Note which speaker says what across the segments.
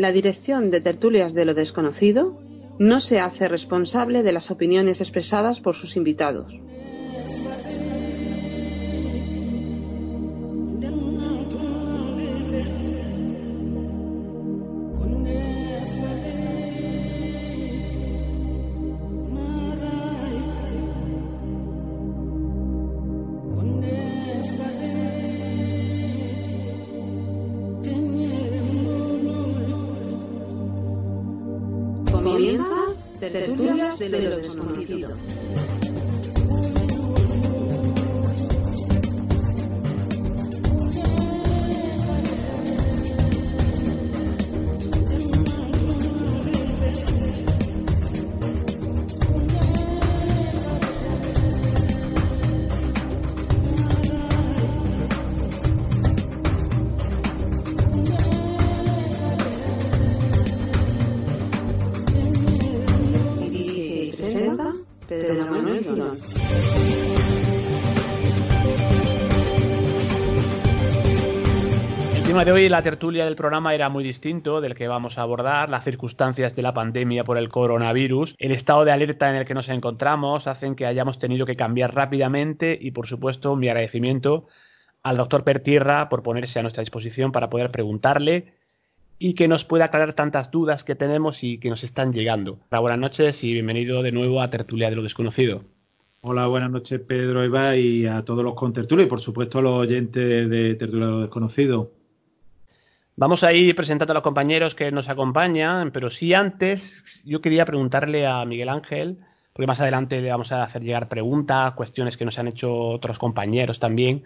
Speaker 1: La dirección de tertulias de lo desconocido no se hace responsable de las opiniones expresadas por sus invitados.
Speaker 2: Hoy, la tertulia del programa era muy distinto del que vamos a abordar. Las circunstancias de la pandemia por el coronavirus, el estado de alerta en el que nos encontramos hacen que hayamos tenido que cambiar rápidamente y, por supuesto, mi agradecimiento al doctor Pertierra por ponerse a nuestra disposición para poder preguntarle y que nos pueda aclarar tantas dudas que tenemos y que nos están llegando. Buenas noches y bienvenido de nuevo a Tertulia de lo Desconocido.
Speaker 3: Hola, buenas noches Pedro, Eva y a todos los contertulios y por supuesto a los oyentes de Tertulia de lo Desconocido.
Speaker 2: Vamos a ir presentando a los compañeros que nos acompañan, pero sí antes yo quería preguntarle a Miguel Ángel, porque más adelante le vamos a hacer llegar preguntas, cuestiones que nos han hecho otros compañeros también.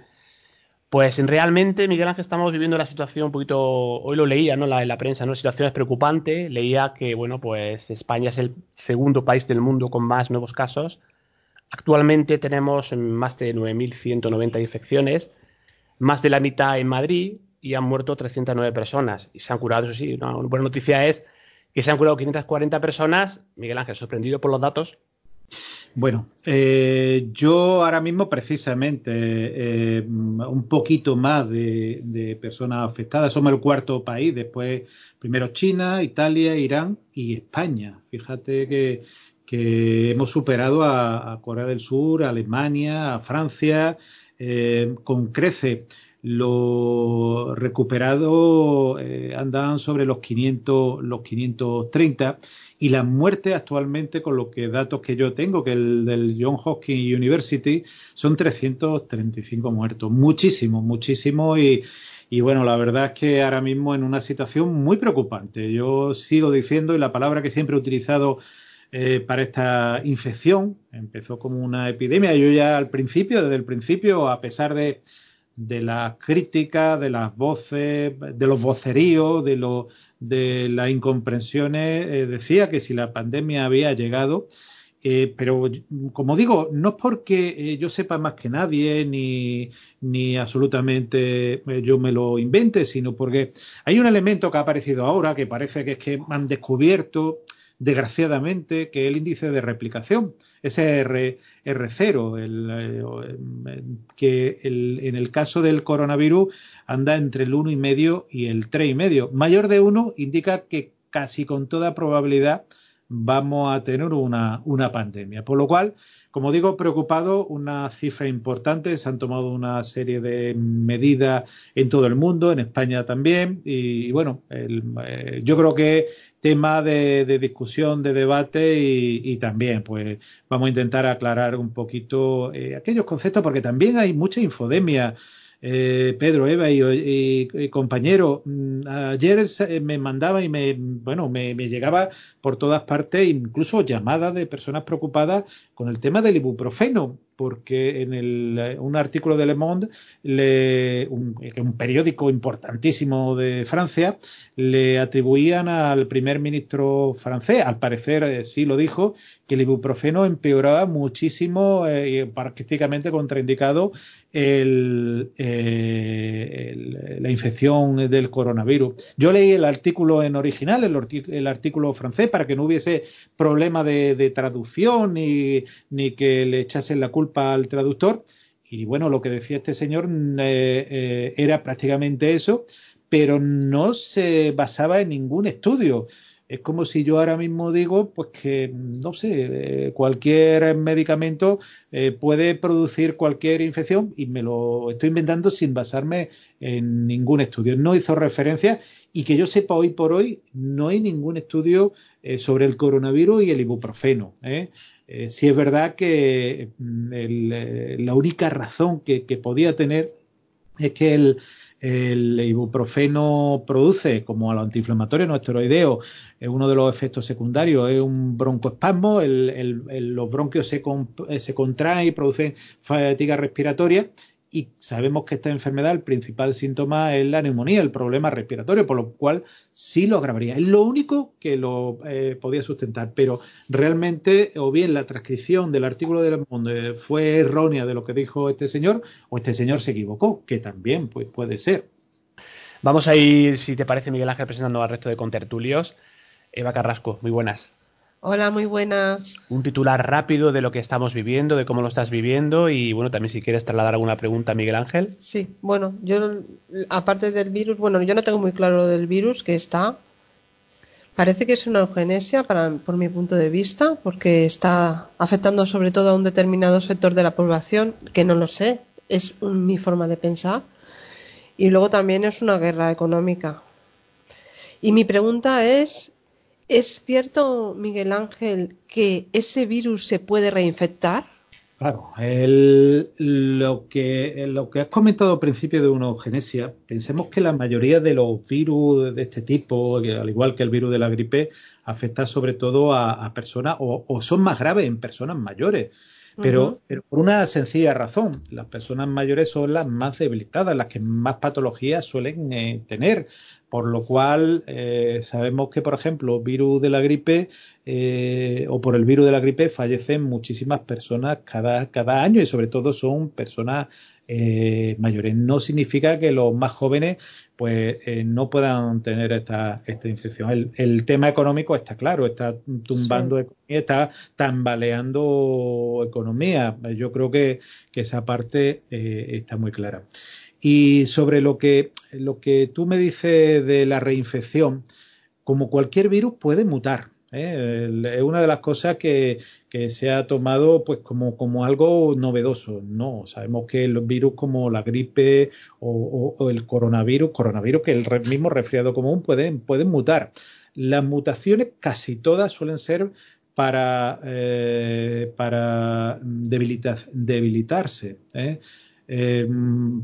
Speaker 2: Pues realmente, Miguel Ángel, estamos viviendo la situación un poquito, hoy lo leía ¿no? la, en la prensa, ¿no? la situación es preocupante. Leía que, bueno, pues España es el segundo país del mundo con más nuevos casos. Actualmente tenemos más de 9.190 infecciones, más de la mitad en Madrid y han muerto 309 personas. Y se han curado, eso sí, una buena noticia es que se han curado 540 personas. Miguel Ángel, sorprendido por los datos.
Speaker 3: Bueno, eh, yo ahora mismo precisamente eh, un poquito más de, personas afectadas. Somos el cuarto país, después primero China, Italia, Irán y España. Fíjate que, que hemos superado a, a, Corea del Sur, a Alemania, a Francia, eh, con crece. Los recuperados eh, andan sobre los 500, los 530 y las muertes actualmente, con los que datos que yo tengo, que el del John Hopkins University, son 335 muertos. Muchísimo, muchísimo y, y bueno, la verdad es que ahora mismo en una situación muy preocupante. Yo sigo diciendo, y la palabra que siempre he utilizado eh, para esta infección, empezó como una epidemia. Yo ya al principio, desde el principio, a pesar de, de las críticas, de las voces, de los voceríos, de, lo, de las incomprensiones, eh, decía que si la pandemia había llegado, eh, pero como digo, no es porque eh, yo sepa más que nadie ni, ni absolutamente yo me lo invente, sino porque hay un elemento que ha aparecido ahora que parece que es que han descubierto desgraciadamente, que el índice de replicación, ese R, R0, el, el, que el, en el caso del coronavirus anda entre el 1,5 y el 3,5. Mayor de 1 indica que casi con toda probabilidad vamos a tener una, una, pandemia. Por lo cual, como digo, preocupado, una cifra importante, se han tomado una serie de medidas en todo el mundo, en España también, y, y bueno, el, eh, yo creo que tema de, discusión, de debate y, también, pues vamos a intentar aclarar un poquito eh, aquellos conceptos, porque también hay mucha infodemia. Eh, Pedro, Eva y, y, y, compañero, ayer me mandaba y me, bueno, me, llegaba por todas partes, incluso llamadas de personas preocupadas con el tema del ibuprofeno, porque en el, un artículo de Le Monde, le, un, periódico importantísimo de Francia, le atribuían al primer ministro francés, al parecer eh, sí lo dijo, que el ibuprofeno empeoraba muchísimo eh, prácticamente contraindicado el, eh, la infección del coronavirus. Yo leí el artículo en original, el, artículo francés, para que no hubiese problema de, de traducción ni, ni, que le echasen la culpa al traductor. Y bueno, lo que decía este señor eh, eh, era prácticamente eso, pero no se basaba en ningún estudio. Es como si yo ahora mismo digo, pues que, no sé, eh, cualquier medicamento puede producir cualquier infección y me lo estoy inventando sin basarme en ningún estudio. No hizo referencia y que yo sepa hoy por hoy, no hay ningún estudio sobre el coronavirus y el ibuprofeno. Sí es verdad que mm, la única razón que podía tener es que el, el ibuprofeno produce, como a los antiinflamatorios no esteroideos, uno de los efectos secundarios es un broncoespasmo, los bronquios se, se contraen y producen fatiga respiratoria y sabemos que esta enfermedad, el principal síntoma es la neumonía, el problema respiratorio, por lo cual sí lo agravaría. Es lo único que lo eh, podía sustentar, pero realmente o bien la transcripción del artículo del Mundo fue errónea de lo que dijo este señor, o este señor se equivocó, que también pues, puede ser.
Speaker 2: Vamos a ir, si te parece, Miguel Ángel, presentando al resto de contertulios. Eva Carrasco, muy buenas.
Speaker 4: Hola, muy buenas.
Speaker 2: Un titular rápido de lo que estamos viviendo, de cómo lo estás viviendo y bueno, también si quieres trasladar alguna pregunta a Miguel Ángel.
Speaker 4: Sí, bueno, yo aparte del virus, bueno, yo no tengo muy claro lo del virus que está. Parece que es una eugenesia para, por mi punto de vista, porque está afectando sobre todo a un determinado sector de la población, que no lo sé, es mi forma de pensar. Y luego también es una guerra económica. Y mi pregunta es, ¿Es cierto, Miguel Ángel, que ese virus se puede reinfectar?
Speaker 3: Claro, lo, que, lo que has comentado al principio de una eugenesia, pensemos que la mayoría de los virus de este tipo, al igual que el virus de la gripe, afecta sobre todo a, personas o, son más graves en personas mayores. Pero, por una sencilla razón, las personas mayores son las más debilitadas, las que más patologías suelen eh, tener. Por lo cual, eh, sabemos que, por ejemplo, virus de la gripe eh, o por el virus de la gripe fallecen muchísimas personas cada, cada año y sobre todo son personas eh, mayores. No significa que los más jóvenes pues no puedan tener esta, esta infección. El, tema económico está claro, está tumbando economía, está tambaleando economía. Yo creo que, que esa parte está muy clara. Y sobre lo que, lo que tú me dices de la reinfección, como cualquier virus puede mutar. ¿eh? Es una de las cosas que, se ha tomado pues como, como, algo novedoso. No, sabemos que los virus como la gripe o, el coronavirus, coronavirus que el mismo resfriado común pueden, pueden mutar. Las mutaciones casi todas suelen ser para, eh, para debilitarse. ¿eh? Eh,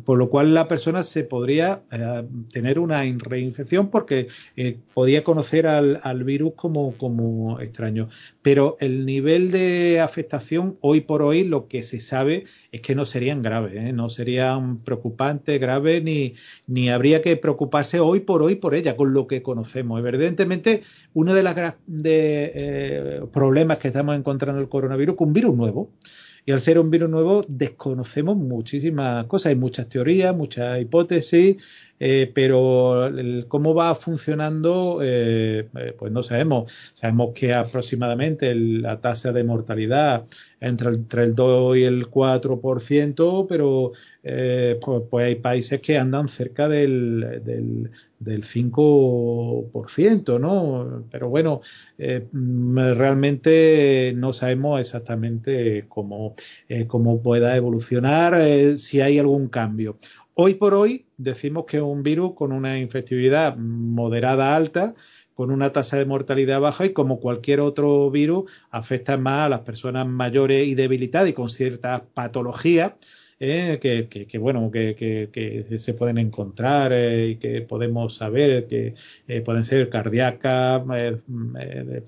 Speaker 3: por lo cual la persona se podría eh, tener una reinfección porque eh, podía conocer al, virus como, como, extraño. Pero el nivel de afectación hoy por hoy lo que se sabe es que no serían graves, no serían preocupantes, graves, ni, ni habría que preocuparse hoy por hoy por ella, con lo que conocemos. Evidentemente, uno de los de, problemas que estamos encontrando el coronavirus es un virus nuevo. Al ser un virus nuevo desconocemos muchísimas cosas, hay muchas teorías, muchas hipótesis, eh, pero cómo va funcionando, eh, eh, pues no sabemos. Sabemos que aproximadamente la tasa de mortalidad entre, entre el 2 y el 4%, pero pues, pues, hay países que andan cerca del, del, del 5%, ¿no? Pero bueno, realmente no sabemos exactamente cómo, cómo pueda evolucionar, si hay algún cambio. Hoy por hoy decimos que es un virus con una infectividad moderada alta, con una tasa de mortalidad baja y como cualquier otro virus afecta más a las personas mayores y debilitadas y con ciertas patologías eh, que, bueno que, se pueden encontrar eh, y que podemos saber que eh, pueden ser cardíacas,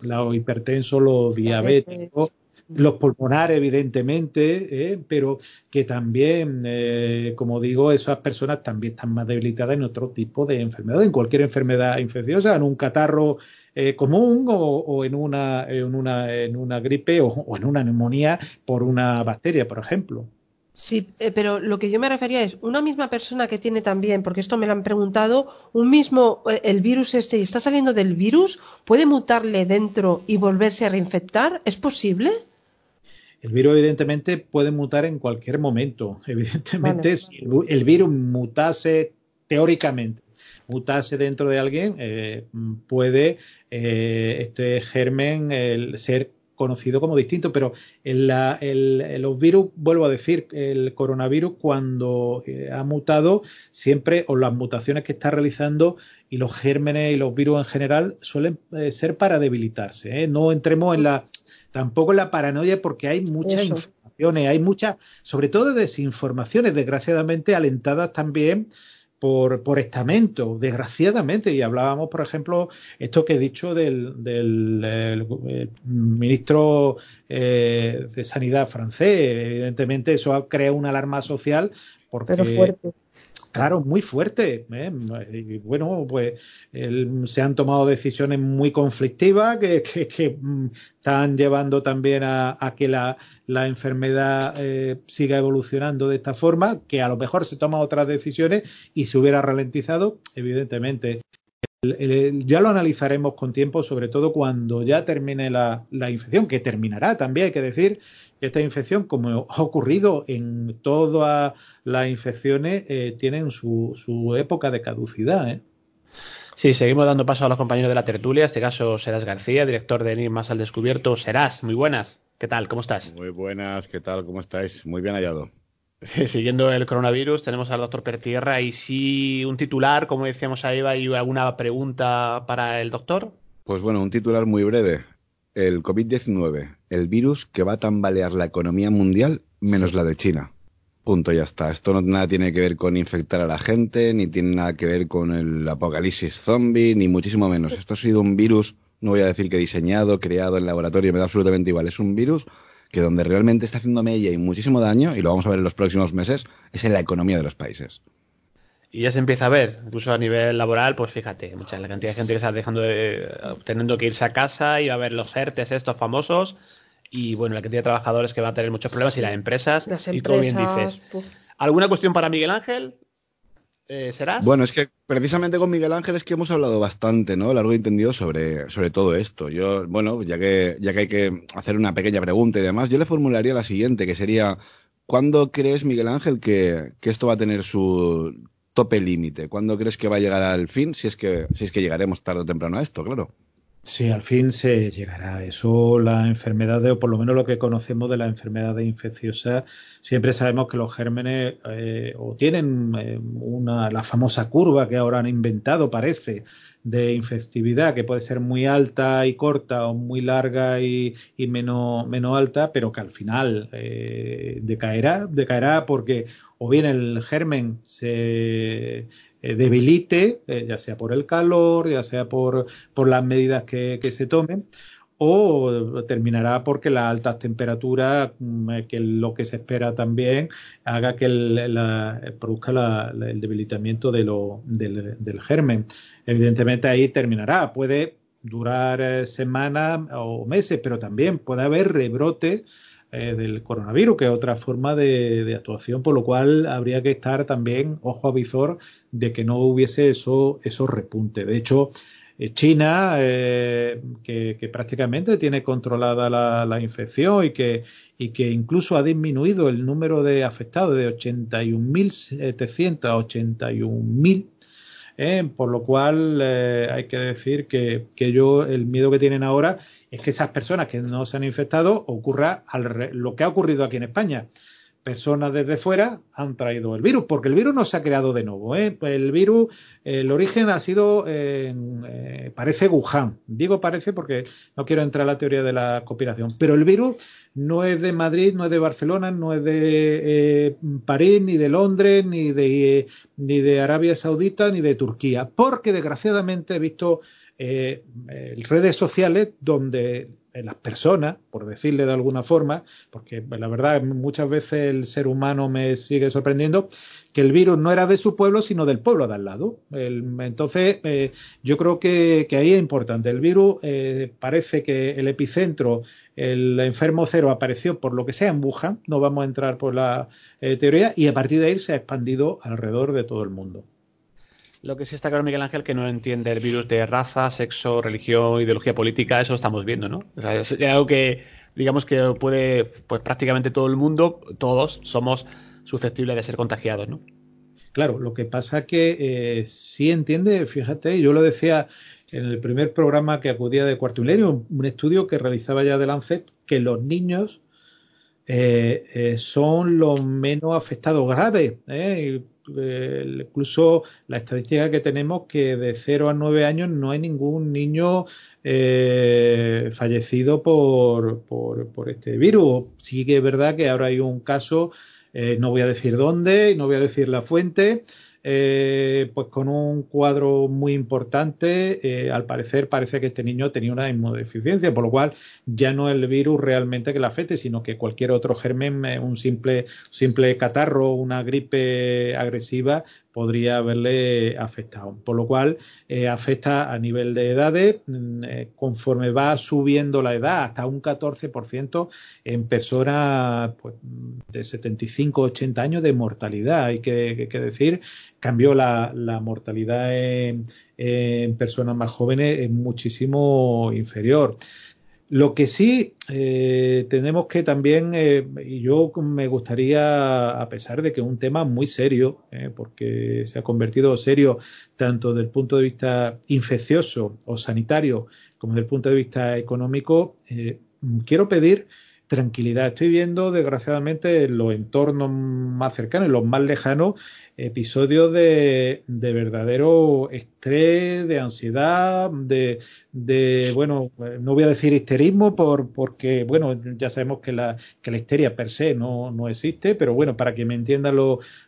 Speaker 3: los hipertensos, los diabéticos los pulmonares, evidentemente, ¿eh? pero que también, eh, como digo, esas personas también están más debilitadas en otro tipo de enfermedad, en cualquier enfermedad infecciosa, en un catarro eh, común o, en, una, en, una, en una gripe o, en una neumonía por una bacteria, por ejemplo.
Speaker 4: Sí, pero lo que yo me refería es una misma persona que tiene también, porque esto me lo han preguntado, un mismo, el virus este y está saliendo del virus, ¿puede mutarle dentro y volverse a reinfectar? ¿Es posible?
Speaker 3: El virus evidentemente puede mutar en cualquier momento. Evidentemente, si el virus mutase teóricamente, mutase dentro de alguien, eh, puede eh, este germen el, ser conocido como distinto, pero en, la, el, los virus, vuelvo a decir, el coronavirus cuando eh, ha mutado, siempre, o las mutaciones que está realizando y los gérmenes y los virus en general suelen eh, ser para debilitarse. ¿eh? No entremos en la, tampoco la paranoia porque hay muchas informaciones, hay muchas, sobre todo desinformaciones, desgraciadamente alentadas también por, por, estamento, desgraciadamente. Y hablábamos, por ejemplo, esto que he dicho del, del ministro eh, de Sanidad francés. Evidentemente, eso ha creado una alarma social porque.
Speaker 4: Pero fuerte.
Speaker 3: Claro, muy fuerte. ¿eh? Y bueno, pues el, se han tomado decisiones muy conflictivas que, que, mm, están llevando también a, a que la, la enfermedad eh, siga evolucionando de esta forma, que a lo mejor se toman otras decisiones y se hubiera ralentizado, evidentemente. El, ya lo analizaremos con tiempo, sobre todo cuando ya termine la, la infección, que terminará también, hay que decir, esta infección, como ha ocurrido en todas las infecciones, eh, tienen su, su, época de caducidad. ¿eh?
Speaker 2: Sí, seguimos dando paso a los compañeros de la tertulia. En este caso, Serás García, director de Enigmas al Descubierto. Serás, muy buenas. ¿Qué tal? ¿Cómo estás?
Speaker 5: Muy buenas, ¿qué tal? ¿Cómo estáis? Muy bien hallado.
Speaker 2: Siguiendo el coronavirus, tenemos al doctor Pertierra y si un titular, como decíamos a Eva, y alguna pregunta para el doctor.
Speaker 5: Pues bueno, un titular muy breve el COVID-19, el virus que va a tambalear la economía mundial menos la de China. Punto, ya está. Esto no nada tiene que ver con infectar a la gente, ni tiene nada que ver con el apocalipsis zombie, ni muchísimo menos. Esto ha sido un virus, no voy a decir que diseñado, creado en laboratorio, me da absolutamente igual. Es un virus que donde realmente está haciendo mella y muchísimo daño, y lo vamos a ver en los próximos meses, es en la economía de los países
Speaker 2: y ya se empieza a ver, incluso a nivel laboral, pues fíjate, mucha la cantidad de gente que está dejando de, teniendo que irse a casa y va a ver los ERTES estos famosos y bueno, la cantidad de trabajadores que va a tener muchos problemas y las empresas,
Speaker 4: Las
Speaker 2: y como bien dices.
Speaker 4: puf.
Speaker 2: ¿Alguna cuestión para Miguel Ángel? Eh, ¿Será?
Speaker 5: Bueno, es que precisamente con Miguel Ángel es que hemos hablado bastante, ¿no? Largo y entendido sobre, sobre todo esto. Yo, bueno, ya que, ya que hay que hacer una pequeña pregunta y demás, yo le formularía la siguiente, que sería, ¿cuándo crees, Miguel Ángel, que, que esto va a tener su tope límite? ¿Cuándo crees que va a llegar al fin? Si es que, si es que llegaremos tarde o temprano a esto, claro.
Speaker 3: Sí, al fin se llegará eso. La enfermedad, o por lo menos lo que conocemos de la enfermedad infecciosa, siempre sabemos que los gérmenes eh, o tienen eh, una, la famosa curva que ahora han inventado, parece, de infectividad, que puede ser muy alta y corta o muy larga y, y menos, menos alta, pero que al final eh, decaerá, decaerá porque o bien el germen se eh, debilite, eh, ya sea por el calor, ya sea por, por las medidas que, que, se tomen, o terminará porque las altas temperaturas, que lo que se espera también, haga que el, la, produzca la, el debilitamiento del, germen. Evidentemente ahí terminará. Puede durar eh, semanas o meses, pero también puede haber rebrote eh, del coronavirus, que es otra forma de, actuación, por lo cual habría que estar también ojo a visor de que no hubiese eso, esos repuntes. De hecho, eh, China, eh, que, prácticamente tiene controlada la, infección y que, y que incluso ha disminuido el número de afectados de 81.700 a 81.000. Eh, por lo cual eh, hay que decir que, yo el miedo que tienen ahora es que esas personas que no se han infectado ocurra al, lo que ha ocurrido aquí en España personas desde fuera han traído el virus, porque el virus no se ha creado de nuevo. ¿eh? El virus, el origen ha sido, eh, parece Wuhan. Digo parece porque no quiero entrar a la teoría de la conspiración, pero el virus no es de Madrid, no es de Barcelona, no es de eh, París, ni de Londres, ni de, ni de Arabia Saudita, ni de Turquía, porque desgraciadamente he visto redes sociales donde las personas, por decirle de alguna forma, porque la verdad muchas veces el ser humano me sigue sorprendiendo, que el virus no era de su pueblo, sino del pueblo de al lado. Entonces, eh, yo creo que, que, ahí es importante. El virus eh, parece que el epicentro, el enfermo cero, apareció por lo que sea en Wuhan, no vamos a entrar por la eh, teoría, y a partir de ahí se ha expandido alrededor de todo el mundo.
Speaker 2: Lo que sí está claro, Miguel Ángel, que no entiende el virus de raza, sexo, religión, ideología política, eso estamos viendo, ¿no? O sea, es algo que, digamos que puede, pues prácticamente todo el mundo, todos somos susceptibles de ser contagiados, ¿no?
Speaker 3: Claro, lo que pasa que eh, sí entiende, fíjate, yo lo decía en el primer programa que acudía de cuarto milenio, un estudio que realizaba ya de Lancet, que los niños eh, eh, son los menos afectados graves. ¿eh? Incluso la estadística que tenemos que de 0 a 9 años no hay ningún niño fallecido por, por, este virus. Sí que es verdad que ahora hay un caso, no voy a decir dónde, no voy a decir la fuente, eh, pues con un cuadro muy importante. Eh, al parecer parece que este niño tenía una inmunodeficiencia, por lo cual ya no es el virus realmente que le afecte, sino que cualquier otro germen, eh, un simple, simple catarro, una gripe agresiva, podría haberle afectado. Por lo cual eh, afecta a nivel de edades, mm, eh, conforme va subiendo la edad, hasta un 14% en personas pues, de 75, 80 años de mortalidad. Hay que, decir, cambió la, mortalidad en, en personas más jóvenes es muchísimo inferior. Lo que sí eh, tenemos que también, eh, y yo me gustaría, a pesar de que es un tema muy serio, eh, porque se ha convertido serio tanto desde el punto de vista infeccioso o sanitario como desde el punto de vista económico, quiero pedir tranquilidad. Estoy viendo, desgraciadamente, en los entornos más cercanos, en los más lejanos, episodios de, de verdadero estrés, de ansiedad, de, de, bueno, no voy a decir histerismo por, porque, bueno, ya sabemos que la, que la histeria per se no, no existe, pero bueno, para que me entiendan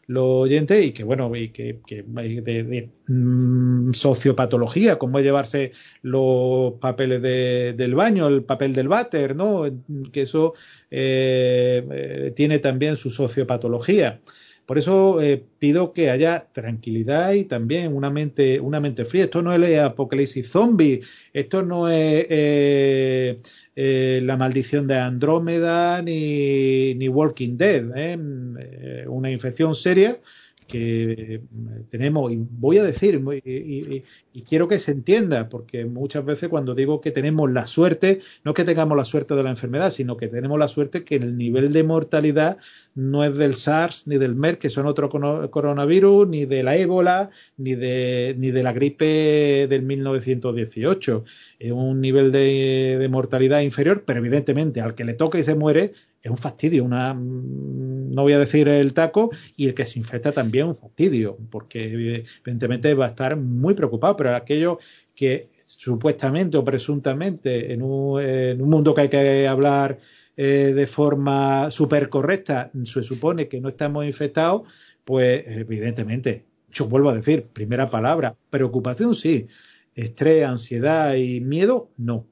Speaker 3: los oyentes y que, bueno, y que, que de, de mm, sociopatología, como es llevarse los papeles de, del baño, el papel del váter, ¿no? Que eso eh, eh, tiene también su sociopatología. Por eso eh, pido que haya tranquilidad y también una mente, una mente fría. Esto no es apocalipsis zombie, esto no es eh, eh, la maldición de Andrómeda ni, ni Walking Dead. Una infección seria que tenemos, y voy a decir, y, quiero que se entienda, porque muchas veces cuando digo que tenemos la suerte, no es que tengamos la suerte de la enfermedad, sino que tenemos la suerte que el nivel de mortalidad no es del SARS ni del MERS, que son otro coronavirus, ni de la ébola, ni de, ni de la gripe del 1918. Es un nivel de, de mortalidad inferior, pero evidentemente al que le toca y se muere es un fastidio, una, no voy a decir el taco, y el que se infecta también un fastidio, porque evidentemente va a estar muy preocupado, pero aquello que supuestamente o presuntamente en un, mundo que hay que hablar eh, de forma súper correcta, se supone que no estamos infectados, pues evidentemente, yo vuelvo a decir, primera palabra, preocupación sí, estrés, ansiedad y miedo no.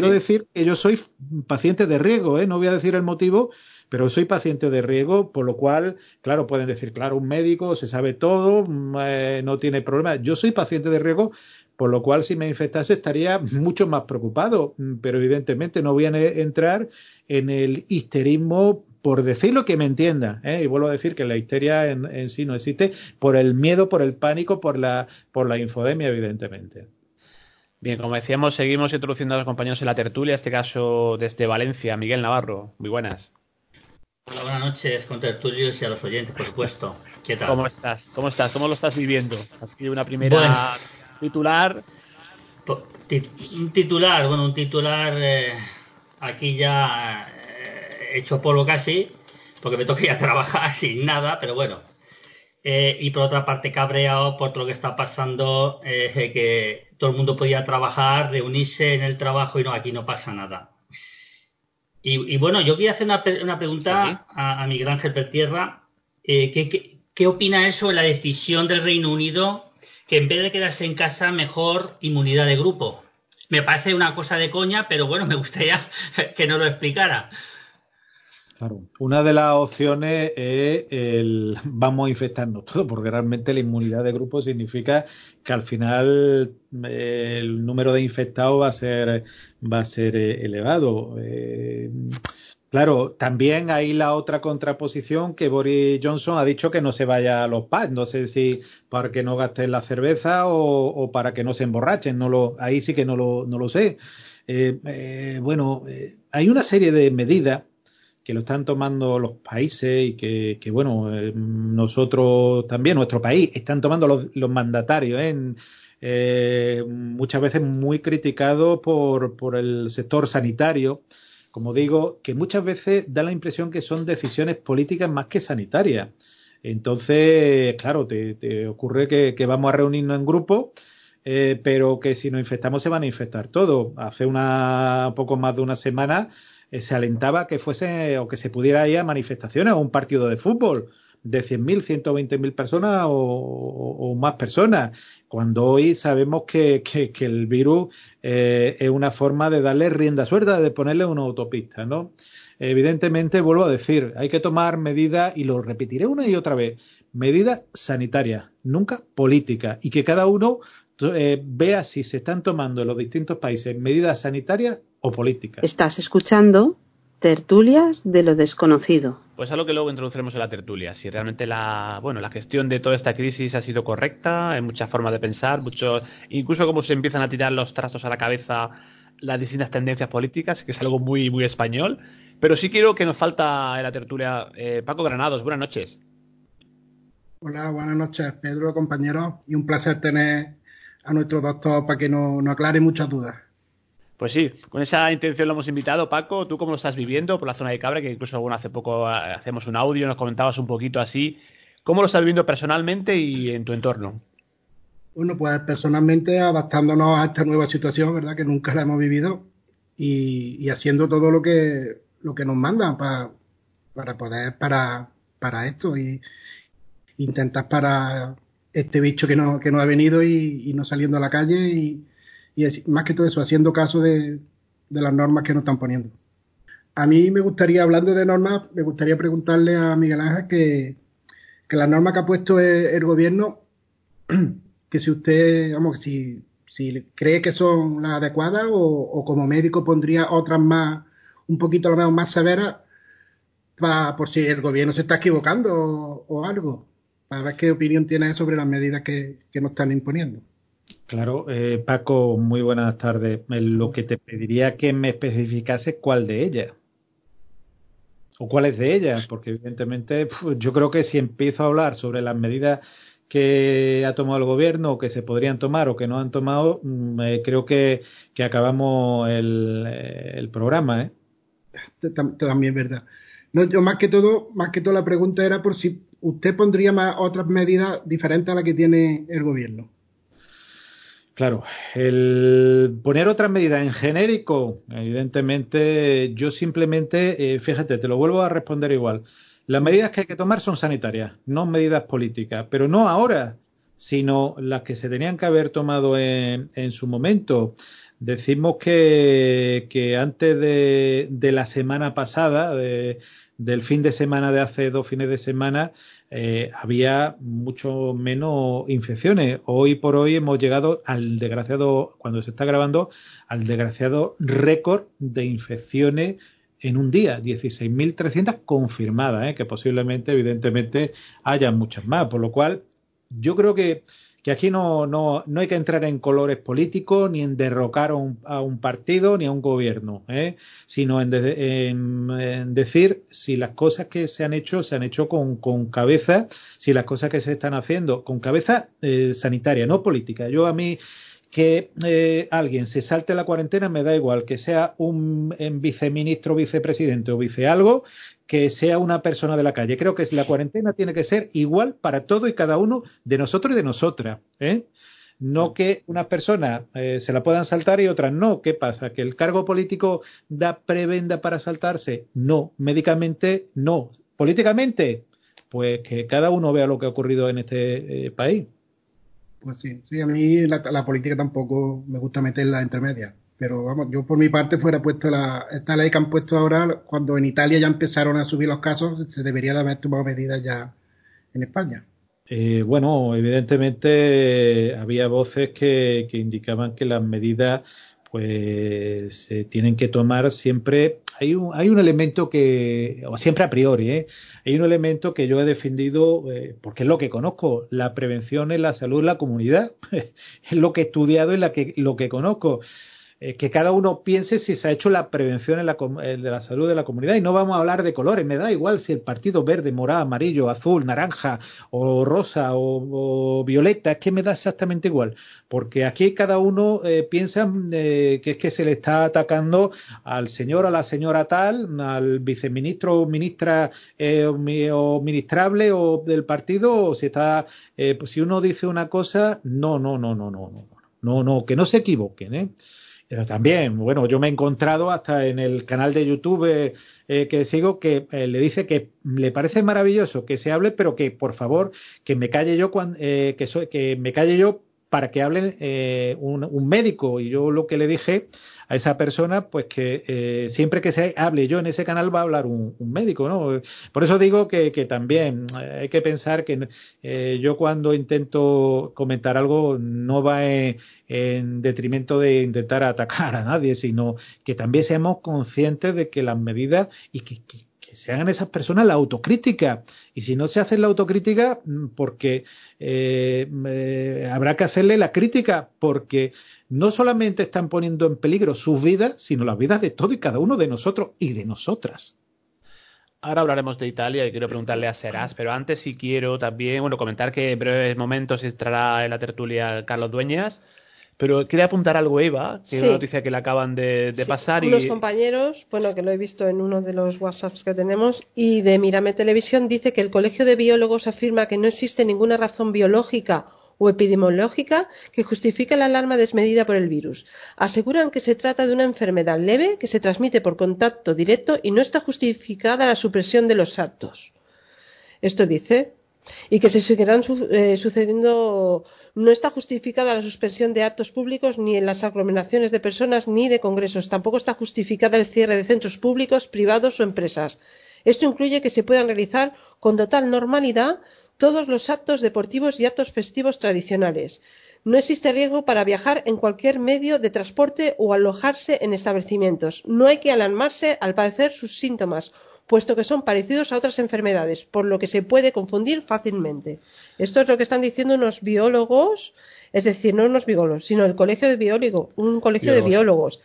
Speaker 3: Quiero decir que yo soy paciente de riesgo, ¿eh? no voy a decir el motivo, pero soy paciente de riesgo, por lo cual, claro, pueden decir, claro, un médico se sabe todo, mm, eh, no tiene problema. Yo soy paciente de riesgo, por lo cual si me infectase estaría mucho más preocupado, mm, pero evidentemente no voy a entrar en el histerismo por decir lo que me entienda, ¿eh? y vuelvo a decir que la histeria en, en, sí no existe, por el miedo, por el pánico, por la, por la infodemia, evidentemente.
Speaker 2: Bien, como decíamos, seguimos introduciendo a los compañeros en la tertulia, en este caso desde Valencia, Miguel Navarro. Muy buenas.
Speaker 6: Hola, buenas noches, con tertulios y a los oyentes, por supuesto. ¿Qué tal?
Speaker 2: ¿Cómo estás? ¿Cómo estás? ¿Cómo lo estás viviendo? ¿Ha sido una primera titular?
Speaker 6: Un titular, bueno, un titular eh, aquí ya eh, hecho polvo casi, porque me toca ir a trabajar sin nada, pero bueno. Eh, y por otra parte cabreado por todo lo que está pasando, que todo el mundo podía trabajar, reunirse en el trabajo y no, aquí no pasa nada. Y, bueno, yo quería hacer una, una pregunta a, Miguel Ángel Pertierra. Eh, ¿qué, qué, opina eso de la decisión del Reino Unido que en vez de quedarse en casa, mejor inmunidad de grupo? Me parece una cosa de coña, pero bueno, me gustaría que nos lo explicara.
Speaker 3: Claro, una de las opciones es el vamos a infectarnos todos, porque realmente la inmunidad de grupo significa que al final eh, el número de infectados va a ser va a ser eh, elevado. Eh, claro, también hay la otra contraposición que Boris Johnson ha dicho que no se vaya a los pubs, no sé si para que no gasten la cerveza o, o para que no se emborrachen, no lo, ahí sí que no lo, no lo sé. bueno, hay una serie de medidas que lo están tomando los países y que, bueno, eh, nosotros también, nuestro país, están tomando los, mandatarios, ¿eh? muchas veces muy criticados por, por el sector sanitario como digo, que muchas veces da la impresión que son decisiones políticas más que sanitarias. Entonces, claro, te, ocurre que, vamos a reunirnos en grupo, eh, pero que si nos infectamos se van a infectar todos. Hace una poco más de una semana eh, se alentaba que fuese o que se pudiera ir a manifestaciones o un partido de fútbol de 100.000, 120.000 personas o, más personas, cuando hoy sabemos que, el virus eh, es una forma de darle rienda suelta, de ponerle una autopista, ¿no? Evidentemente, vuelvo a decir, hay que tomar medidas, y lo repetiré una y otra vez, medidas sanitarias, nunca políticas, y que cada uno eh, vea si se están tomando en los distintos países medidas sanitarias o políticas.
Speaker 1: Estás escuchando Tertulias de lo desconocido.
Speaker 2: Pues a lo que luego introduciremos en la tertulia. Si realmente la, bueno, la gestión de toda esta crisis ha sido correcta, hay muchas formas de pensar, mucho, incluso cómo se empiezan a tirar los trazos a la cabeza las distintas tendencias políticas, que es algo muy, muy español. Pero sí quiero que nos falta en la tertulia eh, Paco Granados. Buenas noches.
Speaker 7: Hola, buenas noches, Pedro, compañero, y un placer tener a nuestro doctor para que nos aclare muchas dudas.
Speaker 2: Pues sí, con esa intención lo hemos invitado. Paco, ¿tú cómo lo estás viviendo por la zona de Cabra? Que incluso bueno, hace poco eh, hacemos un audio, nos comentabas un poquito así. ¿Cómo lo estás viviendo personalmente y en tu entorno?
Speaker 7: Bueno, pues personalmente adaptándonos a esta nueva situación, ¿verdad? Que nunca la hemos vivido y, haciendo todo lo que, lo que nos mandan para, para poder, para, para esto y intentar para este bicho que no, que no ha venido y, no saliendo a la calle y, más que todo eso, haciendo caso de, las normas que nos están poniendo. A mí me gustaría, hablando de normas, me gustaría preguntarle a Miguel Ángel que, que la norma que ha puesto el, gobierno, que si usted, vamos, si, si cree que son las adecuadas o, como médico pondría otras más, un poquito a lo mejor más severas, para, por si el gobierno se está equivocando o, algo, para ver qué opinión tiene sobre las medidas que, que nos están imponiendo.
Speaker 3: Claro, eh, Paco, muy buenas tardes. Eh, lo que te pediría que me especificase cuál de ellas. O cuáles de ellas, porque evidentemente yo creo que si empiezo a hablar sobre las medidas que ha tomado el gobierno o que se podrían tomar o que no han tomado, mm, eh, creo que, acabamos el, programa. ¿eh?
Speaker 7: También verdad. No, yo más que todo, más que todo la pregunta era por si usted pondría más otras medidas diferentes a las que tiene el gobierno.
Speaker 3: Claro, el poner otras medidas en genérico, evidentemente, yo simplemente, eh, fíjate, te lo vuelvo a responder igual. Las medidas que hay que tomar son sanitarias, no medidas políticas, pero no ahora, sino las que se tenían que haber tomado en, su momento. Decimos que, antes de, de, la semana pasada, del fin de semana de hace dos fines de semana, eh, había mucho menos infecciones. Hoy por hoy hemos llegado al desgraciado, cuando se está grabando, al desgraciado récord de infecciones en un día, 16.300 confirmadas, ¿eh? que posiblemente, evidentemente, haya muchas más, por lo cual yo creo que que aquí no, no, no hay que entrar en colores políticos, ni en derrocar a un, partido, ni a un gobierno, ¿eh? sino en, decir si las cosas que se han hecho se han hecho con, cabeza, si las cosas que se están haciendo con cabeza eh, sanitaria, no política. Yo a mí que eh, alguien se salte la cuarentena me da igual, que sea un viceministro, vicepresidente o vice algo, que sea una persona de la calle. Creo que la cuarentena tiene que ser igual para todo y cada uno de nosotros y de nosotras. ¿eh? No que unas personas eh, se la puedan saltar y otras no. ¿Qué pasa? ¿Que el cargo político da prebenda para saltarse? No. Médicamente, no. Políticamente, pues que cada uno vea lo que ha ocurrido en este país.
Speaker 7: Pues sí, sí, a mí la, política tampoco me gusta meterla entre medias. Pero vamos, yo por mi parte fuera puesto la, esta ley que han puesto ahora, cuando en Italia ya empezaron a subir los casos, se debería de haber tomado medidas ya en España.
Speaker 3: Eh, bueno, evidentemente había voces que, que indicaban que las medidas pues se tienen que tomar siempre. Hay un, hay un elemento que, o siempre a priori, ¿eh? hay un elemento que yo he defendido eh, porque es lo que conozco. La prevención es la salud en la comunidad, es lo que he estudiado y la que, lo que conozco. Eh, que cada uno piense si se ha hecho la prevención en la, de la salud de la comunidad. Y no vamos a hablar de colores, me da igual si el partido verde, morado, amarillo, azul, naranja o rosa o, violeta, es que me da exactamente igual, porque aquí cada uno eh, piensa eh, que es que se le está atacando al señor a la señora tal, al viceministro o ministra o ministrable o del partido, o si está, pues si uno dice una cosa, no, no, no, no, no, no, no, no, que no se equivoquen, ¿eh? Pero también, bueno, yo me he encontrado hasta en el canal de YouTube eh, que sigo que eh, le dice que le parece maravilloso que se hable, pero que por favor que me calle yo cuando, eh, que, soy, que me calle yo para que hable un, un, médico. Y yo lo que le dije a esa persona, pues que eh, siempre que se hable yo en ese canal va a hablar un, médico, ¿no? Por eso digo que, también eh, hay que pensar que eh, yo cuando intento comentar algo no va en, detrimento de intentar atacar a nadie, sino que también seamos conscientes de que las medidas y que, se hagan esas personas la autocrítica. Y si no se hace la autocrítica, mm, porque habrá que hacerle la crítica, porque no solamente están poniendo en peligro sus vidas, sino las vidas de todo y cada uno de nosotros y de nosotras.
Speaker 2: Ahora hablaremos de Italia y quiero preguntarle a Serás, pero antes sí quiero también, bueno, comentar que en breves momentos entrará en la tertulia Carlos Dueñas, pero quería apuntar algo, Eva, que es una noticia que le acaban de, pasar.
Speaker 4: Unos compañeros, bueno, que lo he visto en uno de los WhatsApps que tenemos, y de Mirame Televisión dice que el Colegio de Biólogos afirma que no existe ninguna razón biológica o epidemiológica que justifique la alarma desmedida por el virus. Aseguran que se trata de una enfermedad leve que se transmite por contacto directo y no está justificada la supresión de los actos. Esto dice. Y que se seguirán eh, sucediendo. No está justificada la suspensión de actos públicos ni en las aglomeraciones de personas ni de congresos. Tampoco está justificada el cierre de centros públicos, privados o empresas. Esto incluye que se puedan realizar con total normalidad todos los actos deportivos y actos festivos tradicionales. No existe riesgo para viajar en cualquier medio de transporte o alojarse en establecimientos. No hay que alarmarse al padecer sus síntomas, puesto que son parecidos a otras enfermedades, por lo que se puede confundir fácilmente. Esto es lo que están diciendo unos biólogos, es decir, no unos biólogos, sino el colegio de biólogos, un colegio de biólogos.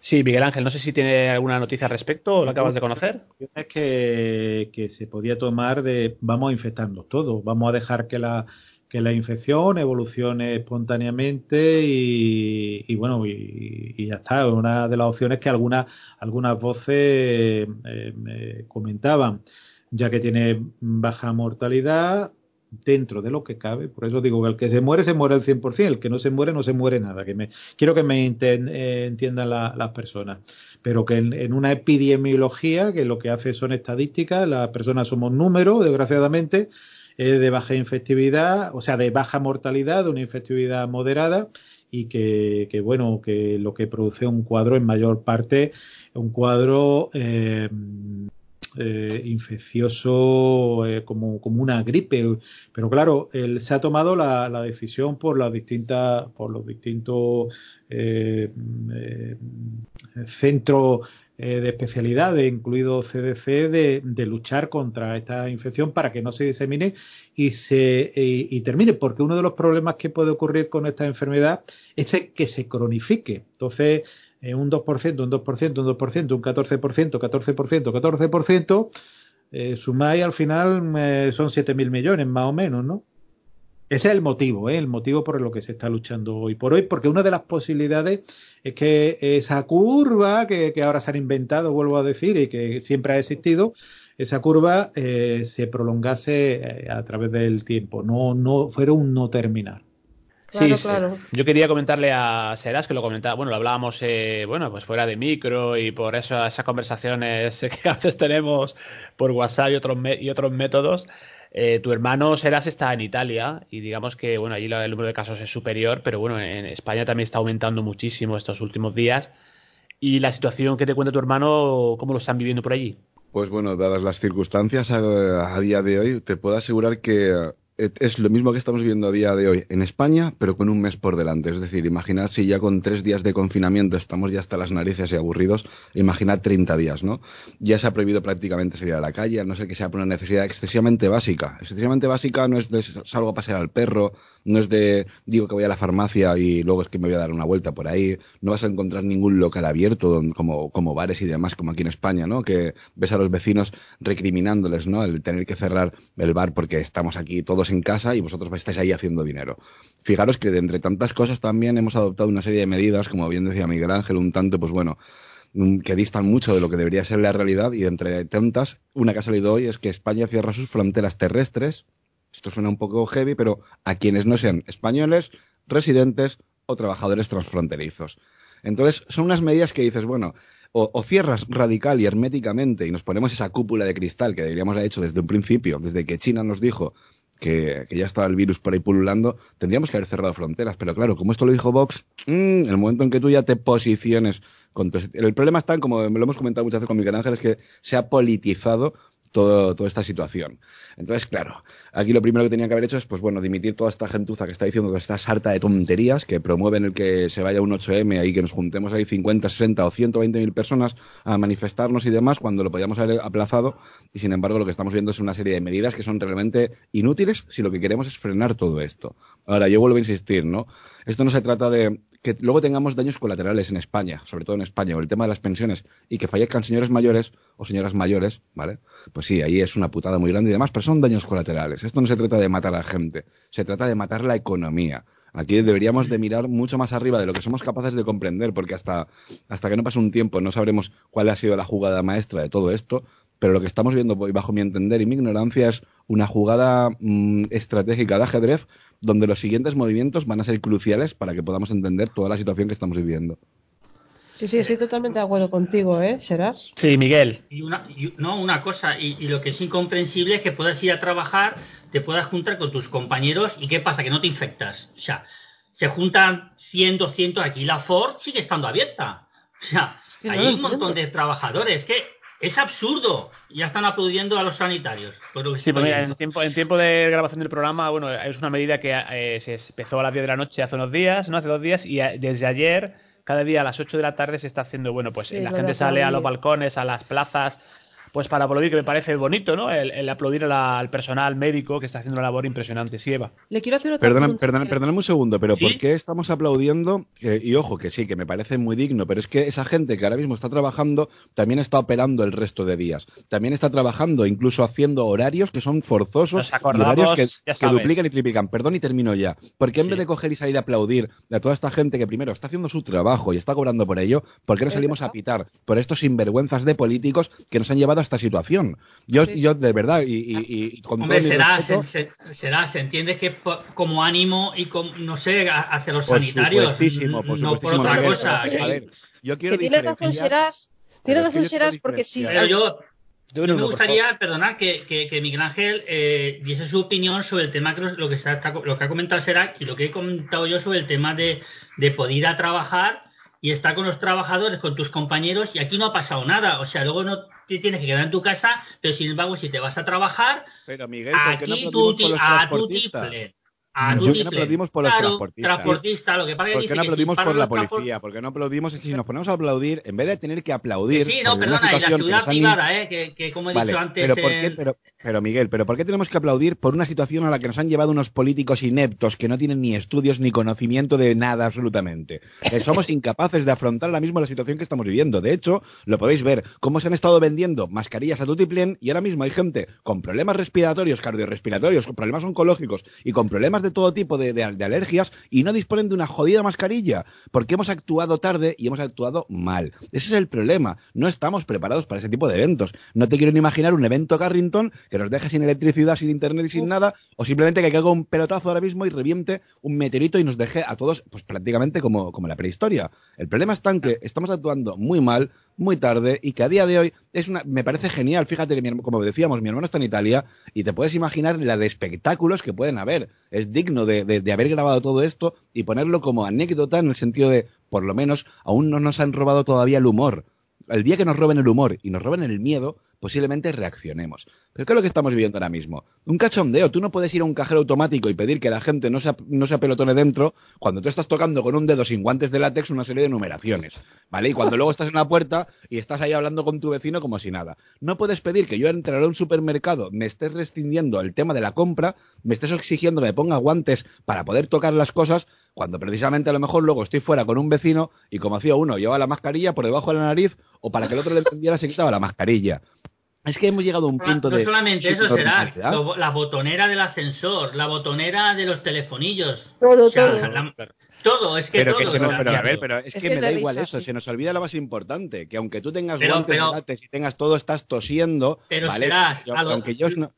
Speaker 2: Sí, Miguel Ángel, no sé si tiene alguna noticia al respecto o lo acabas de conocer.
Speaker 3: Es que, que se podía tomar de vamos a infectarnos todos, vamos a dejar que la, que la infección evolucione espontáneamente y, bueno, y, ya está. Una de las opciones que algunas, algunas voces eh, comentaban, ya que tiene baja mortalidad, dentro de lo que cabe. Por eso digo que el que se muere, se muere al 100%, el que no se muere, no se muere nada. Que me, quiero que me eh, entiendan las personas. Pero que en, una epidemiología, que lo que hace son estadísticas, las personas somos números, desgraciadamente, de baja infectividad, o sea, de baja mortalidad, de una infectividad moderada y que, bueno, que lo que produce un cuadro en mayor parte, un cuadro eh, eh, infeccioso eh, como, como, una gripe. Pero claro, él se ha tomado la, decisión por las distintas, por los distintos eh, de especialidades, incluido CDC, de, luchar contra esta infección para que no se disemine y se y termine, porque uno de los problemas que puede ocurrir con esta enfermedad es que se cronifique. Entonces, eh, un 2%, un 2%, un 2%, un 14%, 14%, 14%, eh, sumáis al final eh, son 7.000 millones más o menos, ¿no? Ese es el motivo, ¿eh? el motivo por el que se está luchando hoy por hoy, porque una de las posibilidades es que esa curva que, que ahora se han inventado, vuelvo a decir, y que siempre ha existido, esa curva eh, se prolongase a través del tiempo, no, no fuera un no terminar
Speaker 2: sí, claro. Yo quería comentarle a Seras que lo comentaba, bueno, lo hablábamos, eh, bueno, pues fuera de micro y por eso esas conversaciones que a veces tenemos por WhatsApp y otros, y otros métodos. Eh, tu hermano Seras está en Italia y digamos que, bueno, allí el número de casos es superior, pero bueno, en España también está aumentando muchísimo estos últimos días. ¿Y la situación que te cuenta tu hermano, cómo lo están viviendo por allí?
Speaker 5: Pues bueno, dadas las circunstancias a, a día de hoy, te puedo asegurar que eh, es lo mismo que estamos viviendo a día de hoy en España, pero con un mes por delante. Es decir, imaginad si ya con tres días de confinamiento estamos ya hasta las narices y aburridos, imaginad 30 días, ¿no? Ya se ha prohibido prácticamente salir a la calle, a no ser que sea por una necesidad excesivamente básica. Excesivamente básica no es de salgo a pasear al perro, no es de digo que voy a la farmacia y luego es que me voy a dar una vuelta por ahí. No vas a encontrar ningún local abierto como, como bares y demás, como aquí en España, ¿no? Que ves a los vecinos recriminándoles, ¿no? El tener que cerrar el bar porque estamos aquí todos en casa y vosotros estáis ahí haciendo dinero. Fijaros que de entre tantas cosas también hemos adoptado una serie de medidas, como bien decía Miguel Ángel, un tanto, pues bueno, mm, que distan mucho de lo que debería ser la realidad y entre tantas, una que ha salido hoy es que España cierra sus fronteras terrestres. Esto suena un poco heavy, pero a quienes no sean españoles, residentes o trabajadores transfronterizos. Entonces, son unas medidas que dices, bueno, o, cierras radical y herméticamente y nos ponemos esa cúpula de cristal que deberíamos haber hecho desde un principio, desde que China nos dijo que, ya estaba el virus por ahí pululando, tendríamos que haber cerrado fronteras. Pero claro, como esto lo dijo Vox, mm, el momento en que tú ya te posiciones con El problema está como lo hemos comentado muchas veces con Miguel Ángel, es que se ha politizado todo, toda esta situación. Entonces, claro, aquí lo primero que tenía que haber hecho es, pues bueno, dimitir toda esta gentuza que está diciendo que está sarta de tonterías, que promueven el que se vaya un 8M ahí, que nos juntemos ahí 50, 60 o 120 mil personas a manifestarnos y demás, cuando lo podíamos haber aplazado. Y sin embargo, lo que estamos viendo es una serie de medidas que son realmente inútiles si lo que queremos es frenar todo esto. Ahora, yo vuelvo a insistir, ¿no? Esto no se trata de que luego tengamos daños colaterales en España, sobre todo en España, o el tema de las pensiones, y que fallezcan señores mayores o señoras mayores, ¿vale? Pues sí, ahí es una putada muy grande y demás, pero son daños colaterales. Esto no se trata de matar a la gente, se trata de matar la economía. Aquí deberíamos de mirar mucho más arriba de lo que somos capaces de comprender, porque hasta, hasta que no pase un tiempo no sabremos cuál ha sido la jugada maestra de todo esto, pero lo que estamos viendo, bajo mi entender y mi ignorancia, es una jugada mm, estratégica de ajedrez donde los siguientes movimientos van a ser cruciales para que podamos entender toda la situación que estamos viviendo.
Speaker 4: Sí, sí, estoy totalmente de acuerdo contigo, ¿eh, Serás?
Speaker 2: Sí, Miguel.
Speaker 6: Y una, no, una cosa, y, lo que es incomprensible es que puedas ir a trabajar, te puedas juntar con tus compañeros y ¿qué pasa? Que no te infectas. O sea, se juntan 100, 200 aquí, la Ford sigue estando abierta. O sea, hay un montón de trabajadores que es absurdo. Ya están aplaudiendo a los sanitarios.
Speaker 2: sí, pues mira, en tiempo, en tiempo de grabación del programa, bueno, es una medida que eh, se empezó a las 10 de la noche hace unos días, ¿no? Hace dos días, y eh, desde ayer, cada día a las 8 de la tarde se está haciendo, bueno, pues la gente sale a los balcones, a las plazas, pues para aplaudir, que me parece bonito, ¿no? El, aplaudir al personal médico que está haciendo una labor impresionante. Sí, Eva.
Speaker 4: Le quiero hacer otra
Speaker 5: Perdona, perdona, un segundo, pero ¿por qué estamos aplaudiendo? y ojo, que sí, que me parece muy digno, pero es que esa gente que ahora mismo está trabajando también está operando el resto de días. También está trabajando, incluso haciendo horarios que son forzosos y horarios que, duplican y triplican. Perdón y termino ya. ¿Por qué en vez de coger y salir a aplaudir a toda esta gente que primero está haciendo su trabajo y está cobrando por ello, ¿por qué no salimos a pitar por estos sinvergüenzas de políticos que nos han llevado a esta situación. Yo, yo de verdad, y,
Speaker 6: con Hombre, será, se, será, se entiende que como ánimo y como, no sé, hacia los sanitarios, no por otra cosa.
Speaker 4: A ver, yo quiero tienes razón, serás, tienes razón, serás, porque si...
Speaker 6: Pero yo, yo me gustaría, perdonar, que, que, Miguel Ángel eh, diese su opinión sobre el tema, que lo, que está, lo que ha comentado será y lo que he comentado yo sobre el tema de, de poder ir a trabajar y estar con los trabajadores, con tus compañeros, y aquí no ha pasado nada. O sea, luego no te tienes que quedar en tu casa, pero sin embargo, si te vas a trabajar,
Speaker 5: pero Miguel, ¿por qué no tú, a tu ¿Por qué no aplaudimos por los transportistas?
Speaker 6: transportista, lo que pasa
Speaker 5: ¿Por qué no aplaudimos por la policía? ¿Por qué no aplaudimos? Es que si nos ponemos a aplaudir, en vez de tener que aplaudir.
Speaker 6: Sí, no, perdona, y la ciudad privada, ¿eh? Que, que, como he dicho antes.
Speaker 5: Pero, ¿por qué, pero, pero, Miguel, ¿pero por qué tenemos que aplaudir por una situación a la que nos han llevado unos políticos ineptos que no tienen ni estudios ni conocimiento de nada absolutamente? Eh, somos incapaces de afrontar ahora mismo la situación que estamos viviendo. De hecho, lo podéis ver, cómo se han estado vendiendo mascarillas a tutiplén y ahora mismo hay gente con problemas respiratorios, cardiorrespiratorios, con problemas oncológicos y con problemas de todo tipo de de, alergias y no disponen de una jodida mascarilla, porque hemos actuado tarde y hemos actuado mal. Ese es el problema. No estamos preparados para ese tipo de eventos. No te quiero ni imaginar un evento Carrington que nos deje sin electricidad, sin internet y sin nada, o simplemente que caiga un pelotazo ahora mismo y reviente un meteorito y nos deje a todos pues prácticamente como, como la prehistoria. El problema está en que estamos actuando muy mal, muy tarde y que a día de hoy es una, me parece genial. Fíjate, como decíamos, mi hermano está en Italia y te puedes imaginar la de espectáculos que pueden haber. Es digno de, de, haber grabado todo esto y ponerlo como anécdota en el sentido de, por lo menos, aún no nos han robado todavía el humor. El día que nos roben el humor y nos roben el miedo, posiblemente reaccionemos. Pero ¿qué es lo que estamos viviendo ahora mismo? Un cachondeo. Tú no puedes ir a un cajero automático y pedir que la gente no se, no apelotone dentro cuando tú estás tocando con un dedo sin guantes de látex una serie de numeraciones, ¿vale? Y cuando luego estás en la puerta y estás ahí hablando con tu vecino como si nada. No puedes pedir que yo entraré a un supermercado, me estés restringiendo el tema de la compra, me estés exigiendo que me ponga guantes para poder tocar las cosas, cuando precisamente a lo mejor luego estoy fuera con un vecino y como hacía uno, llevaba la mascarilla por debajo de la nariz o para que el otro le entendiera se quitaba la mascarilla. Es que hemos llegado a un punto
Speaker 6: no
Speaker 5: de.
Speaker 6: solamente eso será, lo- la botonera del ascensor, la botonera de los telefonillos.
Speaker 4: Todo,
Speaker 6: O sea,
Speaker 4: todo.
Speaker 6: la- todo, es que
Speaker 5: Pero
Speaker 6: todo.
Speaker 5: que se nos, pero a ver, pero es,
Speaker 4: Es
Speaker 5: que
Speaker 4: que
Speaker 5: me da igual
Speaker 4: risa,
Speaker 5: eso,
Speaker 4: sí.
Speaker 5: se nos olvida lo más importante, que aunque tú tengas
Speaker 6: Pero-
Speaker 5: guantes
Speaker 6: pero-
Speaker 5: y tengas todo, estás tosiendo,
Speaker 6: Pero
Speaker 5: ¿vale?
Speaker 6: serás,
Speaker 5: Yo-
Speaker 6: lo-
Speaker 5: aunque yo no-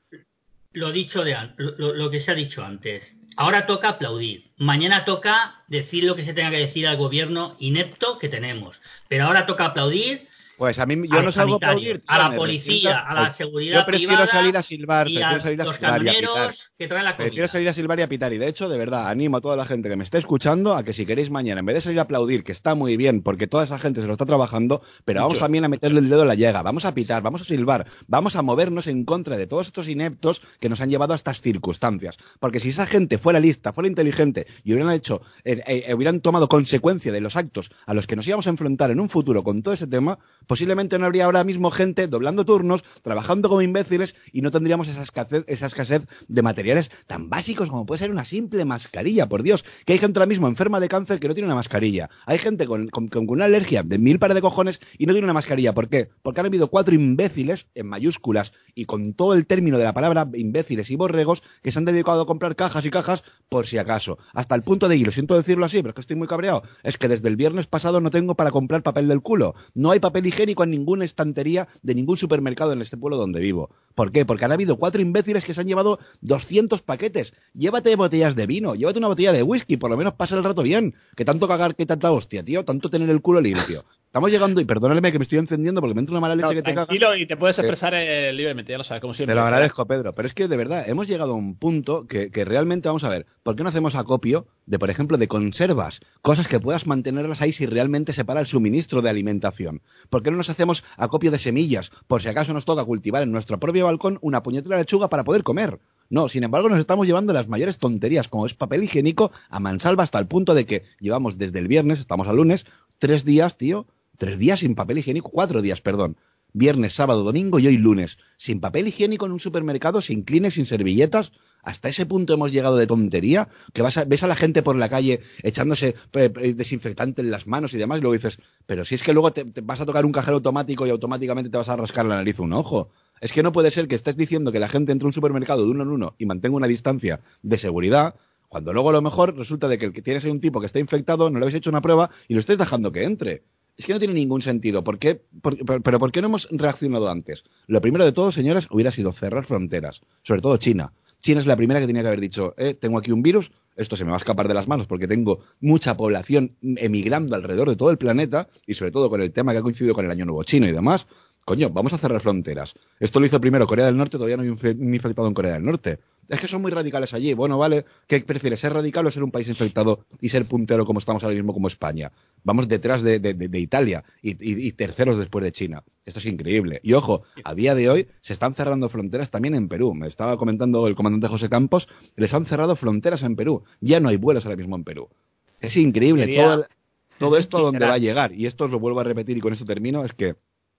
Speaker 6: Lo dicho de lo que se ha dicho antes. Ahora toca aplaudir. Mañana toca decir lo que se tenga que decir al gobierno inepto que tenemos. Pero ahora toca aplaudir
Speaker 5: Pues a mí yo
Speaker 6: al
Speaker 5: no salgo a aplaudir.
Speaker 6: a la policía, a la
Speaker 5: Pues
Speaker 6: seguridad
Speaker 5: Yo prefiero
Speaker 6: privada
Speaker 5: salir a silbar,
Speaker 6: y
Speaker 5: prefiero
Speaker 6: a
Speaker 5: salir a
Speaker 6: los
Speaker 5: silbar y a pitar.
Speaker 6: camioneros que traen la comida.
Speaker 5: Prefiero salir a silbar y a pitar. Y de hecho, de verdad, animo a toda la gente que me esté escuchando a que si queréis mañana, en vez de salir a aplaudir, que está muy bien, porque toda esa gente se lo está trabajando, pero vamos también a meterle el dedo en la llaga, vamos a pitar, vamos a silbar, vamos a movernos en contra de todos estos ineptos que nos han llevado a estas circunstancias. Porque si esa gente fuera lista, fuera inteligente y hubieran hecho, eh, eh, hubieran tomado consecuencia de los actos a los que nos íbamos a enfrentar en un futuro con todo ese tema, posiblemente no habría ahora mismo gente doblando turnos, trabajando como imbéciles y no tendríamos esa escasez, esa escasez de materiales tan básicos como puede ser una simple mascarilla, por Dios, que hay gente ahora mismo enferma de cáncer que no tiene una mascarilla, hay gente con, una alergia de mil pares de cojones y no tiene una mascarilla, ¿por qué? Porque han habido cuatro imbéciles en mayúsculas y con todo el término de la palabra imbéciles y borregos que se han dedicado a comprar cajas y cajas por si acaso, hasta el punto de, y lo siento decirlo así, pero es que estoy muy cabreado, es que desde el viernes pasado no tengo para comprar papel del culo, no hay papel higiénico en ninguna estantería de ningún supermercado en este pueblo donde vivo. ¿Por qué? Porque han habido cuatro imbéciles que se han llevado 200 paquetes. Llévate botellas de vino, llévate una botella de whisky, por lo menos pasa el rato bien. Que tanto cagar, que tanta hostia, tío, tanto tener el culo limpio. Estamos llegando, y perdóname que me estoy encendiendo porque me entra una mala leche
Speaker 2: No,
Speaker 5: que te caga.
Speaker 2: tranquilo y te puedes expresar eh, libremente, ya lo sabes, como siempre.
Speaker 5: Te lo agradezco, Pedro. Pero es que de verdad, hemos llegado a un punto que, que realmente vamos a ver. ¿Por qué no hacemos acopio de, por ejemplo, de conservas? Cosas que puedas mantenerlas ahí si realmente se para el suministro de alimentación. ¿Por qué no nos hacemos acopio de semillas? Por si acaso nos toca cultivar en nuestro propio balcón una puñetera lechuga para poder comer. No, sin embargo, nos estamos llevando las mayores tonterías, como es papel higiénico, a mansalva hasta el punto de que llevamos desde el viernes, estamos al lunes, tres días, tío, tres días sin papel higiénico, cuatro días, perdón. Viernes, sábado, domingo y hoy lunes. Sin papel higiénico en un supermercado, sin clines, sin servilletas. Hasta ese punto hemos llegado de tontería que vas a- ves a la gente por la calle echándose eh, eh, desinfectante en las manos y demás y luego dices, pero si es que luego te, vas a tocar un cajero automático y automáticamente te vas a rascar la nariz un ojo. Es que no puede ser que estés diciendo que la gente entre a un supermercado de uno en uno y mantenga una distancia de seguridad cuando luego a lo mejor resulta de que el que tienes ahí un tipo que está infectado, no le habéis hecho una prueba y lo estáis dejando que entre. Es que no tiene ningún sentido. ¿Por qué? Por- pero, ¿por qué no hemos reaccionado antes? Lo primero de todo, señores, hubiera sido cerrar fronteras, sobre todo China. China es la primera que tenía que haber dicho, eh, tengo aquí un virus, esto se me va a escapar de las manos porque tengo mucha población emigrando alrededor de todo el planeta y sobre todo con el tema que ha coincidido con el Año Nuevo Chino y demás. Coño, vamos a cerrar fronteras. Esto lo hizo primero Corea del Norte, todavía no hay un, fe- un infectado en Corea del Norte. Es que son muy radicales allí. Bueno, vale, ¿qué prefieres, ser radical o ser un país infectado y ser puntero como estamos ahora mismo como España? Vamos detrás de, de- de- de Italia y, y- y terceros después de China. Esto es increíble. Y ojo, a día de hoy se están cerrando fronteras también en Perú. Me estaba comentando el comandante José Campos, les han cerrado fronteras en Perú. Ya no hay vuelos ahora mismo en Perú. Es increíble
Speaker 2: Quería-
Speaker 5: todo, esto a dónde
Speaker 2: Quisiera-
Speaker 5: va a llegar. Y esto os lo vuelvo a repetir y con esto termino, es que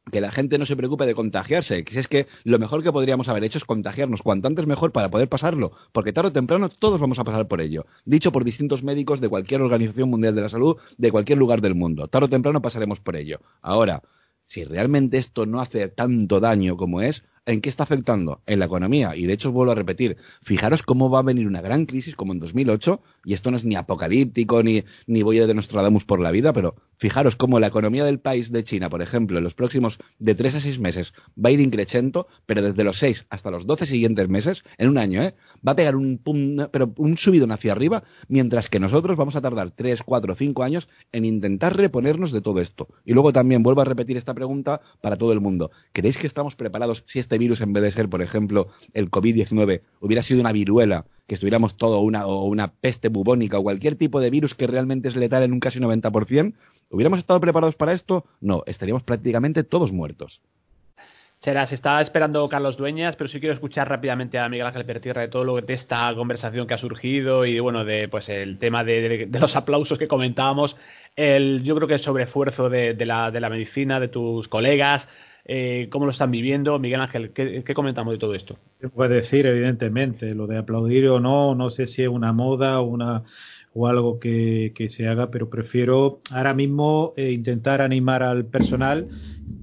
Speaker 5: que la gente no se preocupe de contagiarse, que si es que lo mejor que podríamos haber hecho es contagiarnos cuanto antes mejor para poder pasarlo, porque tarde o temprano todos vamos a pasar por ello. Dicho por distintos médicos de cualquier organización mundial de la salud, de cualquier lugar del mundo. Tarde o temprano pasaremos por ello. Ahora, si realmente esto no hace tanto daño como es, ¿en qué está afectando? En la economía. Y de hecho vuelvo a repetir, fijaros cómo va a venir una gran crisis como en 2008, y esto no es ni apocalíptico, ni, ni voy de Nostradamus por la vida, pero fijaros cómo la economía del país de China, por ejemplo, en los próximos de 3 a 6 meses va a ir increciendo, pero desde los 6 hasta los 12 siguientes meses, en un año, ¿eh? va a pegar un, pum- pero un subidón hacia arriba, mientras que nosotros vamos a tardar 3, 4, 5 años en intentar reponernos de todo esto. Y luego también vuelvo a repetir esta pregunta para todo el mundo. ¿Creéis que estamos preparados si virus, en vez de ser, por ejemplo, el COVID-19, hubiera sido una viruela, que estuviéramos todo una, o una peste bubónica o cualquier tipo de virus que realmente es letal en un casi 90%? ¿Hubiéramos estado preparados para esto? No, estaríamos prácticamente todos muertos.
Speaker 2: Será, se está esperando Carlos Dueñas, pero sí quiero escuchar rápidamente a Miguel Ángel Pertierra de todo lo de esta conversación que ha surgido y bueno, de pues el tema de, los aplausos que comentábamos, el, yo creo que el sobreesfuerzo de, la, de la medicina, de tus colegas, eh, cómo lo están viviendo. Miguel Ángel, ¿qué, comentamos de todo esto?
Speaker 3: Puede decir, evidentemente, lo de aplaudir o no, no sé si es una moda o, algo que, se haga, pero prefiero ahora mismo eh, intentar animar al personal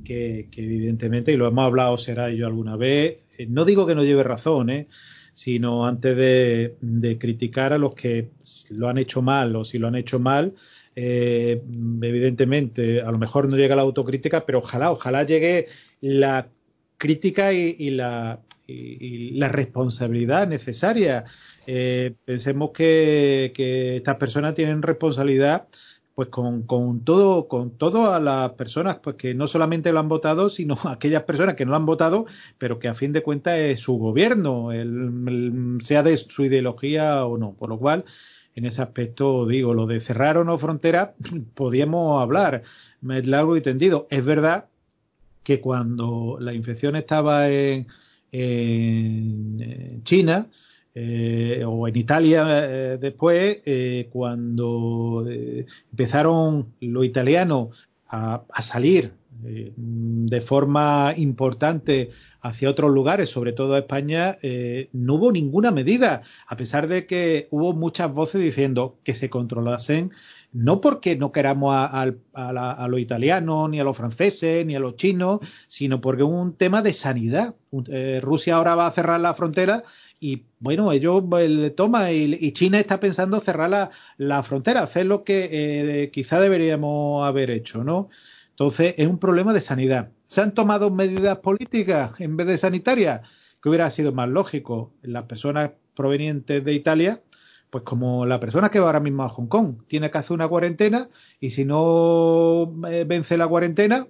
Speaker 3: que, evidentemente, y lo hemos hablado, será yo alguna vez, eh, no digo que no lleve razón, ¿eh? sino antes de, criticar a los que lo han hecho mal o si lo han hecho mal, eh, evidentemente, a lo mejor no llega la autocrítica, pero ojalá, ojalá llegue la crítica y, la, la, responsabilidad necesaria. pensemos que, estas personas tienen responsabilidad pues con, con todo, con todas las personas pues que no solamente lo han votado, sino aquellas personas que no lo han votado, pero que a fin de cuentas es su gobierno, sea de su ideología o no. Por lo cual, en ese aspecto digo, lo de cerrar o no frontera, podíamos hablar largo y tendido. Es verdad que cuando la infección estaba en, en China, eh, o en Italia eh, después, eh, cuando empezaron los italianos a, salir de forma importante hacia otros lugares, sobre todo a España, no hubo ninguna medida, a pesar de que hubo muchas voces diciendo que se controlasen, no porque no queramos a, a los italianos, ni a los franceses, ni a los chinos, sino porque es un tema de sanidad. Rusia ahora va a cerrar la frontera y bueno, ellos le toma y, China está pensando cerrar la, la frontera, hacer lo que eh, quizá deberíamos haber hecho, ¿no? Entonces es un problema de sanidad. ¿Se han tomado medidas políticas en vez de sanitarias? Que hubiera sido más lógico. Las personas provenientes de Italia, pues como la persona que va ahora mismo a Hong Kong, tiene que hacer una cuarentena y si no eh, vence la cuarentena,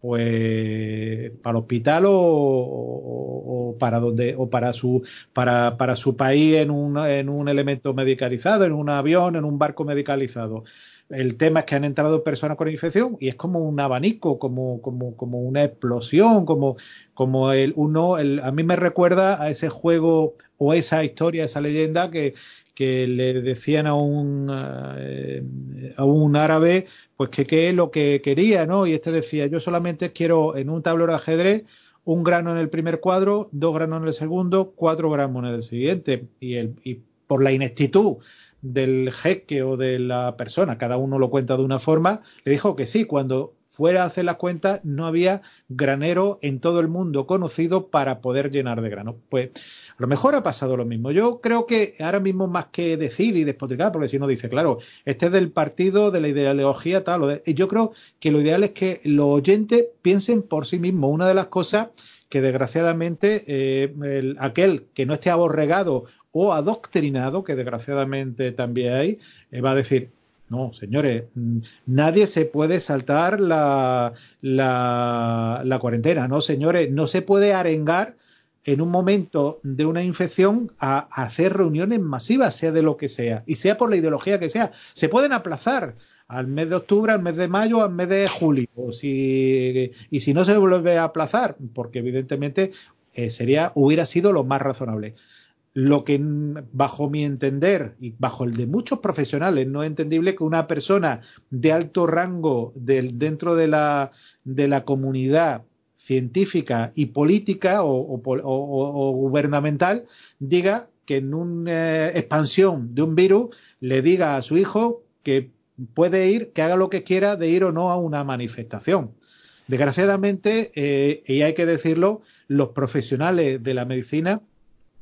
Speaker 3: pues para el hospital o, para donde o para su para, para su país en un, en un elemento medicalizado en un avión en un barco medicalizado el tema es que han entrado personas con infección y es como un abanico como como como una explosión como como el uno el, a mí me recuerda a ese juego o esa historia esa leyenda que que le decían a un, eh, a un árabe pues que qué es lo que quería, ¿no? Y este decía, yo solamente quiero en un tablero de ajedrez un grano en el primer cuadro, dos granos en el segundo, cuatro gramos en el siguiente. Y, el, y por la ineptitud del jeque o de la persona, cada uno lo cuenta de una forma, le dijo que sí, cuando fuera a hacer las cuentas, no había granero en todo el mundo conocido para poder llenar de grano. Pues a lo mejor ha pasado lo mismo. Yo creo que ahora mismo más que decir y despotricar, porque si uno dice, claro, este es del partido, de la ideología, tal, yo creo que lo ideal es que los oyentes piensen por sí mismos. Una de las cosas que desgraciadamente eh, aquel que no esté aborregado o adoctrinado, que desgraciadamente también hay, eh, va a decir, no, señores, mm, nadie se puede saltar la, la, cuarentena, no, señores, no se puede arengar en un momento de una infección a, hacer reuniones masivas, sea de lo que sea, y sea por la ideología que sea. Se pueden aplazar al mes de octubre, al mes de mayo, al mes de julio, y si no se vuelve a aplazar, porque evidentemente eh, sería, hubiera sido lo más razonable lo que bajo mi entender y bajo el de muchos profesionales no es entendible que una persona de alto rango dentro de la, de la comunidad científica y política o, gubernamental diga que en una eh, expansión de un virus le diga a su hijo que puede ir, que haga lo que quiera de ir o no a una manifestación. Desgraciadamente, eh, y hay que decirlo, los profesionales de la medicina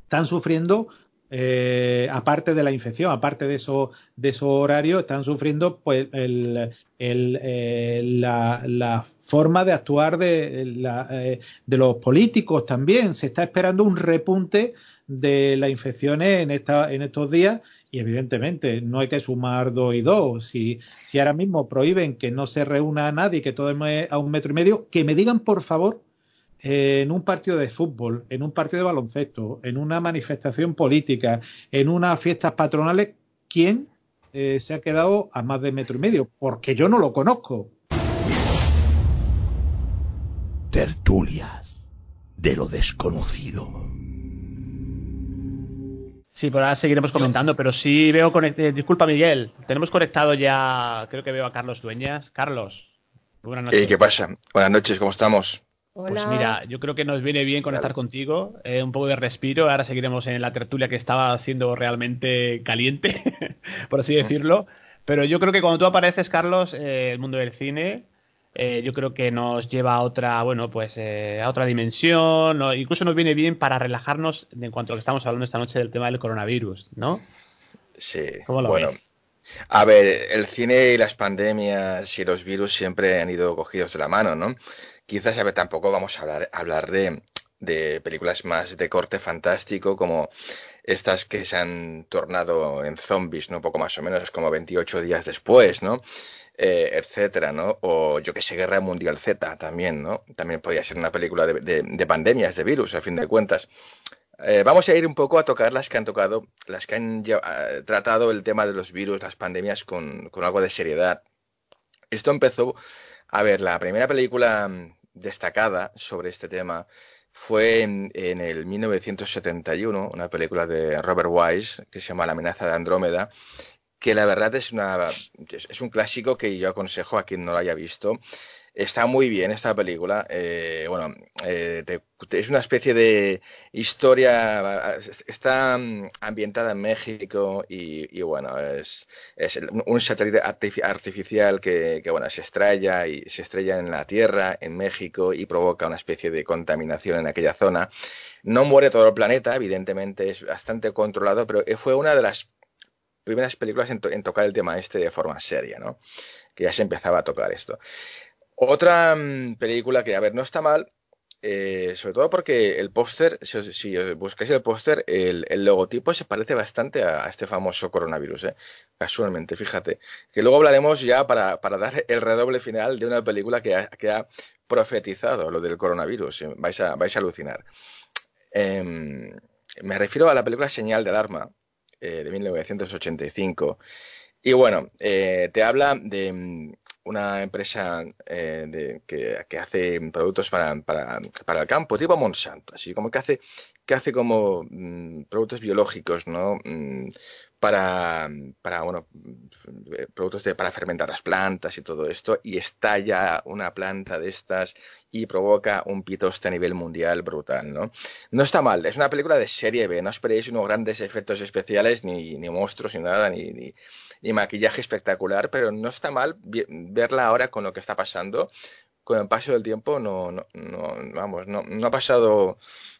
Speaker 3: están sufriendo eh, aparte de la infección, aparte de esos de esos horarios, están sufriendo pues el, eh, la, forma de actuar de, eh, de, los políticos también. Se está esperando un repunte de las infecciones en esta, en estos días y evidentemente no hay que sumar dos y dos. Si, si ahora mismo prohíben que no se reúna nadie, que todo es a un metro y medio, que me digan por favor en un partido de fútbol, en un partido de baloncesto, en una manifestación política, en unas fiestas patronales, ¿quién eh, se ha quedado a más de metro y medio? Porque yo no lo conozco.
Speaker 8: Tertulias. de lo desconocido.
Speaker 2: Sí, por ahora seguiremos comentando, pero sí veo conectado. Disculpa, Miguel, tenemos conectado ya, creo que veo a Carlos Dueñas. Carlos, buenas noches.
Speaker 9: ¿Y qué pasa? Buenas noches, ¿cómo estamos?
Speaker 2: Pues mira, yo creo que nos viene bien conectar contigo, eh, un poco de respiro. Ahora seguiremos en la tertulia que estaba siendo realmente caliente, por así decirlo. Pero yo creo que cuando tú apareces, Carlos, eh, el mundo del cine, eh, yo creo que nos lleva a otra, bueno, pues a otra dimensión. Incluso nos viene bien para relajarnos en cuanto a lo que estamos hablando esta noche del tema del coronavirus, ¿no?
Speaker 9: Sí. bueno, A ver, el cine y las pandemias y los virus siempre han ido cogidos de la mano, ¿no? Quizás, a ver, tampoco vamos a hablar, hablar de, de películas más de corte fantástico como estas que se han tornado en zombies, ¿no? Un poco más o menos como 28 días después, ¿no? Eh, etcétera, ¿no? O yo que sé, Guerra Mundial Z también, ¿no? También podría ser una película de, de, pandemias, de virus, a fin de cuentas. Eh, vamos a ir un poco a tocar las que han tocado, las que han eh, tratado el tema de los virus, las pandemias con, con algo de seriedad. Esto empezó, a ver, la primera película destacada sobre este tema fue en, el 1971, una película de Robert Wise que se llama La amenaza de Andrómeda, que la verdad es, una, es un clásico que yo aconsejo a quien no lo haya visto. Está muy bien esta película. Eh, bueno, eh, es una especie de historia. Está mm, ambientada en México y, bueno, es, un satélite artificial que, bueno, se estrella y se estrella en la Tierra, en México, y provoca una especie de contaminación en aquella zona. No muere todo el planeta, evidentemente es bastante controlado, pero fue una de las primeras películas en, en tocar el tema este de forma seria, ¿no? Que ya se empezaba a tocar esto. Otra mm, película que, a ver, no está mal, eh, sobre todo porque el póster, si, buscáis el póster, el, logotipo se parece bastante a, este famoso coronavirus, ¿eh? casualmente, fíjate. Que luego hablaremos ya para, dar el redoble final de una película que ha, profetizado lo del coronavirus. ¿eh? Vais, a, vais a alucinar. Em, me refiero a la película Señal de Alarma de 1985. Y bueno, te habla de, una empresa eh, que, hace productos para, el campo, tipo Monsanto, así como que hace, que hace como mm, productos biológicos, ¿no? Mm, para, para bueno, productos de, para fermentar las plantas y todo esto, y estalla una planta de estas y provoca un pitoste a nivel mundial brutal, ¿no? No está mal, es una película de serie B, no esperéis unos grandes efectos especiales, ni, ni monstruos, ni nada, ni y maquillaje espectacular, pero no está mal verla ahora con lo que está pasando. Con el paso del tiempo no, no, no vamos, no, no ha pasado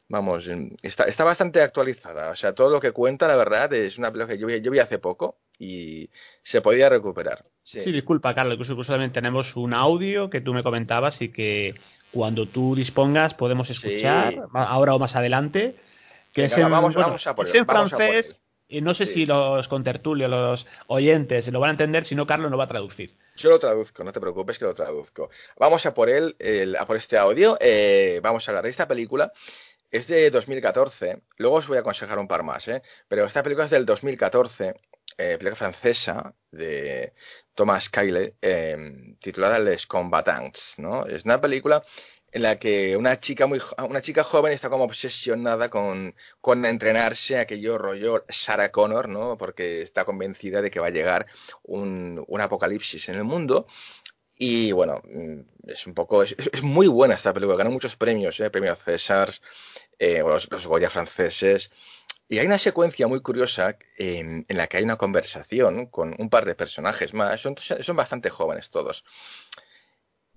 Speaker 9: vamos, está, está, bastante actualizada. O sea, todo lo que cuenta, la verdad, es una película que yo vi, yo vi hace poco y se podía recuperar.
Speaker 2: Sí, disculpa, Carlos, incluso también tenemos un audio que tú me comentabas y que cuando tú dispongas podemos escuchar, ahora o más adelante, que es en, vamos, vamos a por francés y no sé si los contertulios, los oyentes, lo van a entender, si no, Carlos lo va a traducir.
Speaker 9: Yo lo traduzco, no te preocupes que lo traduzco. Vamos a por él, a por este audio. Eh, vamos a hablar de esta película. Es de 2014. Luego os voy a aconsejar un par más, ¿eh? Pero esta película es del 2014, eh, película francesa de Thomas Kyle, eh, titulada Les Combatants, ¿no? Es una película en la que una chica muy una chica joven está como obsesionada con, con entrenarse aquello rollo Sarah Connor, ¿no? Porque está convencida de que va a llegar un, un apocalipsis en el mundo. Y bueno, mm, es un poco, es, muy buena esta película, ganó muchos premios, ¿eh? premios César, eh, los, Goya franceses. Y hay una secuencia muy curiosa en, en, la que hay una conversación con un par de personajes más, son, son bastante jóvenes todos.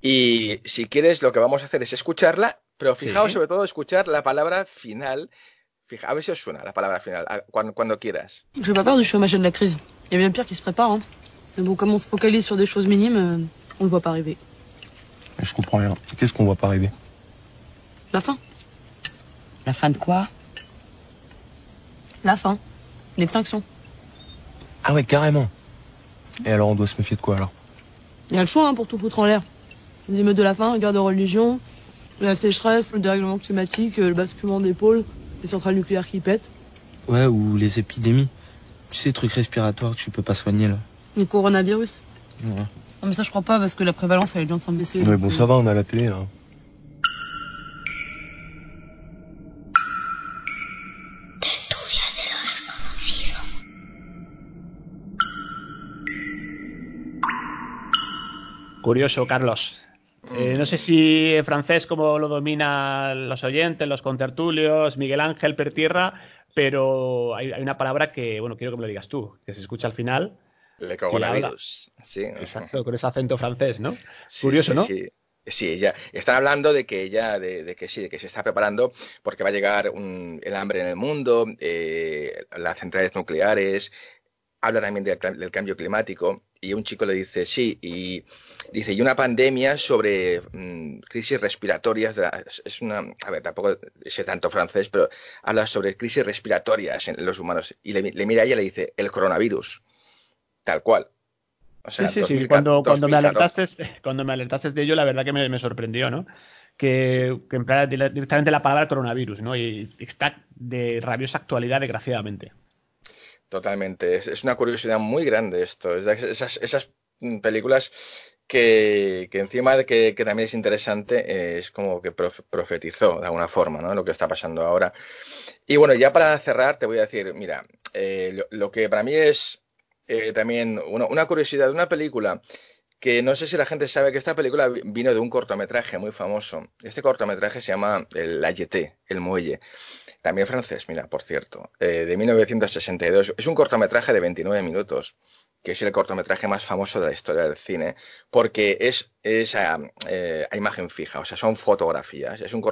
Speaker 9: Y si quieres, lo que vamos a hacer es escucharla, pero fijaos sobre todo escuchar la palabra final. Fija, a ver si os suena la palabra final, cuando, cuando quieras.
Speaker 10: J'ai pas peur du chômage et de la crise. Il y a bien pire qui se prépare. Hein. Mais bon, comme on se focalise sur des choses minimes, euh, on le voit pas arriver.
Speaker 11: Je comprends rien. Qu'est-ce qu'on voit pas arriver?
Speaker 10: La fin.
Speaker 12: La fin de quoi?
Speaker 10: La fin. L'extinction.
Speaker 11: Ah ouais, carrément. Et alors on doit se méfier de quoi alors?
Speaker 10: Il y a le choix hein, pour tout foutre en l'air les émeutes de la faim, la guerre de religion, la sécheresse, le dérèglement climatique, euh, le basculement des pôles, les centrales nucléaires qui pètent.
Speaker 11: Ouais, ou les épidémies. Tu sais, trucs respiratoires que tu peux pas soigner là.
Speaker 10: Le coronavirus
Speaker 11: Ouais.
Speaker 10: Non, mais ça, je crois pas parce que la prévalence elle est bien en train de baisser.
Speaker 11: Mais bon, ça va, on a la télé là.
Speaker 2: Curioso, Carlos. Eh, no sé si en francés como lo dominan los oyentes, los contertulios, Miguel Ángel Pertierra, pero hay, una palabra que, bueno, quiero que me lo digas tú, que se escucha al final.
Speaker 9: Le coronavirus, sí.
Speaker 2: Exacto, con ese acento francés, ¿no? Curioso, ¿no?
Speaker 9: Sí. Sí, ya están hablando de que ella, de, que sí, de que se está preparando porque va a llegar el hambre en el mundo, eh, las centrales nucleares, habla también del, cambio climático y un chico le dice sí y dice y una pandemia sobre mm, crisis respiratorias es una a ver tampoco sé tanto francés pero habla sobre crisis respiratorias en los humanos y le, mira a ella y le dice el coronavirus tal cual
Speaker 2: sí, sí, sí. Cuando, cuando, me alertaste, cuando me alertaste de ello, la verdad que me, sorprendió, ¿no? Que, que empleara directamente la palabra coronavirus, ¿no? Y está de rabiosa actualidad, desgraciadamente.
Speaker 9: Totalmente. Es, una curiosidad muy grande esto. esas, esas películas que, encima de que, también es interesante, es como que profetizó de alguna forma, ¿no? Lo que está pasando ahora. Y bueno, ya para cerrar, te voy a decir, mira, eh, lo, que para mí es eh, también una, curiosidad de una película que no sé si la gente sabe que esta película vino de un cortometraje muy famoso. Este cortometraje se llama El Yeté, El Muelle. También francés, mira, por cierto, eh, de 1962. Es un cortometraje de 29 minutos, que es el cortometraje más famoso de la historia del cine, porque es, es a, eh, imagen fija, o sea, son fotografías. Es, un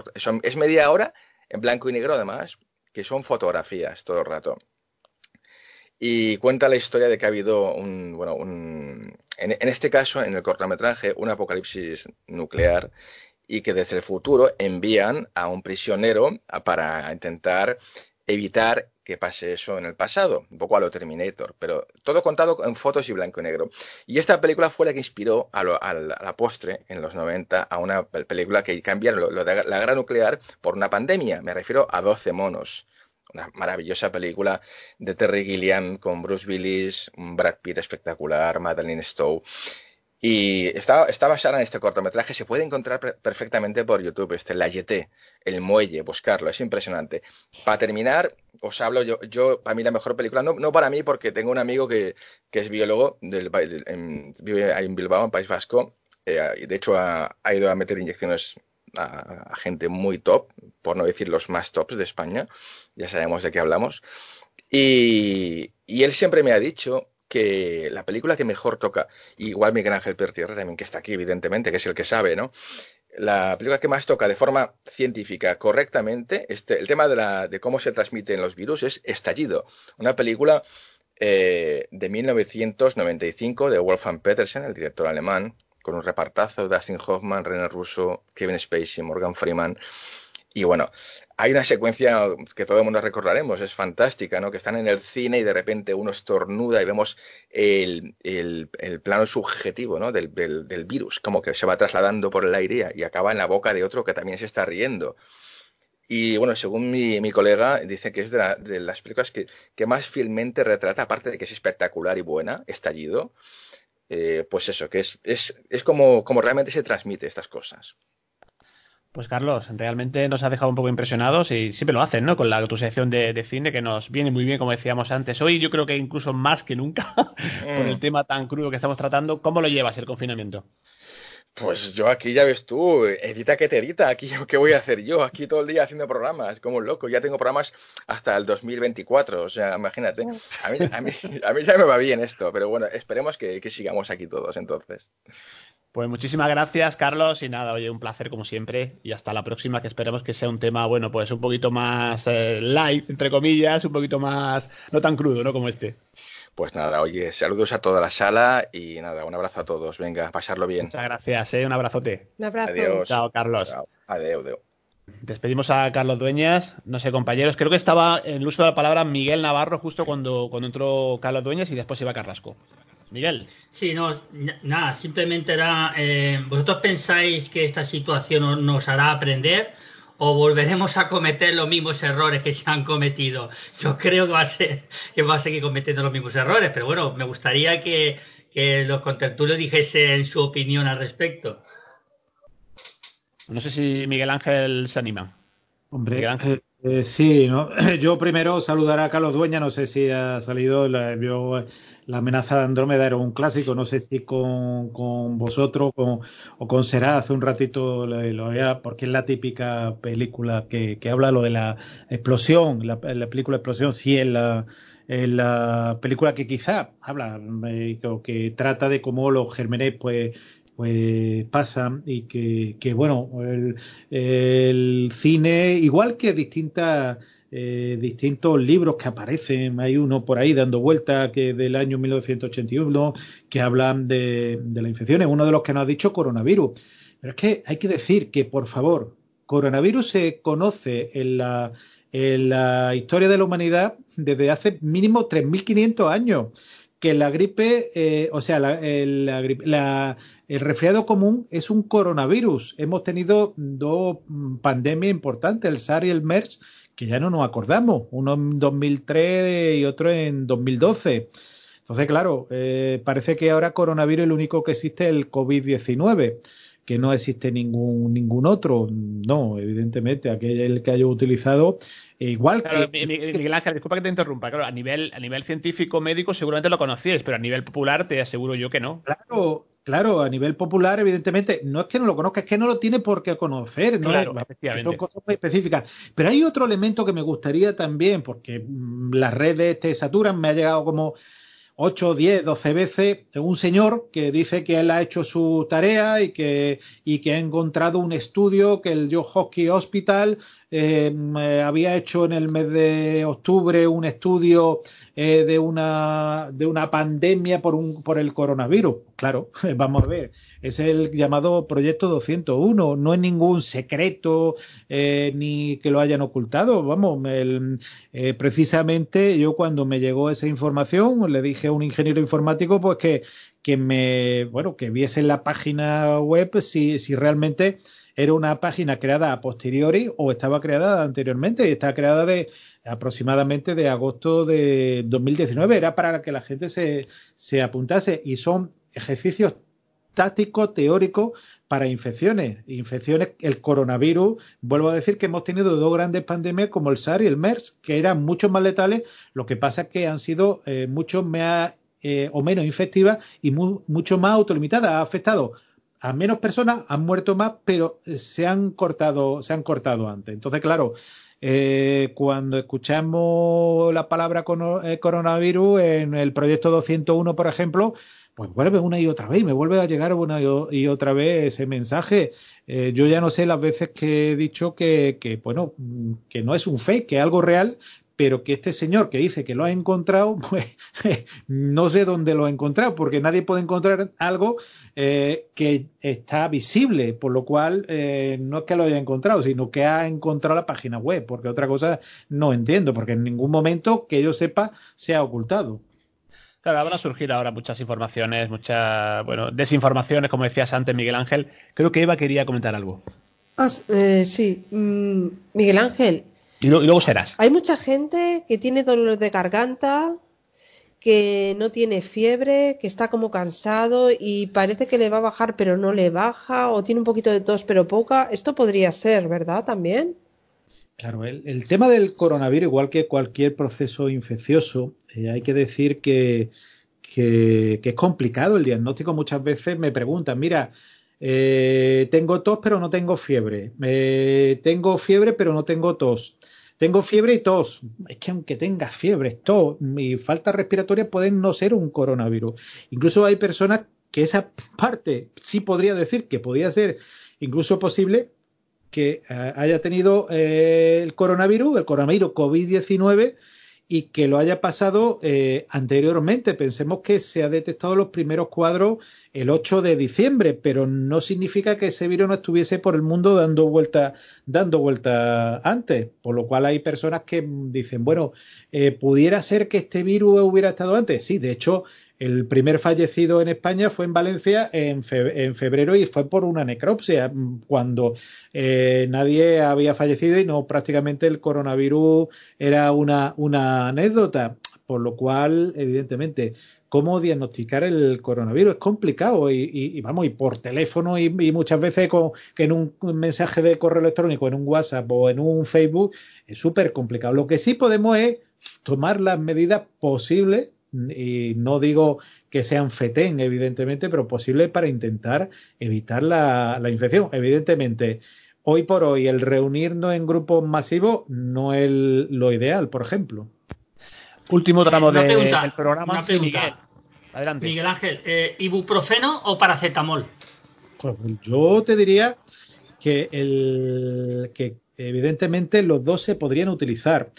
Speaker 9: es media hora, en blanco y negro además, que son fotografías todo el rato y cuenta la historia de que ha habido un, bueno, un, en, este caso, en el cortometraje, un apocalipsis nuclear y que desde el futuro envían a un prisionero para intentar evitar que pase eso en el pasado, un poco a lo Terminator, pero todo contado en fotos y blanco y negro. Y esta película fue la que inspiró a, la postre, en los 90, a una película que cambiaron lo, de la guerra nuclear por una pandemia. Me refiero a 12 monos una maravillosa película de Terry Gilliam con Bruce Willis, un Brad Pitt espectacular, Madeline Stowe. Y está, basada en este cortometraje, se puede encontrar perfectamente por YouTube, este La Yeté, El Muelle, buscarlo, es impresionante. Para terminar, os hablo yo, yo para mí la mejor película, no, no para mí porque tengo un amigo que, que es biólogo, del, vive ahí en Bilbao, en País Vasco, eh, de hecho ha, ha, ido a meter inyecciones a, gente muy top, por no decir los más tops de España, ya sabemos de qué hablamos. Y, él siempre me ha dicho que la película que mejor toca, igual Miguel Ángel Pertierra también, que está aquí evidentemente, que es el que sabe, ¿no? La película que más toca de forma científica correctamente, este, el tema de, la, de cómo se transmiten los virus es Estallido, una película eh, de 1995 de Wolfgang Petersen, el director alemán, con un repartazo, Dustin Hoffman, René Russo, Kevin Spacey, Morgan Freeman. Y bueno, hay una secuencia que todo el mundo recordaremos, es fantástica, ¿no? Que están en el cine y de repente uno estornuda y vemos el, plano subjetivo, ¿no? Del, virus, como que se va trasladando por el aire y acaba en la boca de otro que también se está riendo. Y bueno, según mi, colega, dice que es de, las películas que, que, más fielmente retrata, aparte de que es espectacular y buena, estallido, eh, pues eso, que es, es, es como, como realmente se transmite estas cosas.
Speaker 2: Pues Carlos, realmente nos ha dejado un poco impresionados y siempre lo hacen, ¿no? Con la tu sección de, cine que nos viene muy bien, como decíamos antes. Hoy yo creo que incluso más que nunca, por el mm. tema tan crudo que estamos tratando. ¿Cómo lo llevas el confinamiento?
Speaker 9: Pues yo aquí ya ves tú, edita que te edita, aquí qué voy a hacer yo, aquí todo el día haciendo programas, como un loco, ya tengo programas hasta el 2024, o sea, imagínate, a mí, a mí, a mí ya me va bien esto, pero bueno, esperemos que, sigamos aquí todos entonces.
Speaker 2: Pues muchísimas gracias, Carlos, y nada, oye, un placer como siempre, y hasta la próxima, que esperemos que sea un tema, bueno, pues un poquito más eh, light, entre comillas, un poquito más, no tan crudo, ¿no? Como este.
Speaker 9: Pues nada, oye, saludos a toda la sala y nada, un abrazo a todos. Venga, pasarlo bien.
Speaker 2: Muchas gracias, ¿eh? un abrazote.
Speaker 4: Un abrazo.
Speaker 9: Adiós.
Speaker 2: Chao, Carlos. Chao.
Speaker 9: Adiós,
Speaker 2: Despedimos a Carlos Dueñas. No sé, compañeros, creo que estaba en el uso de la palabra Miguel Navarro justo cuando, cuando entró Carlos Dueñas y después iba Carrasco. Miguel.
Speaker 6: Sí, no, nada, simplemente era, eh, ¿vosotros pensáis que esta situación nos hará aprender? O volveremos a cometer los mismos errores que se han cometido. Yo creo que va a ser que va a seguir cometiendo los mismos errores, pero bueno, me gustaría que, los contertulios dijesen su opinión al respecto.
Speaker 2: No sé si Miguel Ángel se anima.
Speaker 3: Hombre, Miguel Ángel. Eh, sí, ¿no? yo primero saludar a Carlos Dueña, no sé si ha salido, la, la amenaza de Andrómeda era un clásico, no sé si con, con vosotros o con Será hace un ratito lo, veía, porque es la típica película que, que habla lo de la explosión, la, película Explosión, sí es la, la película que quizá habla, eh, que trata de cómo los gérmenes pues pues pasa y que, que bueno, el, cine, igual que distintas eh, distintos libros que aparecen. Hay uno por ahí dando vuelta que del año 1981 que hablan de, de las infecciones. Uno de los que nos ha dicho coronavirus. Pero es que hay que decir que, por favor, coronavirus se conoce en la, en la historia de la humanidad desde hace mínimo 3.500 años. Que la gripe, eh, o sea, la, el, la, el resfriado común es un coronavirus. Hemos tenido dos pandemias importantes, el SARS y el MERS, que ya no nos acordamos, uno en 2003 y otro en 2012. Entonces, claro, eh, parece que ahora coronavirus es el único que existe el COVID-19, que no existe ningún, ningún otro. No, evidentemente, aquel el que haya utilizado. E igual que.
Speaker 2: Miguel Ángel, disculpa que te interrumpa. Claro, a nivel, a nivel científico médico seguramente lo conocíais, pero a nivel popular te aseguro yo que no.
Speaker 3: Claro, Claro, a nivel popular, evidentemente, no es que no lo conozca, es que no lo tiene por qué conocer, ¿no?
Speaker 2: Claro,
Speaker 3: son cosas muy específicas. Pero hay otro elemento que me gustaría también, porque mm, las redes te saturan, me ha llegado como 8, 10, 12 veces un señor que dice que él ha hecho su tarea y que, y que ha encontrado un estudio que el John Hopkins Hospital eh, eh, había hecho en el mes de octubre un estudio eh, de, una, de una pandemia por, un, por el coronavirus. Claro, vamos a ver, es el llamado Proyecto 201, no es ningún secreto eh, ni que lo hayan ocultado. Vamos, el, precisamente yo cuando me llegó esa información le dije a un ingeniero informático pues que, que me, bueno, que viese en la página web si, si realmente era una página creada a posteriori o estaba creada anteriormente y está creada de aproximadamente de agosto de 2019. Era para que la gente se, se apuntase y son ejercicios tácticos, teóricos para infecciones. Infecciones, el coronavirus, vuelvo a decir que hemos tenido dos grandes pandemias como el SARS y el MERS, que eran mucho más letales, lo que pasa es que han sido eh, mucho más eh, o menos infectivas y mucho más autolimitadas. Ha afectado a menos personas, han muerto más, pero se han cortado, se han cortado antes. Entonces, claro, eh, cuando escuchamos la palabra eh, coronavirus en el proyecto 201, por ejemplo, pues vuelve una y otra vez, me vuelve a llegar una y otra vez ese mensaje. Eh, yo ya no sé las veces que he dicho que, que, bueno, que no es un fake, que es algo real, pero que este señor que dice que lo ha encontrado, pues no sé dónde lo ha encontrado, porque nadie puede encontrar algo eh, que está visible, por lo cual eh, no es que lo haya encontrado, sino que ha encontrado la página web, porque otra cosa no entiendo, porque en ningún momento que yo sepa se ha ocultado.
Speaker 2: Claro, van a surgir ahora muchas informaciones, muchas, bueno, desinformaciones, como decías antes, Miguel Ángel. Creo que Eva quería comentar algo.
Speaker 4: Ah, eh, sí, mm, Miguel Ángel,
Speaker 2: y, luego serás.
Speaker 4: Hay mucha gente que tiene dolor de garganta, que no tiene fiebre, que está como cansado y parece que le va a bajar pero no le baja, o tiene un poquito de tos pero poca. Esto podría ser, ¿verdad? También.
Speaker 3: Claro, el, tema del coronavirus, igual que cualquier proceso infeccioso, eh, hay que decir que, que, es complicado el diagnóstico. Muchas veces me preguntan, mira, eh, tengo tos pero no tengo fiebre, eh, tengo fiebre pero no tengo tos. Tengo fiebre y tos. Es que aunque tengas fiebre, tos y falta respiratoria pueden no ser un coronavirus. Incluso hay personas que esa parte sí podría decir que podría ser incluso posible que eh, haya tenido eh, el coronavirus, el coronavirus COVID-19 y que lo haya pasado eh, anteriormente. Pensemos que se ha detectado los primeros cuadros el 8 de diciembre, pero no significa que ese virus no estuviese por el mundo dando vuelta, dando vuelta antes. Por lo cual hay personas que dicen, bueno, eh, pudiera ser que este virus hubiera estado antes. Sí, de hecho, el primer fallecido en España fue en Valencia en, febrero y fue por una necropsia, cuando eh, nadie había fallecido y no prácticamente el coronavirus era una, una anécdota. Por lo cual, evidentemente, cómo diagnosticar el coronavirus es complicado y, vamos, y por teléfono y, muchas veces con, que en un, mensaje de correo electrónico, en un WhatsApp o en un Facebook, es súper complicado. Lo que sí podemos es tomar las medidas posibles y no digo que sean FETEN, evidentemente, pero posible para intentar evitar la, infección. Evidentemente, hoy por hoy el reunirnos en grupos masivos no es lo ideal, por ejemplo.
Speaker 2: Último tramo del programa.
Speaker 6: Una pregunta. Adelante. Miguel Ángel, eh, ¿ibuprofeno o paracetamol?
Speaker 3: Pues yo te diría que, el, que evidentemente los dos se podrían utilizar.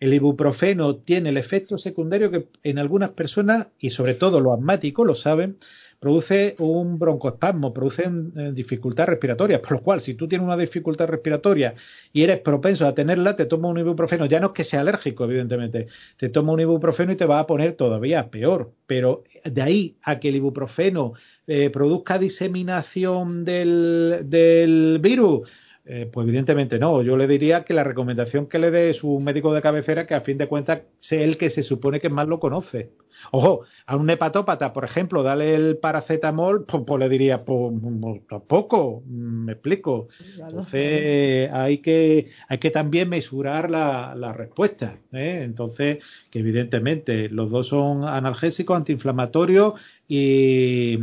Speaker 3: El ibuprofeno tiene el efecto secundario que en algunas personas, y sobre todo los asmáticos lo saben, produce un broncoespasmo, produce eh, dificultad respiratoria, por lo cual si tú tienes una dificultad respiratoria y eres propenso a tenerla, te toma un ibuprofeno, ya no es que sea alérgico, evidentemente, te toma un ibuprofeno y te va a poner todavía peor, pero de ahí a que el ibuprofeno eh, produzca diseminación del, del virus, eh, pues evidentemente no. Yo le diría que la recomendación que le dé su médico de cabecera, que a fin de cuentas sea el que se supone que más lo conoce. Ojo, a un hepatópata, por ejemplo, dale el paracetamol, pues, pues le diría, pues, pues, tampoco, me explico. Entonces hay que, hay que también mesurar la, la respuesta. ¿eh? Entonces, que evidentemente los dos son analgésicos, antiinflamatorios y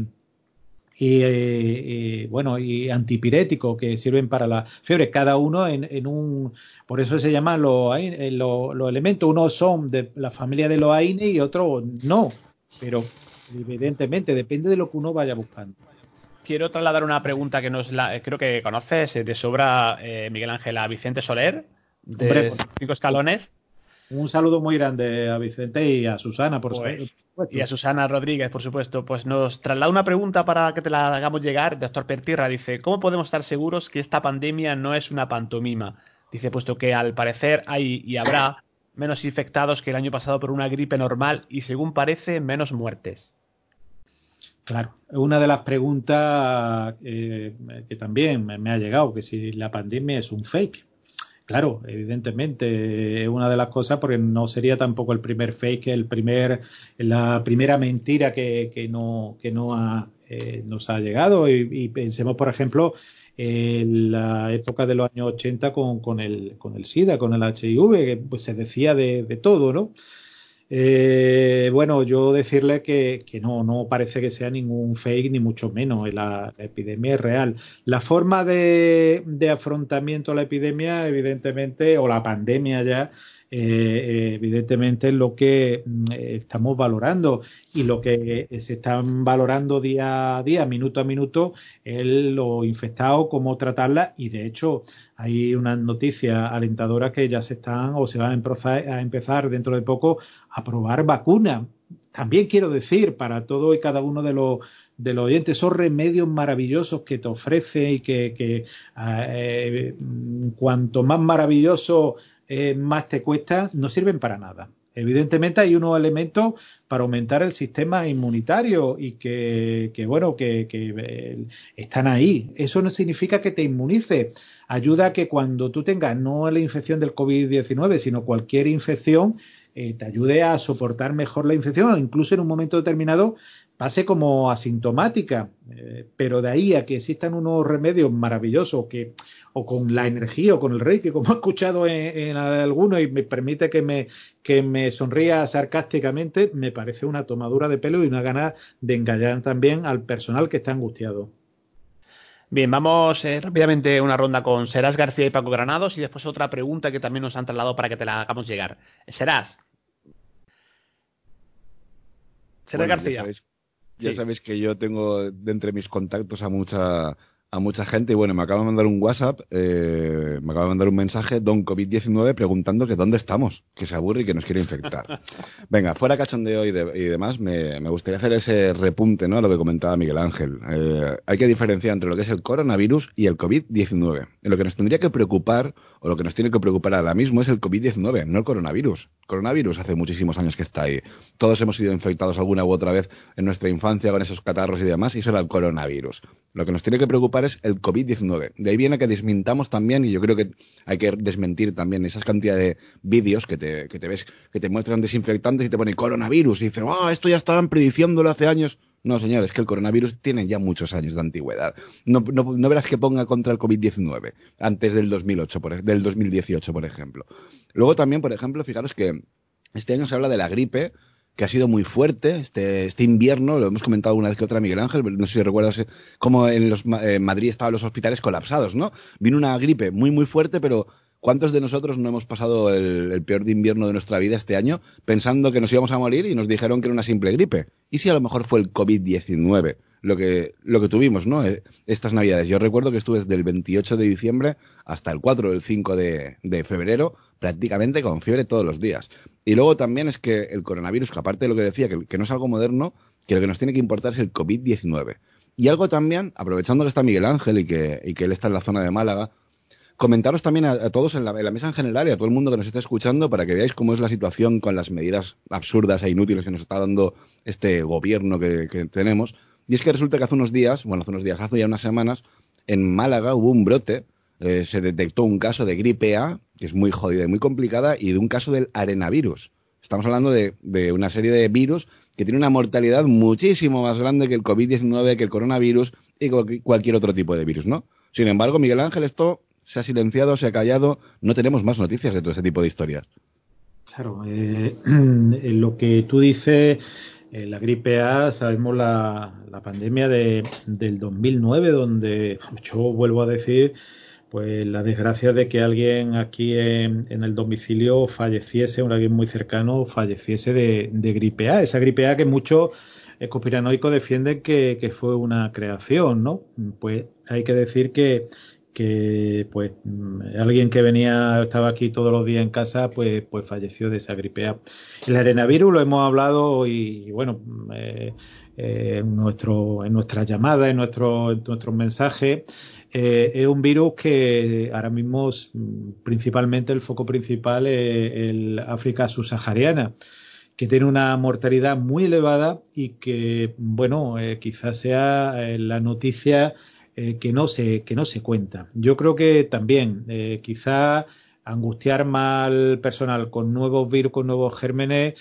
Speaker 3: y, bueno y antipirético que sirven para la fiebre. Cada uno en, un por eso se llaman los, los, elementos unos son de la familia de los AINE y otros no pero evidentemente depende de lo que uno vaya buscando.
Speaker 2: Quiero trasladar una pregunta que nos la, creo que conoces de sobra eh, Miguel Ángel a Vicente Soler de cinco escalones
Speaker 3: un saludo muy grande a Vicente y a Susana, por
Speaker 2: pues, supuesto. Y a Susana Rodríguez, por supuesto. Pues nos traslada una pregunta para que te la hagamos llegar. Doctor Pertirra dice, ¿cómo podemos estar seguros que esta pandemia no es una pantomima? Dice, puesto que al parecer hay y habrá menos infectados que el año pasado por una gripe normal y según parece menos muertes.
Speaker 3: Claro, una de las preguntas eh, que también me ha llegado, que si la pandemia es un fake. Claro, evidentemente es una de las cosas porque no sería tampoco el primer fake, el primer, la primera mentira que, que no, que no ha, eh, nos ha llegado. Y, pensemos, por ejemplo, en la época de los años 80 con, con, el, con el SIDA, con el HIV, que pues se decía de, de todo, ¿no? Eh, bueno, yo decirle que, no, no parece que sea ningún fake, ni mucho menos. La, epidemia es real. La forma de, de, afrontamiento a la epidemia, evidentemente, o la pandemia ya, eh, evidentemente es lo que mm, estamos valorando y lo que se están valorando día a día, minuto a minuto, es lo infectado, cómo tratarla y de hecho hay unas noticias alentadoras que ya se están o se van a empezar, dentro de poco a probar vacunas. También quiero decir para todo y cada uno de los de los oyentes, esos remedios maravillosos que te ofrece y que, eh, cuanto más maravilloso eh, más te cuesta, no sirven para nada. Evidentemente hay unos elementos para aumentar el sistema inmunitario y que, bueno, que, eh, están ahí. Eso no significa que te inmunice. Ayuda a que cuando tú tengas no la infección del COVID-19, sino cualquier infección, eh, te ayude a soportar mejor la infección, incluso en un momento determinado pase como asintomática. pero de ahí a que existan unos remedios maravillosos que o con la energía o con el que como he escuchado en, alguno y me permite que me, que me sonría sarcásticamente, me parece una tomadura de pelo y una gana de engañar también al personal que está angustiado.
Speaker 2: Bien, vamos eh, rápidamente una ronda con Serás García y Paco Granados y después otra pregunta que también nos han trasladado para que te la hagamos llegar. Serás.
Speaker 5: Serás García. Ya sabéis, que yo tengo de entre mis contactos a mucha a mucha gente y bueno, me acaba de mandar un WhatsApp, eh, me acaba de mandar un mensaje, Don COVID-19, preguntando que dónde estamos, que se aburre y que nos quiere infectar. Venga, fuera cachondeo y, y demás, me, gustaría hacer ese repunte ¿no? a lo que comentaba Miguel Ángel. Eh, hay que diferenciar entre lo que es el coronavirus y el COVID-19. En lo que nos tendría que preocupar, o lo que nos tiene que preocupar ahora mismo, es el COVID-19, no el coronavirus. El coronavirus hace muchísimos años que está ahí. Todos hemos sido infectados alguna u otra vez en nuestra infancia con esos catarros y demás, y eso era el coronavirus. Lo que nos tiene que preocupar es el COVID-19. De ahí viene que desmintamos también, y yo creo que hay que desmentir también esas cantidad de vídeos que te, que te ves, que te muestran desinfectantes y te ponen coronavirus y dicen, ah, esto ya estaban prediciéndolo hace años. No, señores, que el coronavirus tiene ya muchos años de antigüedad. No, no, verás que ponga contra el COVID-19 antes del 2008, por, del 2018, por ejemplo. Luego también, por ejemplo, fijaros que este año se habla de la gripe que ha sido muy fuerte este, este invierno, lo hemos comentado una vez que otra Miguel Ángel, no sé si recuerdas eh, cómo en los, eh, Madrid estaban los hospitales colapsados, ¿no? Vino una gripe muy, muy fuerte, pero ¿cuántos de nosotros no hemos pasado el, peor de invierno de nuestra vida este año pensando que nos íbamos a morir y nos dijeron que era una simple gripe? ¿Y si a lo mejor fue el COVID-19? lo que, lo que tuvimos, ¿no? Eh, estas navidades. Yo recuerdo que estuve desde el 28 de diciembre hasta el 4 o el 5 de, febrero prácticamente con fiebre todos los días. Y luego también es que el coronavirus, que aparte de lo que decía, que, no es algo moderno, que lo que nos tiene que importar es el COVID-19. Y algo también, aprovechando que está Miguel Ángel y que, y que él está en la zona de Málaga, comentaros también a, todos en la, mesa en general y a todo el mundo que nos está escuchando para que veáis cómo es la situación con las medidas absurdas e inútiles que nos está dando este gobierno que tenemos y es que resulta que hace unos días, bueno, hace unos días, hace ya unas semanas, en Málaga hubo un brote, eh, se detectó un caso de gripe A, que es muy jodida y muy complicada, y de un caso del arenavirus. Estamos hablando de, una serie de virus que tiene una mortalidad muchísimo más grande que el COVID-19, que el coronavirus y cualquier otro tipo de virus, ¿no? Sin embargo, Miguel Ángel, esto se ha silenciado, se ha callado, no tenemos más noticias de todo ese tipo de historias.
Speaker 3: Claro, eh, lo que tú dices eh, la gripe A, sabemos la, pandemia de, del 2009, donde yo vuelvo a decir, pues la desgracia de que alguien aquí en, el domicilio falleciese, un alguien muy cercano falleciese de, gripe A. Esa gripe A que muchos conspiranoicos defienden que, que fue una creación, ¿no? Pues hay que decir que, que pues alguien que venía estaba aquí todos los días en casa pues pues falleció de esa gripe A. El arenavirus lo hemos hablado y, bueno eh, eh, en nuestro en nuestras llamadas en nuestro en nuestros mensajes eh, es un virus que ahora mismo principalmente el foco principal es el África subsahariana que tiene una mortalidad muy elevada y que bueno quizás sea la noticia eh, que, no se, que no se cuenta. Yo creo que también eh, quizá angustiar mal personal con nuevos virus, con nuevos gérmenes,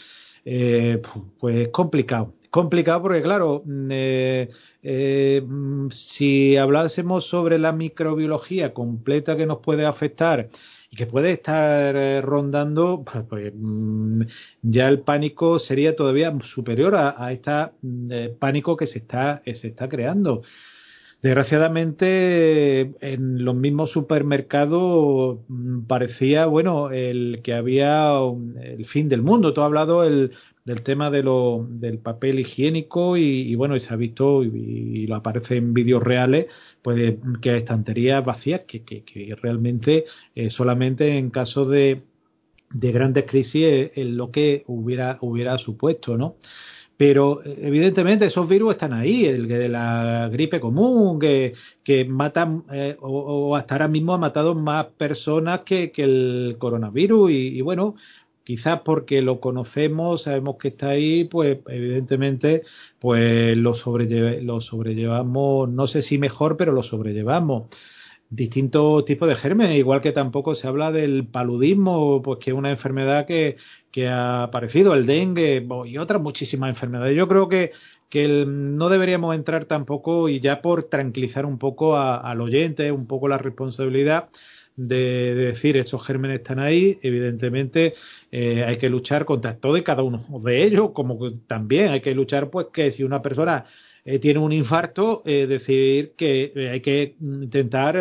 Speaker 3: eh, pues es complicado. Complicado porque, claro, mm, si hablásemos sobre la microbiología completa que nos puede afectar y que puede estar rondando, pues, pues mm, ya el pánico sería todavía superior a, este pánico que se está, se está creando. Desgraciadamente, en los mismos supermercados mm, parecía, bueno, el que había el fin del mundo. Tú hablado el, del tema de lo, del papel higiénico y, bueno, y se ha visto y, lo aparece en vídeos reales, pues que estanterías vacías que, que, realmente eh, solamente en caso de, de grandes crisis es, lo que hubiera, hubiera supuesto, ¿no? Pero evidentemente esos virus están ahí, el de la gripe común, que, que matan, eh, o, hasta ahora mismo ha matado más personas que, el coronavirus. Y, bueno, quizás porque lo conocemos, sabemos que está ahí, pues evidentemente pues lo, lo sobrellevamos, no sé si mejor, pero lo sobrellevamos distintos tipos de gérmenes, igual que tampoco se habla del paludismo, pues que es una enfermedad que, ha aparecido, el dengue y otras muchísimas enfermedades. Yo creo que, que no deberíamos entrar tampoco, y ya por tranquilizar un poco al oyente, un poco la responsabilidad de, decir estos gérmenes están ahí, evidentemente eh, hay que luchar contra todo y cada uno de ellos, como también hay que luchar pues que si una persona eh, tiene un infarto, eh, decir que hay que intentar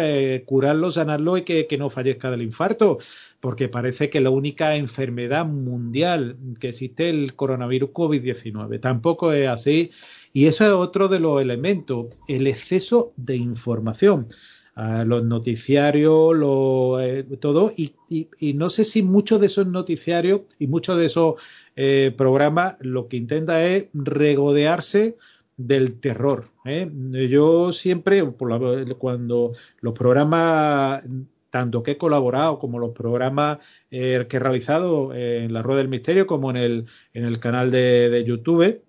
Speaker 3: curarlo, sanarlo y que, no fallezca del infarto, porque parece que la única enfermedad mundial que existe es el coronavirus COVID-19. Tampoco es así. Y eso es otro de los elementos, el exceso de información. Los noticiarios, lo, todo, y, no sé si muchos de esos noticiarios y muchos de esos programas lo que intenta es regodearse del terror. ¿eh? Yo siempre, cuando los programas, tanto que he colaborado como los programas eh, que he realizado en la Rueda del Misterio como en el, en el canal de, YouTube,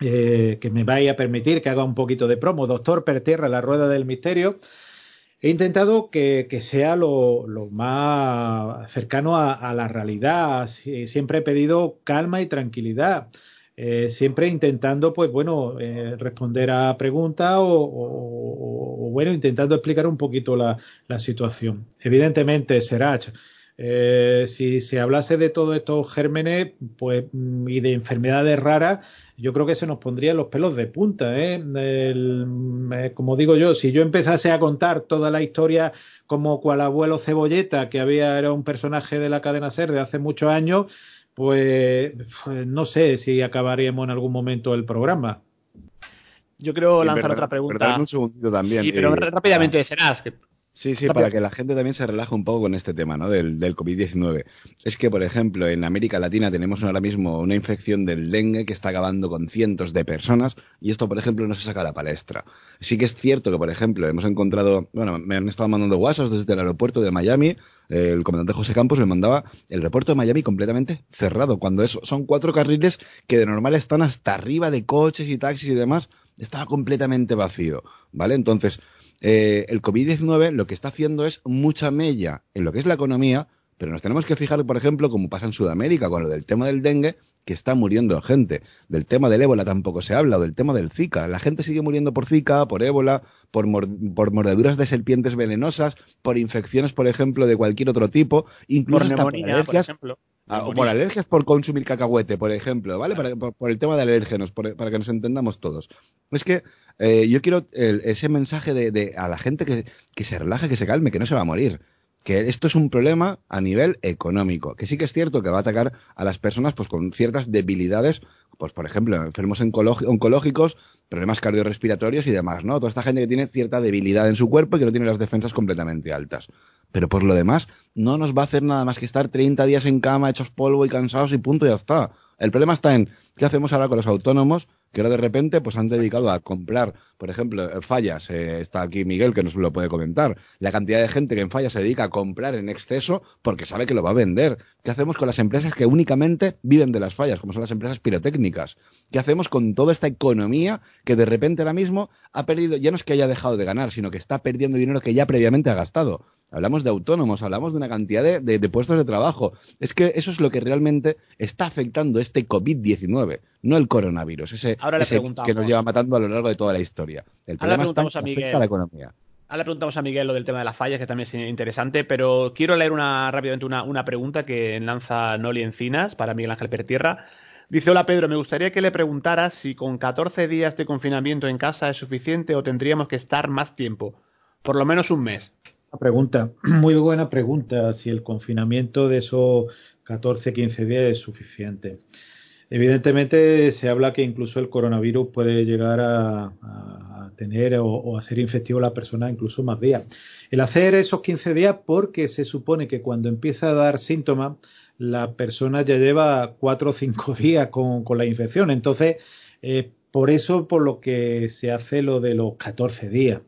Speaker 3: eh, que me vaya a permitir que haga un poquito de promo, Doctor Pertierra, la Rueda del Misterio, he intentado que, sea lo, más cercano a, la realidad. Siempre he pedido calma y tranquilidad. Eh, siempre intentando, pues bueno, eh, responder a preguntas o, bueno, intentando explicar un poquito la, situación. Evidentemente, Serach, Eh, si se hablase de todos estos gérmenes pues, mm, y de enfermedades raras, yo creo que se nos pondrían los pelos de punta. ¿eh? eh como digo yo, si yo empezase a contar toda la historia como cual abuelo cebolleta, que había era un personaje de la cadena SER de hace muchos años, pues, pues no sé si acabaríamos en algún momento el programa.
Speaker 2: Yo quiero lanzar otra pregunta.
Speaker 5: Un segundito también.
Speaker 2: Sí, pero eh, rápidamente, serás. Que
Speaker 5: Sí, sí, para que la gente también se relaje un poco con este tema, ¿no? Del, del COVID-19. Es que, por ejemplo, en América Latina tenemos ahora mismo una infección del dengue que está acabando con cientos de personas y esto, por ejemplo, no se saca a la palestra. Sí que es cierto que, por ejemplo, hemos encontrado, bueno, me han estado mandando WhatsApp desde el aeropuerto de Miami, el comandante José Campos me mandaba el aeropuerto de Miami completamente cerrado, cuando eso son cuatro carriles que de normal están hasta arriba de coches y taxis y demás, estaba completamente vacío, ¿vale? Entonces, eh, el COVID-19 lo que está haciendo es mucha mella en lo que es la economía, pero nos tenemos que fijar, por ejemplo, como pasa en Sudamérica con lo del tema del dengue, que está muriendo gente. Del tema del ébola tampoco se habla, o del tema del Zika. La gente sigue muriendo por Zika, por ébola, por, mordeduras de serpientes venenosas, por infecciones, por ejemplo, de cualquier otro tipo, incluso por alergias. Por ah, por alergias por consumir cacahuete, por ejemplo, ¿vale? por, el tema de alérgenos, para que nos entendamos todos. Es que eh, yo quiero ese mensaje de, a la gente que, que se relaje, que se calme, que no se va a morir que esto es un problema a nivel económico, que sí que es cierto que va a atacar a las personas pues con ciertas debilidades, pues por ejemplo, enfermos oncológicos, problemas cardiorrespiratorios y demás, ¿no? Toda esta gente que tiene cierta debilidad en su cuerpo y que no tiene las defensas completamente altas. Pero por lo demás, no nos va a hacer nada más que estar 30 días en cama, hechos polvo y cansados y punto, y ya está. El problema está en qué hacemos ahora con los autónomos que ahora de repente pues han dedicado a comprar, por ejemplo, fallas, eh, está aquí Miguel que nos lo puede comentar, la cantidad de gente que en fallas se dedica a comprar en exceso porque sabe que lo va a vender. ¿Qué hacemos con las empresas que únicamente viven de las fallas, como son las empresas pirotécnicas? ¿Qué hacemos con toda esta economía que de repente ahora mismo ha perdido, ya no es que haya dejado de ganar, sino que está perdiendo dinero que ya previamente ha gastado? Hablamos de autónomos, hablamos de una cantidad de, puestos de trabajo. Es que eso es lo que realmente está afectando este COVID-19, no el coronavirus, ese, que nos lleva matando a lo largo de toda la historia. El problema está
Speaker 2: a la economía. Ahora le preguntamos a Miguel lo del tema de las fallas, que también es interesante, pero quiero leer una, rápidamente una, una pregunta que lanza Noli Encinas para Miguel Ángel Pertierra. Dice, hola Pedro, me gustaría que le preguntara si con 14 días de confinamiento en casa es suficiente o tendríamos que estar más tiempo, por lo menos un mes.
Speaker 3: Pregunta, muy buena pregunta, si el confinamiento de esos 14, 15 días es suficiente. Evidentemente se habla que incluso el coronavirus puede llegar a, tener o, a ser infectivo a la persona incluso más días. El hacer esos 15 días porque se supone que cuando empieza a dar síntomas la persona ya lleva 4 o 5 días con, la infección. Entonces, eh, por eso, por lo que se hace lo de los 14 días,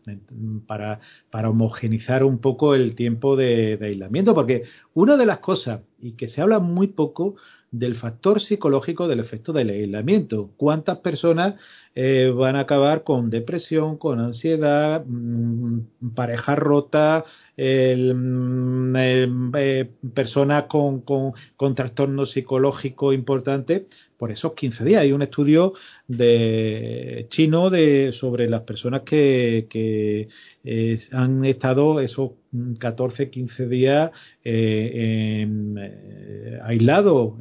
Speaker 3: para, para homogenizar un poco el tiempo de, aislamiento, porque una de las cosas, y que se habla muy poco, del factor psicológico del efecto del aislamiento. ¿Cuántas personas eh, van a acabar con depresión, con ansiedad, mm, pareja rota, mm, eh, personas con, con, trastorno psicológico importante por esos 15 días? Hay un estudio de chino de, sobre las personas que, eh, han estado esos 14, 15 días eh, eh, aislados.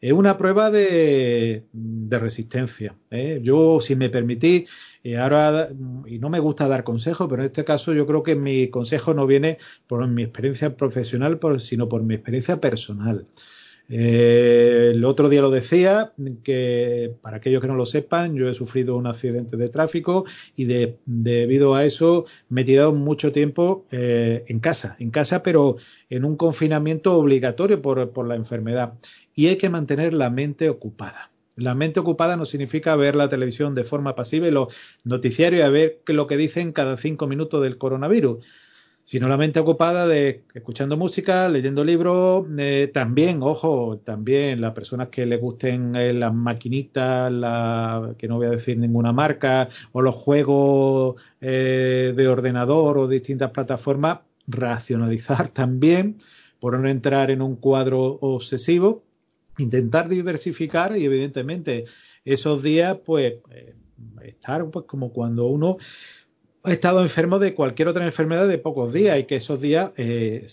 Speaker 3: Es una prueba de, de resistencia. Yo, si me permitís, ahora, y no me gusta dar consejos, pero en este caso yo creo que mi consejo no viene por mi experiencia profesional, sino por mi experiencia personal. Eh, el otro día lo decía, que para aquellos que no lo sepan, yo he sufrido un accidente de tráfico y debido a eso me he tirado mucho tiempo eh, en casa, en casa, pero en un confinamiento obligatorio por, por la enfermedad. Y hay que mantener la mente ocupada. La mente ocupada no significa ver la televisión de forma pasiva y los noticiarios a ver lo que dicen cada cinco minutos del coronavirus sino la mente ocupada de escuchando música, leyendo libros, eh, también, ojo, también las personas que les gusten eh, las maquinitas, la, que no voy a decir ninguna marca, o los juegos eh, de ordenador o distintas plataformas, racionalizar también, por no entrar en un cuadro obsesivo, intentar diversificar y evidentemente esos días, pues, estar pues como cuando uno estado enfermo de cualquier otra enfermedad de pocos días y que esos días eh,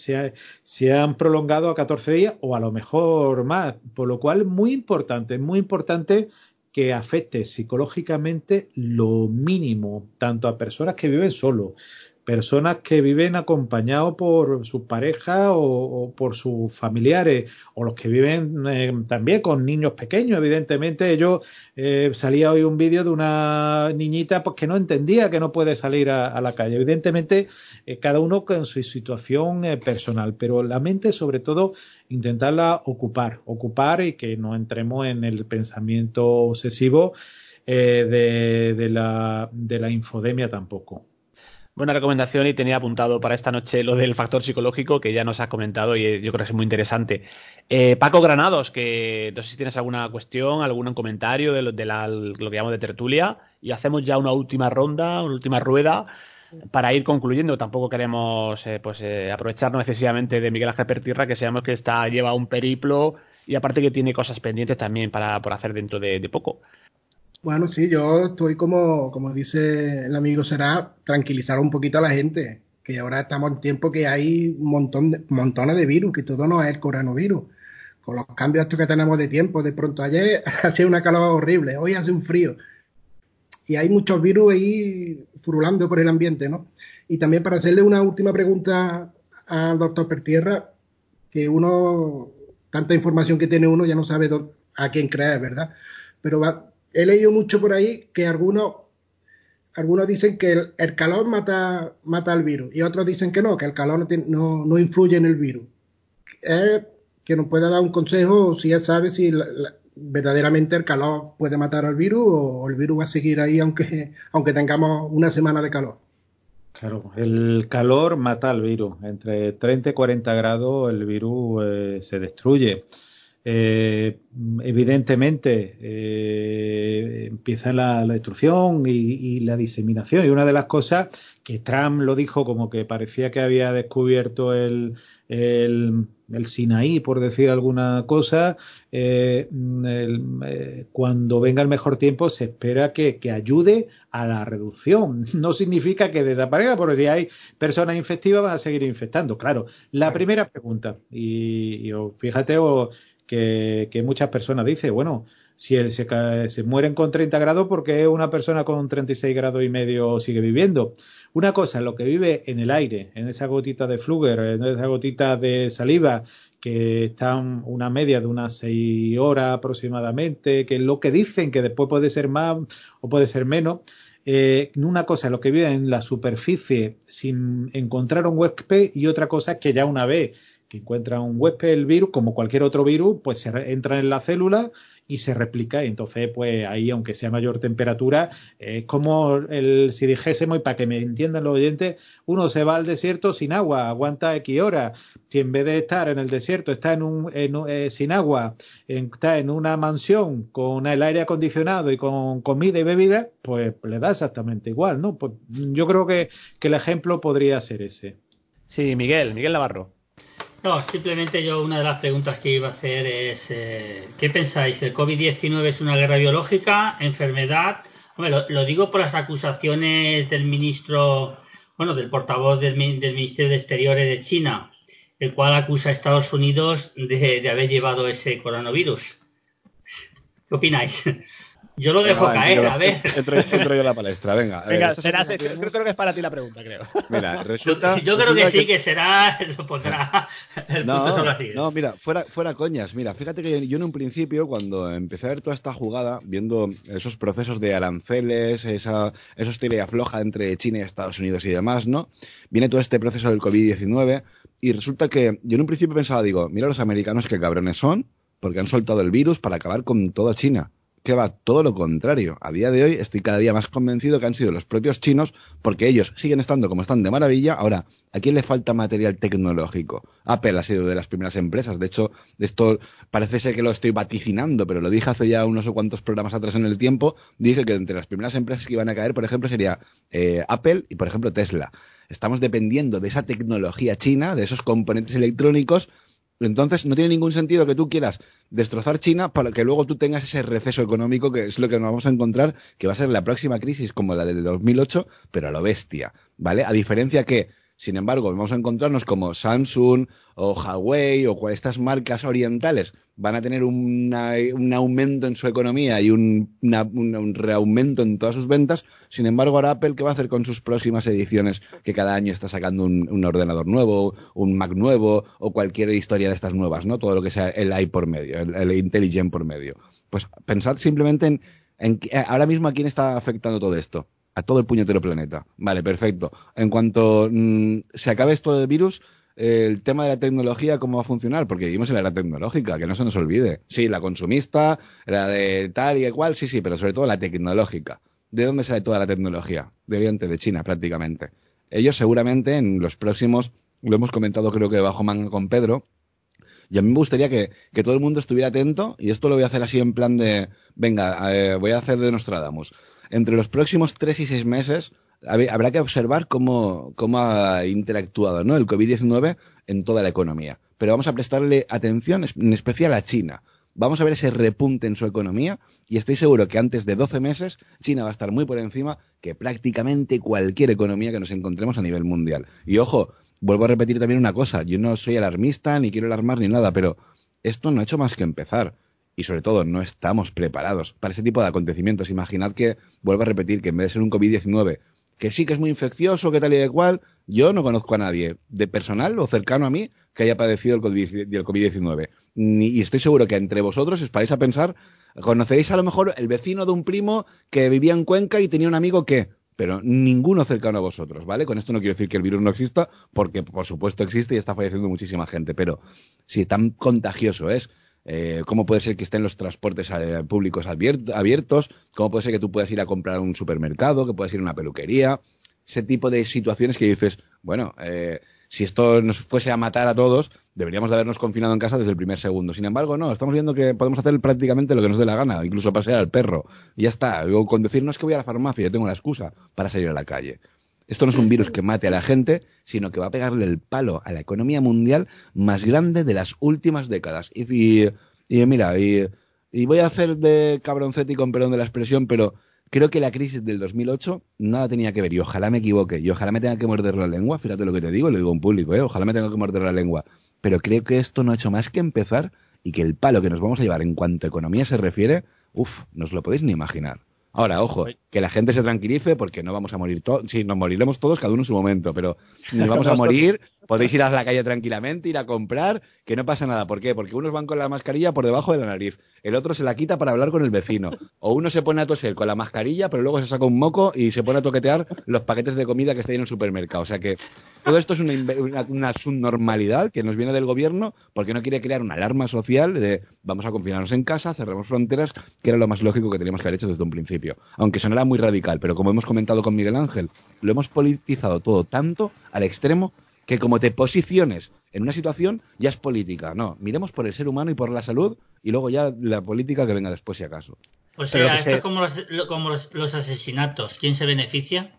Speaker 3: se, han prolongado a 14 días o a lo mejor más. Por lo cual, muy importante, muy importante que afecte psicológicamente lo mínimo, tanto a personas que viven solos, personas que viven acompañados por sus parejas o, por sus familiares, o los que viven eh, también con niños pequeños. Evidentemente, yo eh, salía hoy un vídeo de una niñita pues, que no entendía que no puede salir a, la calle. Evidentemente, eh, cada uno con su situación personal, pero la mente, sobre todo, intentarla ocupar, ocupar y que no entremos en el pensamiento obsesivo de, la, de la infodemia tampoco.
Speaker 2: Buena recomendación y tenía apuntado para esta noche lo del factor psicológico que ya nos has comentado y eh, yo creo que es muy interesante. Eh, Paco Granados, que no sé si tienes alguna cuestión, algún comentario de, lo, de lo que llamamos de tertulia y hacemos ya una última ronda, una última rueda para ir concluyendo. Tampoco queremos eh, pues aprovecharnos excesivamente de Miguel Ángel Pertirra, que sabemos que está lleva un periplo y aparte que tiene cosas pendientes también para por hacer dentro de poco.
Speaker 7: Bueno, sí, yo estoy como, como dice el amigo Será, tranquilizar un poquito a la gente, que ahora estamos en tiempo que hay un montón de, montones de virus, que todo no es el coronavirus. Con los cambios estos que tenemos de tiempo, de pronto ayer hacía una calor horrible, hoy hace un frío. Y hay muchos virus ahí furulando por el ambiente, ¿no? Y también para hacerle una última pregunta al doctor Pertierra, que uno, tanta información que tiene uno, ya no sabe a quién creer, ¿verdad? Pero va, he leído mucho por ahí que algunos, algunos dicen que el, calor mata, mata al virus y otros dicen que no, que el calor no, no, influye en el virus. que nos pueda dar un consejo si él sabe si verdaderamente el calor puede matar al virus o el virus va a seguir ahí aunque, aunque tengamos una semana de calor.
Speaker 3: Claro, el calor mata al virus. Entre 30 y 40 grados el virus eh, se destruye. Eh, evidentemente eh, empieza la, destrucción y, la diseminación. Y una de las cosas que Trump lo dijo como que parecía que había descubierto el, el, Sinaí, por decir alguna cosa, eh, cuando venga el mejor tiempo se espera que, ayude a la reducción. No significa que desaparezca, porque si hay personas infectivas van a seguir infectando. Claro, la primera pregunta, y, y fíjate, o, que, muchas personas dicen, bueno, si se, se, mueren con 30 grados, porque una persona con 36 grados y medio sigue viviendo? Una cosa lo que vive en el aire, en esa gotita de Fluger, en esa gotita de saliva, que están una media de unas 6 horas aproximadamente, que es lo que dicen, que después puede ser más o puede ser menos. Eh, una cosa es lo que vive en la superficie sin encontrar un huésped y otra cosa es que ya una vez que encuentra un huésped el virus, como cualquier otro virus, pues se entra en la célula y se replica. Y entonces, pues ahí, aunque sea mayor temperatura, es como el, si dijésemos, y para que me entiendan los oyentes, uno se va al desierto sin agua, aguanta X horas. Si en vez de estar en el desierto está en un, eh, sin agua, está en una mansión con el aire acondicionado y con comida y bebida, pues le da exactamente igual, ¿no? Pues yo creo que, que el ejemplo podría ser ese.
Speaker 2: Sí, Miguel, Miguel Navarro.
Speaker 6: No, simplemente yo una de las preguntas que iba a hacer es, eh, ¿qué pensáis? ¿El COVID-19 es una guerra biológica, enfermedad? Hombre, lo, digo por las acusaciones del ministro, bueno, del portavoz del, Ministerio de Exteriores de China, el cual acusa a Estados Unidos de, de haber llevado ese coronavirus. ¿Qué opináis? Yo lo dejo caer, a ver.
Speaker 5: Entro, yo en la palestra, venga.
Speaker 2: venga, será, creo, que es para ti la pregunta, creo.
Speaker 5: Mira, resulta.
Speaker 6: Yo, creo que sí, que, será. Lo pondrá. El
Speaker 5: no, así. no, mira, fuera, fuera coñas. Mira, fíjate que yo en un principio, cuando empecé a ver toda esta jugada, viendo esos procesos de aranceles, esa, esos tira y afloja entre China y Estados Unidos y demás, ¿no? Viene todo este proceso del COVID-19 y resulta que yo en un principio pensaba, digo, mira los americanos qué cabrones son, porque han soltado el virus para acabar con toda China que va todo lo contrario. A día de hoy estoy cada día más convencido que han sido los propios chinos, porque ellos siguen estando como están de maravilla. Ahora, ¿a quién le falta material tecnológico? Apple ha sido de las primeras empresas. De hecho, esto parece ser que lo estoy vaticinando, pero lo dije hace ya unos o cuantos programas atrás en el tiempo. Dije que entre las primeras empresas que iban a caer, por ejemplo, sería eh, Apple y, por ejemplo, Tesla. Estamos dependiendo de esa tecnología china, de esos componentes electrónicos Entonces, no tiene ningún sentido que tú quieras destrozar China para que luego tú tengas ese receso económico que es lo que nos vamos a encontrar, que va a ser la próxima crisis como la del 2008, pero a lo bestia, ¿vale? A diferencia que sin embargo, vamos a encontrarnos como Samsung o Huawei o estas marcas orientales van a tener un aumento en su economía y un, un, reaumento en todas sus ventas. Sin embargo, ahora Apple, ¿qué va a hacer con sus próximas ediciones? Que cada año está sacando un, ordenador nuevo, un Mac nuevo o cualquier historia de estas nuevas, ¿no? Todo lo que sea el i por medio, el, el Intelligent por medio. Pues pensad simplemente en, en ahora mismo a quién está afectando todo esto a todo el puñetero planeta. Vale, perfecto. En cuanto mm, se acabe esto del virus, el tema de la tecnología, ¿cómo va a funcionar? Porque vivimos en la era tecnológica, que no se nos olvide. Sí, la consumista, la de tal y cual, sí, sí, pero sobre todo la tecnológica. ¿De dónde sale toda la tecnología? De Oriente, de China, prácticamente. Ellos seguramente en los próximos, lo hemos comentado creo que bajo manga con Pedro, y a mí me gustaría que, todo el mundo estuviera atento, y esto lo voy a hacer así en plan de, venga, eh, voy a hacer de Nostradamus entre los próximos tres y seis meses habrá que observar cómo, ha interactuado ¿no? el COVID-19 en toda la economía. Pero vamos a prestarle atención en especial a China. Vamos a ver ese repunte en su economía y estoy seguro que antes de 12 meses China va a estar muy por encima que prácticamente cualquier economía que nos encontremos a nivel mundial. Y ojo, vuelvo a repetir también una cosa, yo no soy alarmista ni quiero alarmar ni nada, pero esto no ha hecho más que empezar y sobre todo no estamos preparados para ese tipo de acontecimientos. Imaginad que, vuelvo a repetir, que en vez de ser un COVID-19, que sí que es muy infeccioso, que tal y de cual, yo no conozco a nadie de personal o cercano a mí que haya padecido el COVID-19. Y estoy seguro que entre vosotros os paráis a pensar, conoceréis a lo mejor el vecino de un primo que vivía en Cuenca y tenía un amigo que, pero ninguno cercano a vosotros, ¿vale? Con esto no quiero decir que el virus no exista, porque por supuesto existe y está falleciendo muchísima gente, pero si tan contagioso es, eh, cómo puede ser que estén los transportes eh, públicos abiertos, cómo puede ser que tú puedas ir a comprar un supermercado, que puedas ir a una peluquería, ese tipo de situaciones que dices, bueno, eh, si esto nos fuese a matar a todos, deberíamos de habernos confinado en casa desde el primer segundo. Sin embargo, no, estamos viendo que podemos hacer prácticamente lo que nos dé la gana, incluso pasear al perro. Ya está. Luego, con decir, no es que voy a la farmacia, yo tengo la excusa para salir a la calle. Esto no es un virus que mate a la gente, sino que va a pegarle el palo a la economía mundial más grande de las últimas décadas. Y, mira, y, voy a hacer de cabroncete y con perdón de la expresión, pero creo que la crisis del 2008 nada tenía que ver, y ojalá me equivoque, y ojalá me tenga que morder la lengua, fíjate lo que te digo, lo digo en público, ¿eh? ojalá me tenga que morder la lengua, pero creo que esto no ha hecho más que empezar y que el palo que nos vamos a llevar en cuanto a economía se refiere, uff, no os lo podéis ni imaginar. Ahora, ojo, que la gente se tranquilice porque no vamos a morir todos. Sí, nos moriremos todos, cada uno en su momento, pero ni vamos a morir. Podéis ir a la calle tranquilamente, ir a comprar, que no pasa nada. ¿Por qué? Porque unos van con la mascarilla por debajo de la nariz, el otro se la quita para hablar con el vecino, o uno se pone a toser con la mascarilla, pero luego se saca un moco y se pone a toquetear los paquetes de comida que está ahí en el supermercado. O sea que todo esto es una, una, subnormalidad que nos viene del gobierno porque no quiere crear una alarma social de vamos a confinarnos en casa, cerramos fronteras, que era lo más lógico que teníamos que haber hecho desde un principio. Aunque sonara muy radical, pero como hemos comentado con Miguel Ángel, lo hemos politizado todo tanto al extremo que como te posiciones en una situación ya es política. No, miremos por el ser humano y por la salud y luego ya la política que venga después si acaso.
Speaker 6: O sea, esto es como, como los asesinatos. ¿Quién se beneficia?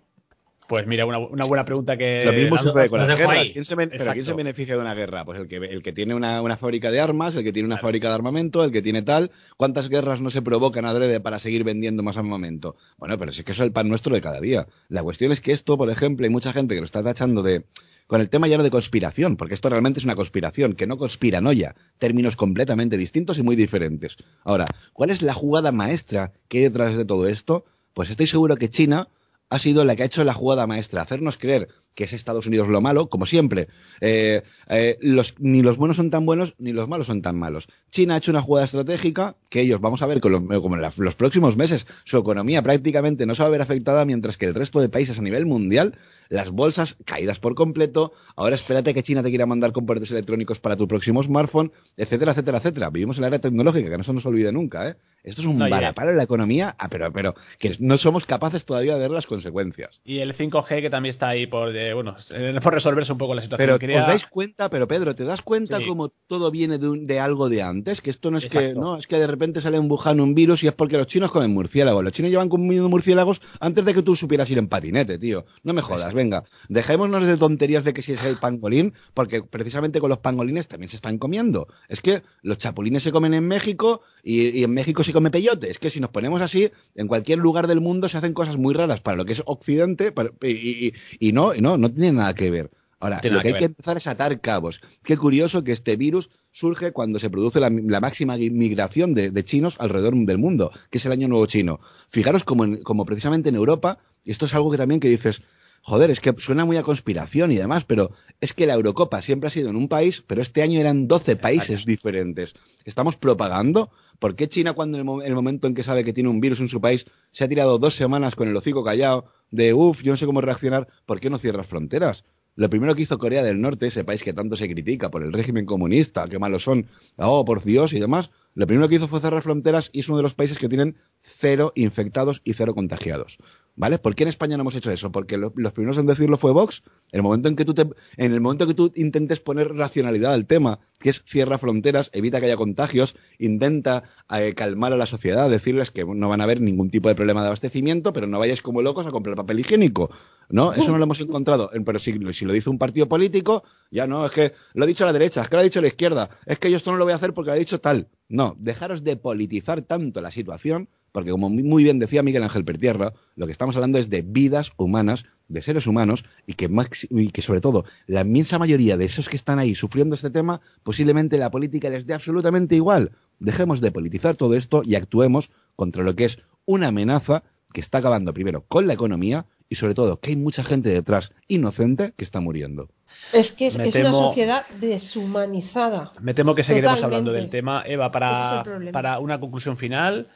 Speaker 2: Pues mira, una, buena pregunta que.
Speaker 5: Lo mismo sucede con las guerras. ¿Quién se, ¿Pero quién se beneficia de una guerra? Pues el que, el que tiene una, fábrica de armas, el que tiene una fábrica de armamento, el que tiene tal. ¿Cuántas guerras no se provocan adrede para seguir vendiendo más armamento? Bueno, pero si es que eso es el pan nuestro de cada día. La cuestión es que esto, por ejemplo, hay mucha gente que lo está tachando de. Con el tema ya no de conspiración, porque esto realmente es una conspiración, que no conspiranoia, términos completamente distintos y muy diferentes. Ahora, ¿cuál es la jugada maestra que hay detrás de todo esto? Pues estoy seguro que China ha sido la que ha hecho la jugada maestra, hacernos creer que es Estados Unidos lo malo, como siempre. Eh, eh, ni los buenos son tan buenos, ni los malos son tan malos. China ha hecho una jugada estratégica que ellos, vamos a ver, como en los próximos meses, su economía prácticamente no se va a ver afectada, mientras que el resto de países a nivel mundial las bolsas caídas por completo, ahora espérate que China te quiera mandar componentes electrónicos para tu próximo smartphone, etcétera, etcétera, etcétera. Vivimos en la era tecnológica, que no se nos olvide nunca, ¿eh? Esto es un no, en la economía, ah, pero, pero que no somos capaces todavía de ver las consecuencias.
Speaker 2: Y el 5G que también está ahí por, bueno, eh, por resolverse un poco la situación.
Speaker 5: Pero os dais cuenta, pero Pedro, ¿te das cuenta cómo todo viene de, de, algo de antes? Que esto no es que, no, es que de repente sale un Wuhan un virus y es porque los chinos comen murciélagos. Los chinos llevan comiendo murciélagos antes de que tú supieras ir en patinete, tío. No me jodas venga, dejémonos de tonterías de que si es el pangolín, porque precisamente con los pangolines también se están comiendo. Es que los chapulines se comen en México y, en México se come peyote. Es que si nos ponemos así, en cualquier lugar del mundo se hacen cosas muy raras para lo que es Occidente y, no, no, no tiene nada que ver. Ahora, lo que, hay que empezar es atar cabos. Qué curioso que este virus surge cuando se produce la, máxima migración de, chinos alrededor del mundo, que es el año nuevo chino. Fijaros como, como precisamente en Europa, y esto es algo que también que dices, joder, es que suena muy a conspiración y demás, pero es que la Eurocopa siempre ha sido en un país, pero este año eran 12 países diferentes. ¿Estamos propagando? ¿Por qué China, cuando en el, momento en que sabe que tiene un virus en su país, se ha tirado dos semanas con el hocico callado de, uff, yo no sé cómo reaccionar, ¿por qué no cierra fronteras? Lo primero que hizo Corea del Norte, ese país que tanto se critica por el régimen comunista, qué malos son, oh, por Dios y demás, lo primero que hizo fue cerrar fronteras y es uno de los países que tienen cero infectados y cero contagiados. ¿Vale? ¿Por qué en España no hemos hecho eso? Porque los primeros en decirlo fue Vox. En el momento en que tú te, en el momento que tú intentes poner racionalidad al tema, que es cierra fronteras, evita que haya contagios, intenta eh, calmar a la sociedad, decirles que no van a haber ningún tipo de problema de abastecimiento, pero no vayáis como locos a comprar papel higiénico. ¿No? Eso no lo hemos encontrado. Pero si, si lo dice un partido político, ya no, es que lo ha dicho la derecha, es que lo ha dicho la izquierda, es que yo esto no lo voy a hacer porque lo ha dicho tal. No, dejaros de politizar tanto la situación porque como muy bien decía Miguel Ángel Pertierra, lo que estamos hablando es de vidas humanas, de seres humanos, y que, y que sobre todo la inmensa mayoría de esos que están ahí sufriendo este tema, posiblemente la política les dé absolutamente igual. Dejemos de politizar todo esto y actuemos contra lo que es una amenaza que está acabando primero con la economía y sobre todo que hay mucha gente detrás inocente que está muriendo.
Speaker 4: Es que es, una sociedad deshumanizada.
Speaker 2: Me temo que seguiremos hablando del tema. Eva, para, para una conclusión final,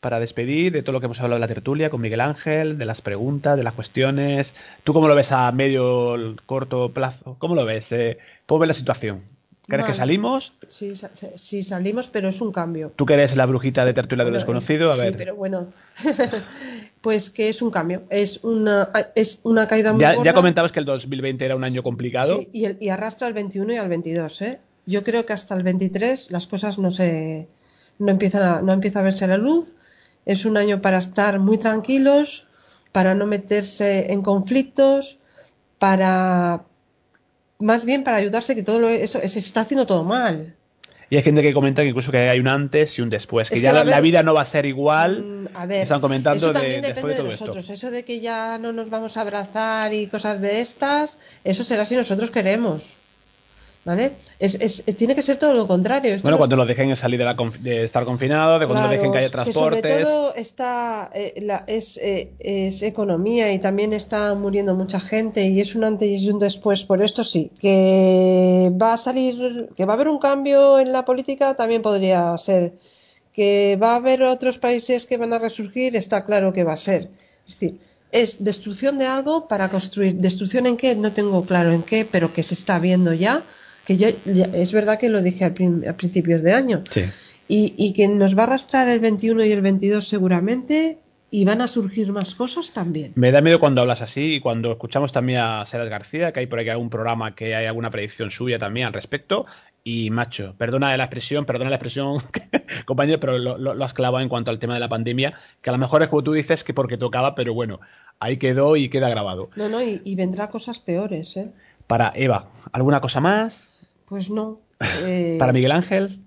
Speaker 2: para despedir de todo lo que hemos hablado de la tertulia con Miguel Ángel, de las preguntas, de las cuestiones. ¿Tú cómo lo ves a medio, corto plazo? ¿Cómo lo ves? Eh, ¿Cómo ves la situación? ¿Crees que salimos?
Speaker 4: Sí, sí, salimos, pero es un cambio.
Speaker 2: ¿Tú que eres la brujita de tertulia del desconocido? A ver.
Speaker 4: Sí, pero bueno. pues que es un cambio. Es una, es una caída muy
Speaker 2: ya, Ya comentabas que el 2020 era un año complicado.
Speaker 4: Sí, y, y arrastra al 21 y al 22, ¿eh? Yo creo que hasta el 23 las cosas no se... No, empiezan a, no empieza a verse la luz es un año para estar muy tranquilos, para no meterse en conflictos, para más bien para ayudarse que todo eso se está haciendo todo mal.
Speaker 2: Y hay gente que comenta que incluso que hay un antes y un después, que ya la, vida no va a ser igual.
Speaker 4: Mm, a ver,
Speaker 2: están comentando
Speaker 4: eso también depende de, nosotros. Eso de que ya no nos vamos a abrazar y cosas de estas, eso será si nosotros queremos. ¿Vale? Es, tiene que ser todo lo contrario.
Speaker 2: bueno, cuando nos dejen salir de, estar confinados, de cuando nos dejen que haya transportes.
Speaker 4: sobre todo está, eh, es, eh, es, economía y también está muriendo mucha gente y es un antes y un después. Por esto sí, que va a salir, que va a haber un cambio en la política también podría ser. Que va a haber otros países que van a resurgir, está claro que va a ser. Es decir, es destrucción de algo para construir. ¿Destrucción en qué? No tengo claro en qué, pero que se está viendo ya que yo es verdad que lo dije a principios de año. Y, que nos va a arrastrar el 21 y el 22 seguramente y van a surgir más cosas también.
Speaker 2: Me da miedo cuando hablas así y cuando escuchamos también a Seras García, que hay por aquí algún programa que hay alguna predicción suya también al respecto. Y macho, perdona la expresión, perdona la expresión, compañero, pero lo, has clavado en cuanto al tema de la pandemia, que a lo mejor es como tú dices que porque tocaba, pero bueno, ahí quedó y queda grabado.
Speaker 4: No, no, y, y vendrá cosas peores, ¿eh?
Speaker 2: Para Eva, ¿alguna cosa más?
Speaker 4: Pues no.
Speaker 2: Eh, ¿Para Miguel Ángel?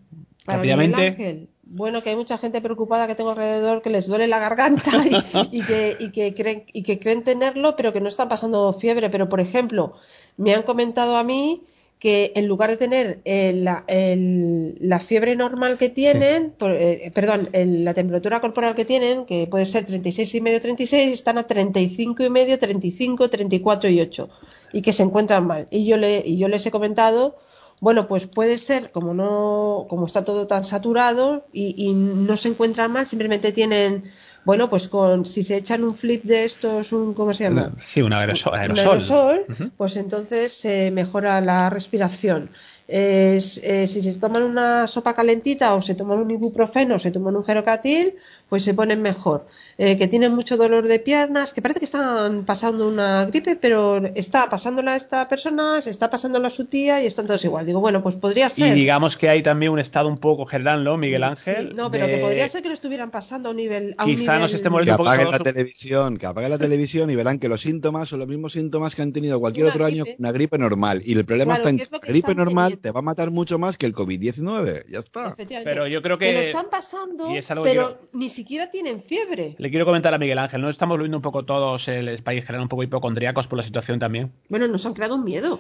Speaker 2: Para Miguel Ángel.
Speaker 4: Bueno, que hay mucha gente preocupada que tengo alrededor que les duele la garganta y, que, y, que, creen, y que creen tenerlo, pero que no están pasando fiebre. Pero, por ejemplo, me han comentado a mí que en lugar de tener eh, la, la, fiebre normal que tienen, eh, perdón, la temperatura corporal que tienen, que puede ser 36 y medio, 36, están a 35 y medio, 35, 34 y 8 y que se encuentran mal. Y yo le, y yo les he comentado bueno, pues puede ser, como no, como está todo tan saturado y, no se encuentran mal, simplemente tienen, bueno, pues con, si se echan un flip de estos, un, ¿cómo se llama?
Speaker 2: Sí, un aerosol.
Speaker 4: aerosol, pues entonces se mejora la respiración eh, si se toman una sopa calentita o se toman un ibuprofeno o se toman un gerocatil, pues se ponen mejor. Eh, que tienen mucho dolor de piernas, que parece que están pasando una gripe, pero está pasándola a esta persona, se está pasándola a su tía y están todos igual. Digo, bueno, pues podría ser.
Speaker 2: Y digamos que hay también un estado un poco general, ¿no, Miguel Ángel?
Speaker 4: no, pero que podría ser que lo estuvieran pasando a un nivel, a un
Speaker 2: quizá nos estemos
Speaker 5: que apaguen la televisión, que apaguen la televisión y verán que los síntomas son los mismos síntomas que han tenido cualquier otro año una gripe normal. Y el problema está en que la gripe normal te va a matar mucho más que el COVID-19. Ya está.
Speaker 2: Pero yo creo que,
Speaker 4: lo están pasando, pero ni siquiera tienen fiebre.
Speaker 2: Le quiero comentar a Miguel Ángel, ¿no? Estamos viendo un poco todos el país general un poco hipocondríacos por la situación también.
Speaker 4: Bueno, nos han creado un miedo.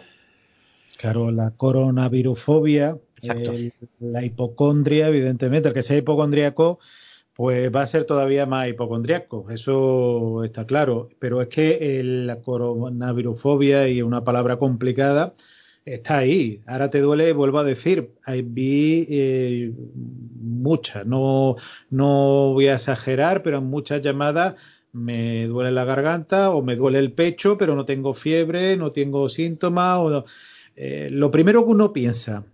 Speaker 3: Claro, la coronavirufobia, la hipocondria, evidentemente, el que sea hipocondríaco, pues va a ser todavía más hipocondriaco, eso está claro. Pero es que la coronavirufobia, y una palabra complicada, está ahí. Ahora te duele, vuelvo a decir, vi eh, muchas, no, no voy a exagerar, pero en muchas llamadas me duele la garganta o me duele el pecho, pero no tengo fiebre, no tengo síntomas. O eh, lo primero que uno piensa,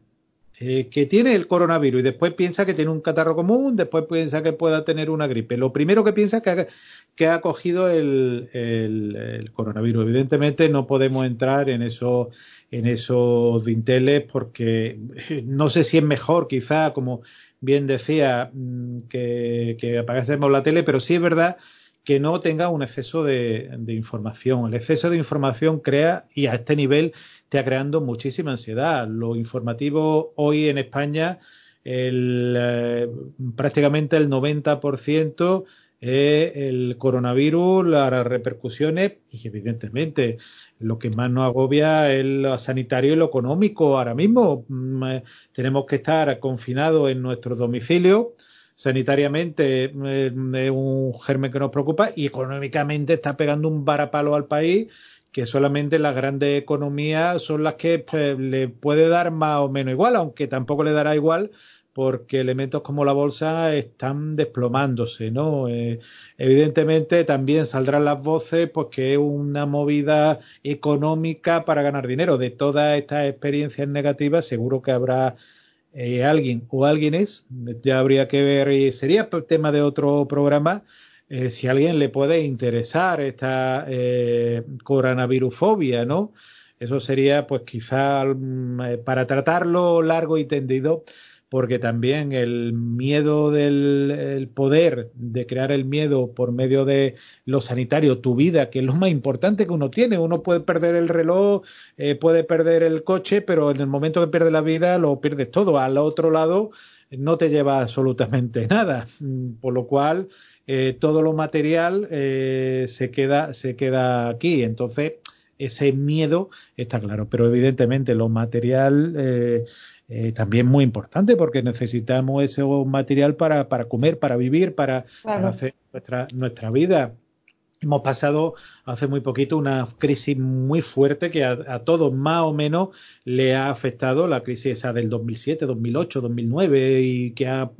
Speaker 3: eh, que tiene el coronavirus y después piensa que tiene un catarro común, después piensa que pueda tener una gripe. Lo primero que piensa es que ha, que ha cogido el, el, coronavirus. Evidentemente no podemos entrar en eso en esos dinteles porque no sé si es mejor, quizá, como bien decía, mm, que, que apagásemos la tele, pero sí es verdad que no tenga un exceso de, información. El exceso de información crea, y a este nivel, está creando muchísima ansiedad. Lo informativo hoy en España, eh, prácticamente el 90% es el coronavirus, las repercusiones y evidentemente lo que más nos agobia es lo sanitario y lo económico. Ahora mismo mm, eh, tenemos que estar confinados en nuestros domicilios sanitariamente eh, es un germen que nos preocupa y económicamente está pegando un varapalo al país que solamente las grandes economías son las que pues, le puede dar más o menos igual, aunque tampoco le dará igual porque elementos como la bolsa están desplomándose, ¿no? Eh, evidentemente también saldrán las voces porque es una movida económica para ganar dinero. De todas estas experiencias negativas seguro que habrá eh, alguien o alguien es, ya habría que ver, y sería tema de otro programa, eh, si a alguien le puede interesar esta coronavirufobia, ¿no? Eso sería, pues quizá mm, para tratarlo largo y tendido, porque también el miedo del poder de crear el miedo por medio de lo sanitario, tu vida, que es lo más importante que uno tiene. Uno puede perder el reloj, eh, puede perder el coche, pero en el momento que pierde la vida lo pierdes todo. Al otro lado no te lleva absolutamente nada, por lo cual eh, todo lo material eh, se queda se queda aquí. Entonces ese miedo está claro, pero evidentemente lo material eh, eh, también muy importante porque necesitamos ese material para, para comer, para vivir, para, hacer nuestra, nuestra vida. Hemos pasado hace muy poquito una crisis muy fuerte que a, todos más o menos le ha afectado la crisis esa del 2007, 2008, 2009 y que, ha,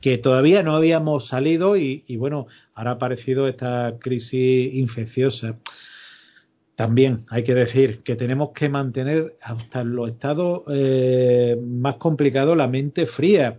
Speaker 3: que todavía no habíamos salido y, y bueno, ahora ha aparecido esta crisis infecciosa. También hay que decir que tenemos que mantener hasta los estados eh, más complicados la mente fría.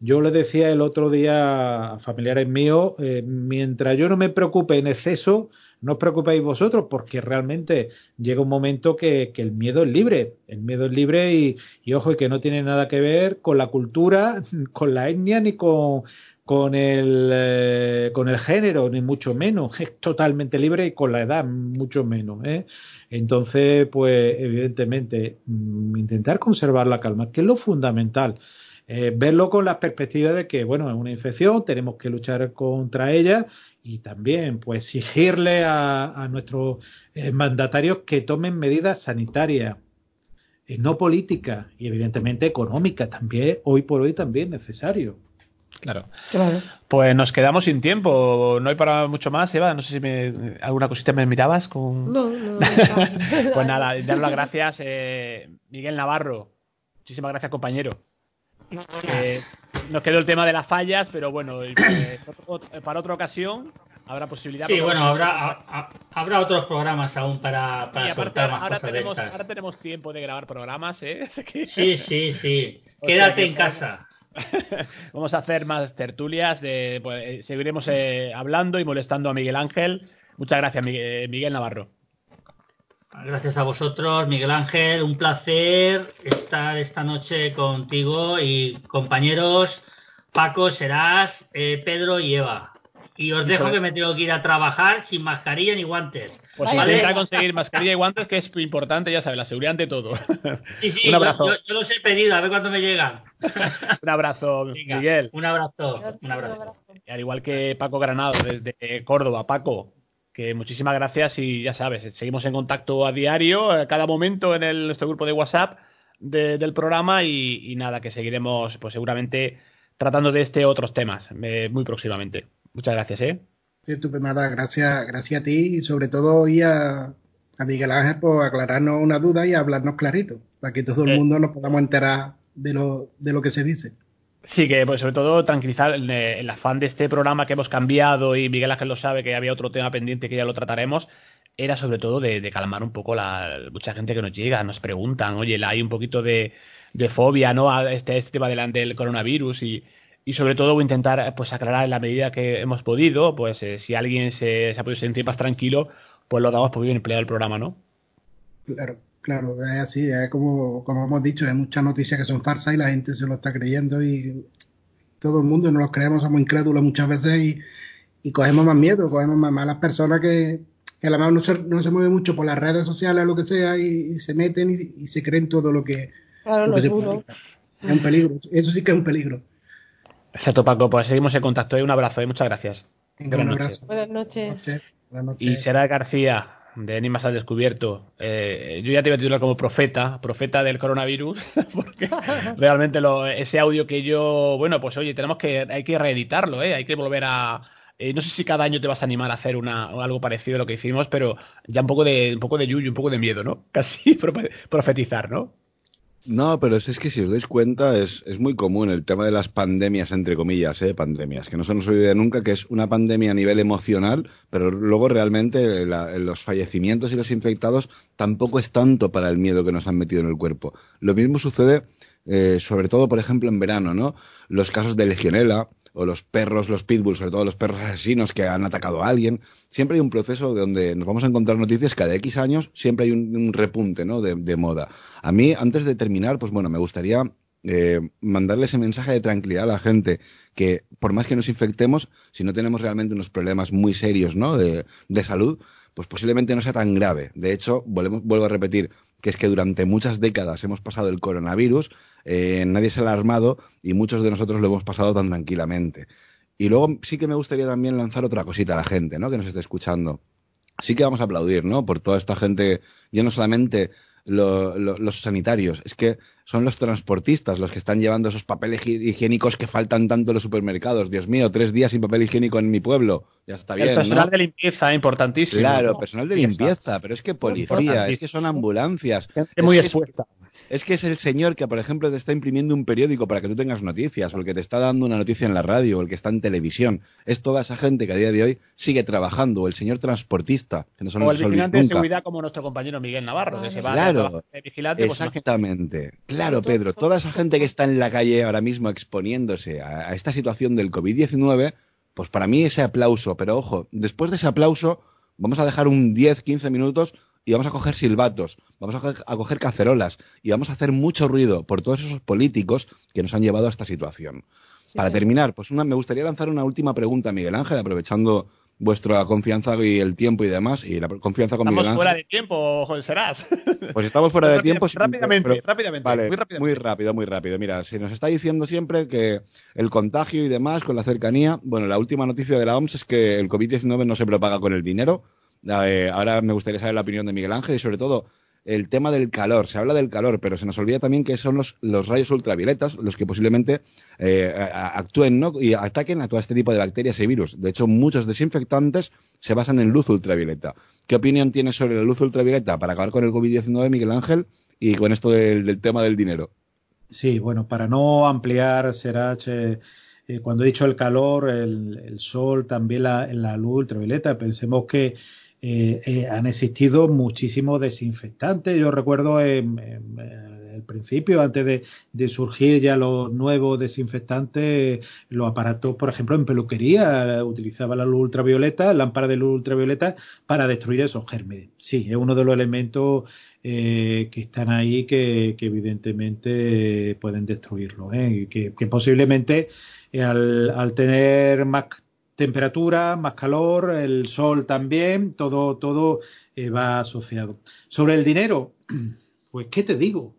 Speaker 3: Yo le decía el otro día a familiares míos, eh, mientras yo no me preocupe en exceso, no os preocupéis vosotros, porque realmente llega un momento que, el miedo es libre. El miedo es libre y, y, ojo, y que no tiene nada que ver con la cultura, con la etnia, ni con, con el, eh, con el género, ni mucho menos, es totalmente libre y con la edad, mucho menos. ¿eh? Entonces, pues evidentemente, mm, intentar conservar la calma, que es lo fundamental. Eh, verlo con la perspectiva de que, bueno, es una infección, tenemos que luchar contra ella y también, pues, exigirle a, a nuestros mandatarios que tomen medidas sanitarias, no políticas y evidentemente económicas, también, hoy por hoy también necesario.
Speaker 2: Claro. Pues nos quedamos sin tiempo. No hay para mucho más, Eva. No sé si me, alguna cosita me mirabas con.
Speaker 4: No, no.
Speaker 2: pues nada, dar las gracias, eh, Miguel Navarro. Muchísimas gracias, compañero. Eh, nos quedó el tema de las fallas, pero bueno, eh, para otra ocasión habrá posibilidad.
Speaker 6: Sí, bueno, habrá, habrá otros programas aún para, para soltar más
Speaker 2: ahora
Speaker 6: cosas
Speaker 2: tenemos,
Speaker 6: de estas.
Speaker 2: Ahora tenemos tiempo de grabar programas, ¿eh?
Speaker 6: Sí, sí, sí. Quédate en casa.
Speaker 2: Vamos a hacer más tertulias, de, pues, eh, seguiremos eh, hablando y molestando a Miguel Ángel. Muchas gracias, eh, Miguel Navarro.
Speaker 6: Gracias a vosotros, Miguel Ángel. Un placer estar esta noche contigo y compañeros Paco, Serás, Pedro y Eva. Y os dejo que me tengo que ir a trabajar sin mascarilla ni guantes.
Speaker 2: Pues ¿vale? intenta conseguir mascarilla y guantes, que es importante, ya sabes, la seguridad ante todo.
Speaker 6: Sí, sí, un abrazo. Yo, los he pedido, a ver cuándo me llegan.
Speaker 2: un abrazo, Miguel.
Speaker 6: Un abrazo, un abrazo.
Speaker 2: Y al igual que Paco Granado, desde Córdoba. Paco, que muchísimas gracias y ya sabes, seguimos en contacto a diario, a cada momento en el, nuestro grupo de WhatsApp del programa y, nada, que seguiremos pues seguramente tratando de este otros temas eh, muy próximamente. Muchas gracias, ¿eh?
Speaker 7: nada, gracias, gracias a ti y sobre todo y a, Miguel Ángel por aclararnos una duda y hablarnos clarito, para que todo el mundo nos podamos enterar de lo, de lo que se dice.
Speaker 2: Sí, que pues, sobre todo tranquilizar el, afán de este programa que hemos cambiado y Miguel Ángel lo sabe que había otro tema pendiente que ya lo trataremos, era sobre todo de, calmar un poco la mucha gente que nos llega, nos preguntan, oye, hay un poquito de, fobia ¿no? a este, este tema del, del coronavirus y, y sobre todo intentar pues aclarar en la medida que hemos podido, pues eh, si alguien se, se, ha podido sentir más tranquilo, pues lo damos por bien empleado el programa, ¿no?
Speaker 7: Claro. Claro, es así, es como, como hemos dicho, hay muchas noticias que son farsas y la gente se lo está creyendo y todo el mundo nos lo creemos, somos incrédulos muchas veces y, cogemos más miedo, cogemos más malas personas que, que a la mejor no se, no se mueven mucho por las redes sociales o lo que sea y, se meten y, se creen todo lo que,
Speaker 4: claro,
Speaker 7: Es un peligro, eso sí que es un peligro.
Speaker 2: Exacto, Paco, pues seguimos en contacto. ¿eh? Un abrazo y ¿eh? muchas gracias.
Speaker 4: Buenas, noches. Buenas noches.
Speaker 2: Buenas noches. Y será García, de Animas al Descubierto. Eh, yo ya te iba a titular como profeta, profeta del coronavirus, porque realmente lo, ese audio que yo, bueno, pues oye, tenemos que, hay que reeditarlo, ¿eh? hay que volver a... Eh, no sé si cada año te vas a animar a hacer una, algo parecido a lo que hicimos, pero ya un poco de, un poco de yuyu, un poco de miedo, ¿no? Casi profetizar, ¿no?
Speaker 5: No, pero es, que si os dais cuenta es, muy común el tema de las pandemias, entre comillas, ¿eh? pandemias, que no se nos olvide nunca que es una pandemia a nivel emocional, pero luego realmente los fallecimientos y los infectados tampoco es tanto para el miedo que nos han metido en el cuerpo. Lo mismo sucede, eh, sobre todo, por ejemplo, en verano, ¿no? Los casos de legionela, o los perros, los pitbulls, sobre todo los perros asesinos que han atacado a alguien. Siempre hay un proceso donde nos vamos a encontrar noticias cada X años, siempre hay un, repunte ¿no? de, moda. A mí, antes de terminar, pues bueno, me gustaría eh, mandarle ese mensaje de tranquilidad a la gente, que por más que nos infectemos, si no tenemos realmente unos problemas muy serios ¿no? de, de salud, pues posiblemente no sea tan grave. De hecho, vuelvo a repetir que es que durante muchas décadas hemos pasado el coronavirus eh, nadie se ha alarmado y muchos de nosotros lo hemos pasado tan tranquilamente. Y luego sí que me gustaría también lanzar otra cosita a la gente, ¿no? Que nos esté escuchando. Sí que vamos a aplaudir, ¿no? Por toda esta gente, ya no solamente los sanitarios, es que son los transportistas los que están llevando esos papeles higiénicos que faltan tanto en los supermercados. Dios mío, tres días sin papel higiénico en mi pueblo. Ya está bien. El
Speaker 2: personal de limpieza, importantísimo.
Speaker 5: Claro, personal de limpieza, pero es que policía, es que son ambulancias.
Speaker 2: es muy expuesta.
Speaker 5: Es que es el señor que, por ejemplo, te está imprimiendo un periódico para que tú tengas noticias, o el que te está dando una noticia en la radio, o el que está en televisión. Es toda esa gente que a día de hoy sigue trabajando, o el señor transportista, que no son
Speaker 2: O el vigilante de seguridad como nuestro compañero Miguel Navarro, que se va
Speaker 5: claro, a vigilante. Pues, exactamente. Claro, Pedro, toda esa gente que está en la calle ahora mismo exponiéndose a, a esta situación del COVID-19, pues para mí ese aplauso, pero ojo, después de ese aplauso, vamos a dejar un 10, 15 minutos y vamos a coger silbatos, vamos a coger, cacerolas y vamos a hacer mucho ruido por todos esos políticos que nos han llevado a esta situación. Para terminar, pues una, me gustaría lanzar una última pregunta a Miguel Ángel, aprovechando vuestra confianza y el tiempo y demás, y la confianza con Miguel Ángel.
Speaker 2: Estamos fuera de tiempo, Serás.
Speaker 5: Pues estamos fuera de tiempo.
Speaker 2: Rápidamente, rápidamente,
Speaker 5: muy rápidamente. Muy rápido, muy rápido. Mira, se nos está diciendo siempre que el contagio y demás con la cercanía, bueno, la última noticia de la OMS es que el COVID-19 no se propaga con el dinero, eh, ahora me gustaría saber la opinión de Miguel Ángel y sobre todo el tema del calor. Se habla del calor, pero se nos olvida también que son los, rayos ultravioletas los que posiblemente eh, actúen y ataquen a todo este tipo de bacterias y virus. De hecho, muchos desinfectantes se basan en luz ultravioleta. ¿Qué opinión tienes sobre la luz ultravioleta para acabar con el COVID-19, Miguel Ángel, y con esto del, tema del dinero?
Speaker 3: Sí, bueno, para no ampliar, Serach, eh, cuando he dicho el calor, el, sol, también la luz ultravioleta, pensemos que eh, eh, han existido muchísimos desinfectantes. Yo recuerdo en, el principio, antes de, surgir ya los nuevos desinfectantes, los aparatos, por ejemplo, en peluquería, utilizaba la luz ultravioleta, lámpara de luz ultravioleta, para destruir esos gérmenes. Sí, es uno de los elementos eh, que están ahí que, evidentemente pueden destruirlo. y que, posiblemente al tener más temperatura, más calor, el sol también, todo, todo eh, va asociado. Sobre el dinero, pues, ¿qué te digo?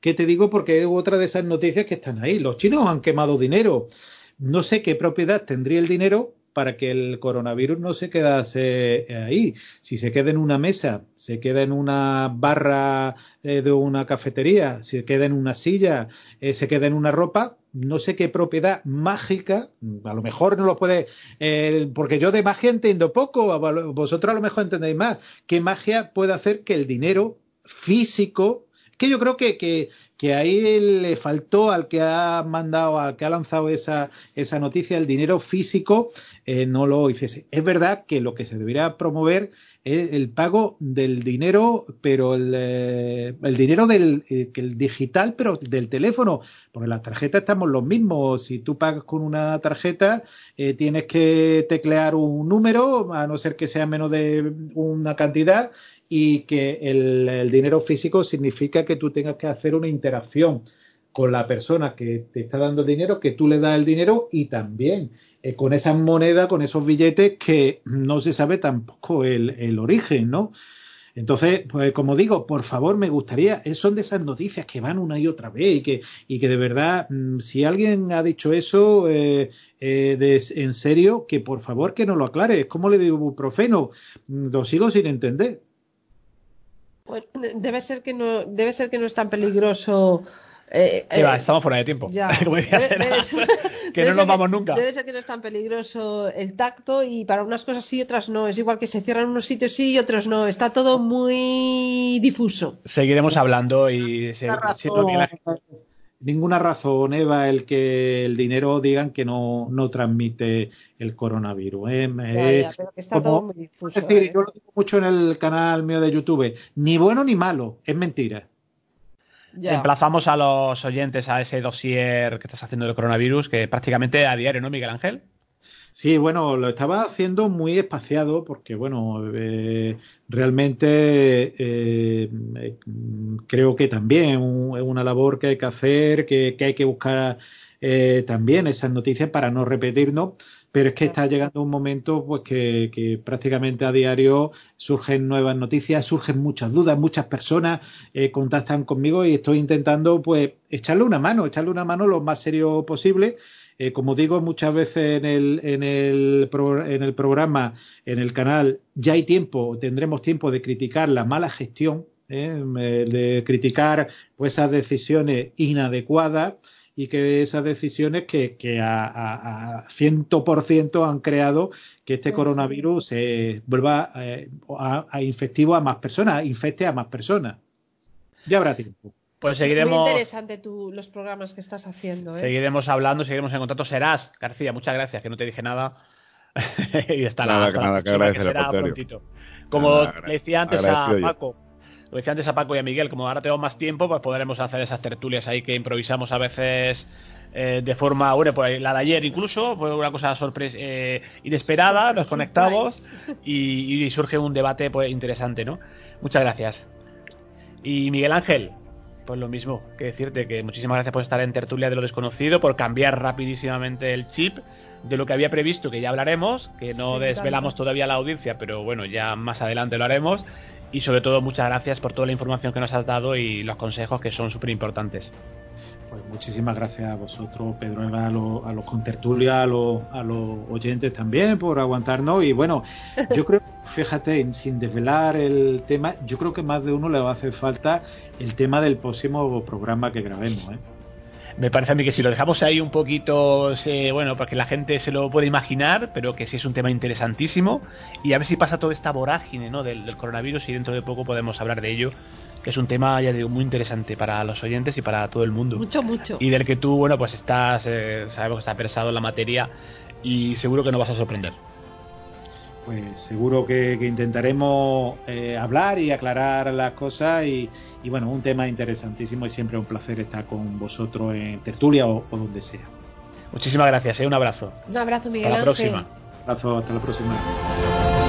Speaker 3: ¿Qué te digo? Porque es otra de esas noticias que están ahí. Los chinos han quemado dinero. No sé qué propiedad tendría el dinero para que el coronavirus no se quedase ahí. Si se queda en una mesa, se queda en una barra eh, de una cafetería, se queda en una silla, eh, se queda en una ropa, no sé qué propiedad mágica, a lo mejor no lo puede, eh, porque yo de magia entiendo poco, vosotros a lo mejor entendéis más, qué magia puede hacer que el dinero físico que yo creo que, que, que, ahí le faltó al que ha mandado, al que ha lanzado esa, esa noticia, el dinero físico, eh, no lo hiciese. Es verdad que lo que se debería promover es el pago del dinero, pero el, eh, el dinero del eh, el digital, pero del teléfono, porque las tarjetas estamos los mismos. Si tú pagas con una tarjeta, tienes que teclear un número, a no ser que sea menos de una cantidad, y que el, dinero físico significa que tú tengas que hacer una interacción con la persona que te está dando el dinero, que tú le das el dinero y también eh, con esas monedas, con esos billetes que no se sabe tampoco el, origen, ¿no? Entonces, pues como digo, por favor, me gustaría, eh, son de esas noticias que van una y otra vez y que, y que de verdad, mm, si alguien ha dicho eso eh, en serio, que por favor que nos lo aclare. Es como le digo ibuprofeno, mm, lo sigo sin entender
Speaker 4: debe ser que no, debe ser que no es tan peligroso.
Speaker 2: Eh, eh estamos fuera de tiempo. que no nos vamos nunca.
Speaker 4: Debe ser que no es tan peligroso el tacto y para unas cosas sí y otras no. Es igual que se cierran unos sitios sí y otros no. Está todo muy difuso.
Speaker 2: Seguiremos hablando y se,
Speaker 3: ninguna razón, Eva, el que el dinero digan que no, no transmite el coronavirus. ¿eh?
Speaker 4: está todo muy difuso.
Speaker 3: Es decir, ¿eh? yo lo digo mucho en el canal mío de YouTube, ni bueno ni malo, es mentira.
Speaker 2: Emplazamos a los oyentes a ese dossier que estás haciendo del coronavirus, que prácticamente a diario, ¿no, Miguel Ángel?
Speaker 3: Sí, bueno, lo estaba haciendo muy espaciado porque, bueno, eh, realmente eh, creo que también es una labor que hay que hacer, que, hay que buscar eh, también esas noticias para no repetirnos, pero es que está llegando un momento pues que, prácticamente a diario surgen nuevas noticias, surgen muchas dudas, muchas personas contactan conmigo y estoy intentando pues echarle una mano, echarle una mano lo más serio posible eh, como digo muchas veces en el, en, el en el programa, en el canal, ya hay tiempo, tendremos tiempo de criticar la mala gestión, ¿eh? de criticar pues, esas decisiones inadecuadas y que esas decisiones que, que a, ciento por ciento han creado que este coronavirus se vuelva eh, a, infectivo a más personas, infecte a más personas. Ya habrá tiempo.
Speaker 2: Pues seguiremos.
Speaker 4: Muy interesante los programas que estás haciendo. ¿eh?
Speaker 2: Seguiremos hablando, seguiremos en contacto. Serás, García, muchas gracias, que no te dije nada. y está
Speaker 5: nada, la, nada, que será
Speaker 2: Como le decía antes a Paco, lo decía antes a Paco y a Miguel, como ahora tengo más tiempo, pues podremos hacer esas tertulias ahí que improvisamos a veces eh, de forma, bueno, pues la de ayer incluso, fue una cosa sorpresa, eh, inesperada, nos conectamos y, y, surge un debate pues interesante, ¿no? Muchas gracias. Y Miguel Ángel, pues lo mismo, que decirte que muchísimas gracias por estar en tertulia de lo desconocido, por cambiar rapidísimamente el chip de lo que había previsto, que ya hablaremos, que no desvelamos todavía la audiencia, pero bueno, ya más adelante lo haremos. Y sobre todo, muchas gracias por toda la información que nos has dado y los consejos que son súper importantes.
Speaker 3: Pues muchísimas gracias a vosotros, Pedro, a, los, a los contertulios, a los, a los oyentes también por aguantarnos. Y bueno, yo creo, fíjate, sin desvelar el tema, yo creo que más de uno le va a hacer falta el tema del próximo programa que grabemos. ¿eh?
Speaker 2: Me parece a mí que si lo dejamos ahí un poquito, bueno, para que la gente se lo pueda imaginar, pero que sí es un tema interesantísimo. Y a ver si pasa toda esta vorágine ¿no? del, del coronavirus y dentro de poco podemos hablar de ello que es un tema, ya digo, muy interesante para los oyentes y para todo el mundo.
Speaker 4: Mucho, mucho.
Speaker 2: Y del que tú, bueno, pues estás, eh, sabemos que estás pesado en la materia y seguro que no vas a sorprender.
Speaker 3: Pues seguro que, intentaremos eh, hablar y aclarar las cosas y, bueno, un tema interesantísimo y siempre un placer estar con vosotros en tertulia o, donde sea.
Speaker 2: Muchísimas gracias, ¿eh? un abrazo.
Speaker 4: Un abrazo, Miguel.
Speaker 2: Hasta la próxima.
Speaker 3: Un abrazo, hasta la próxima.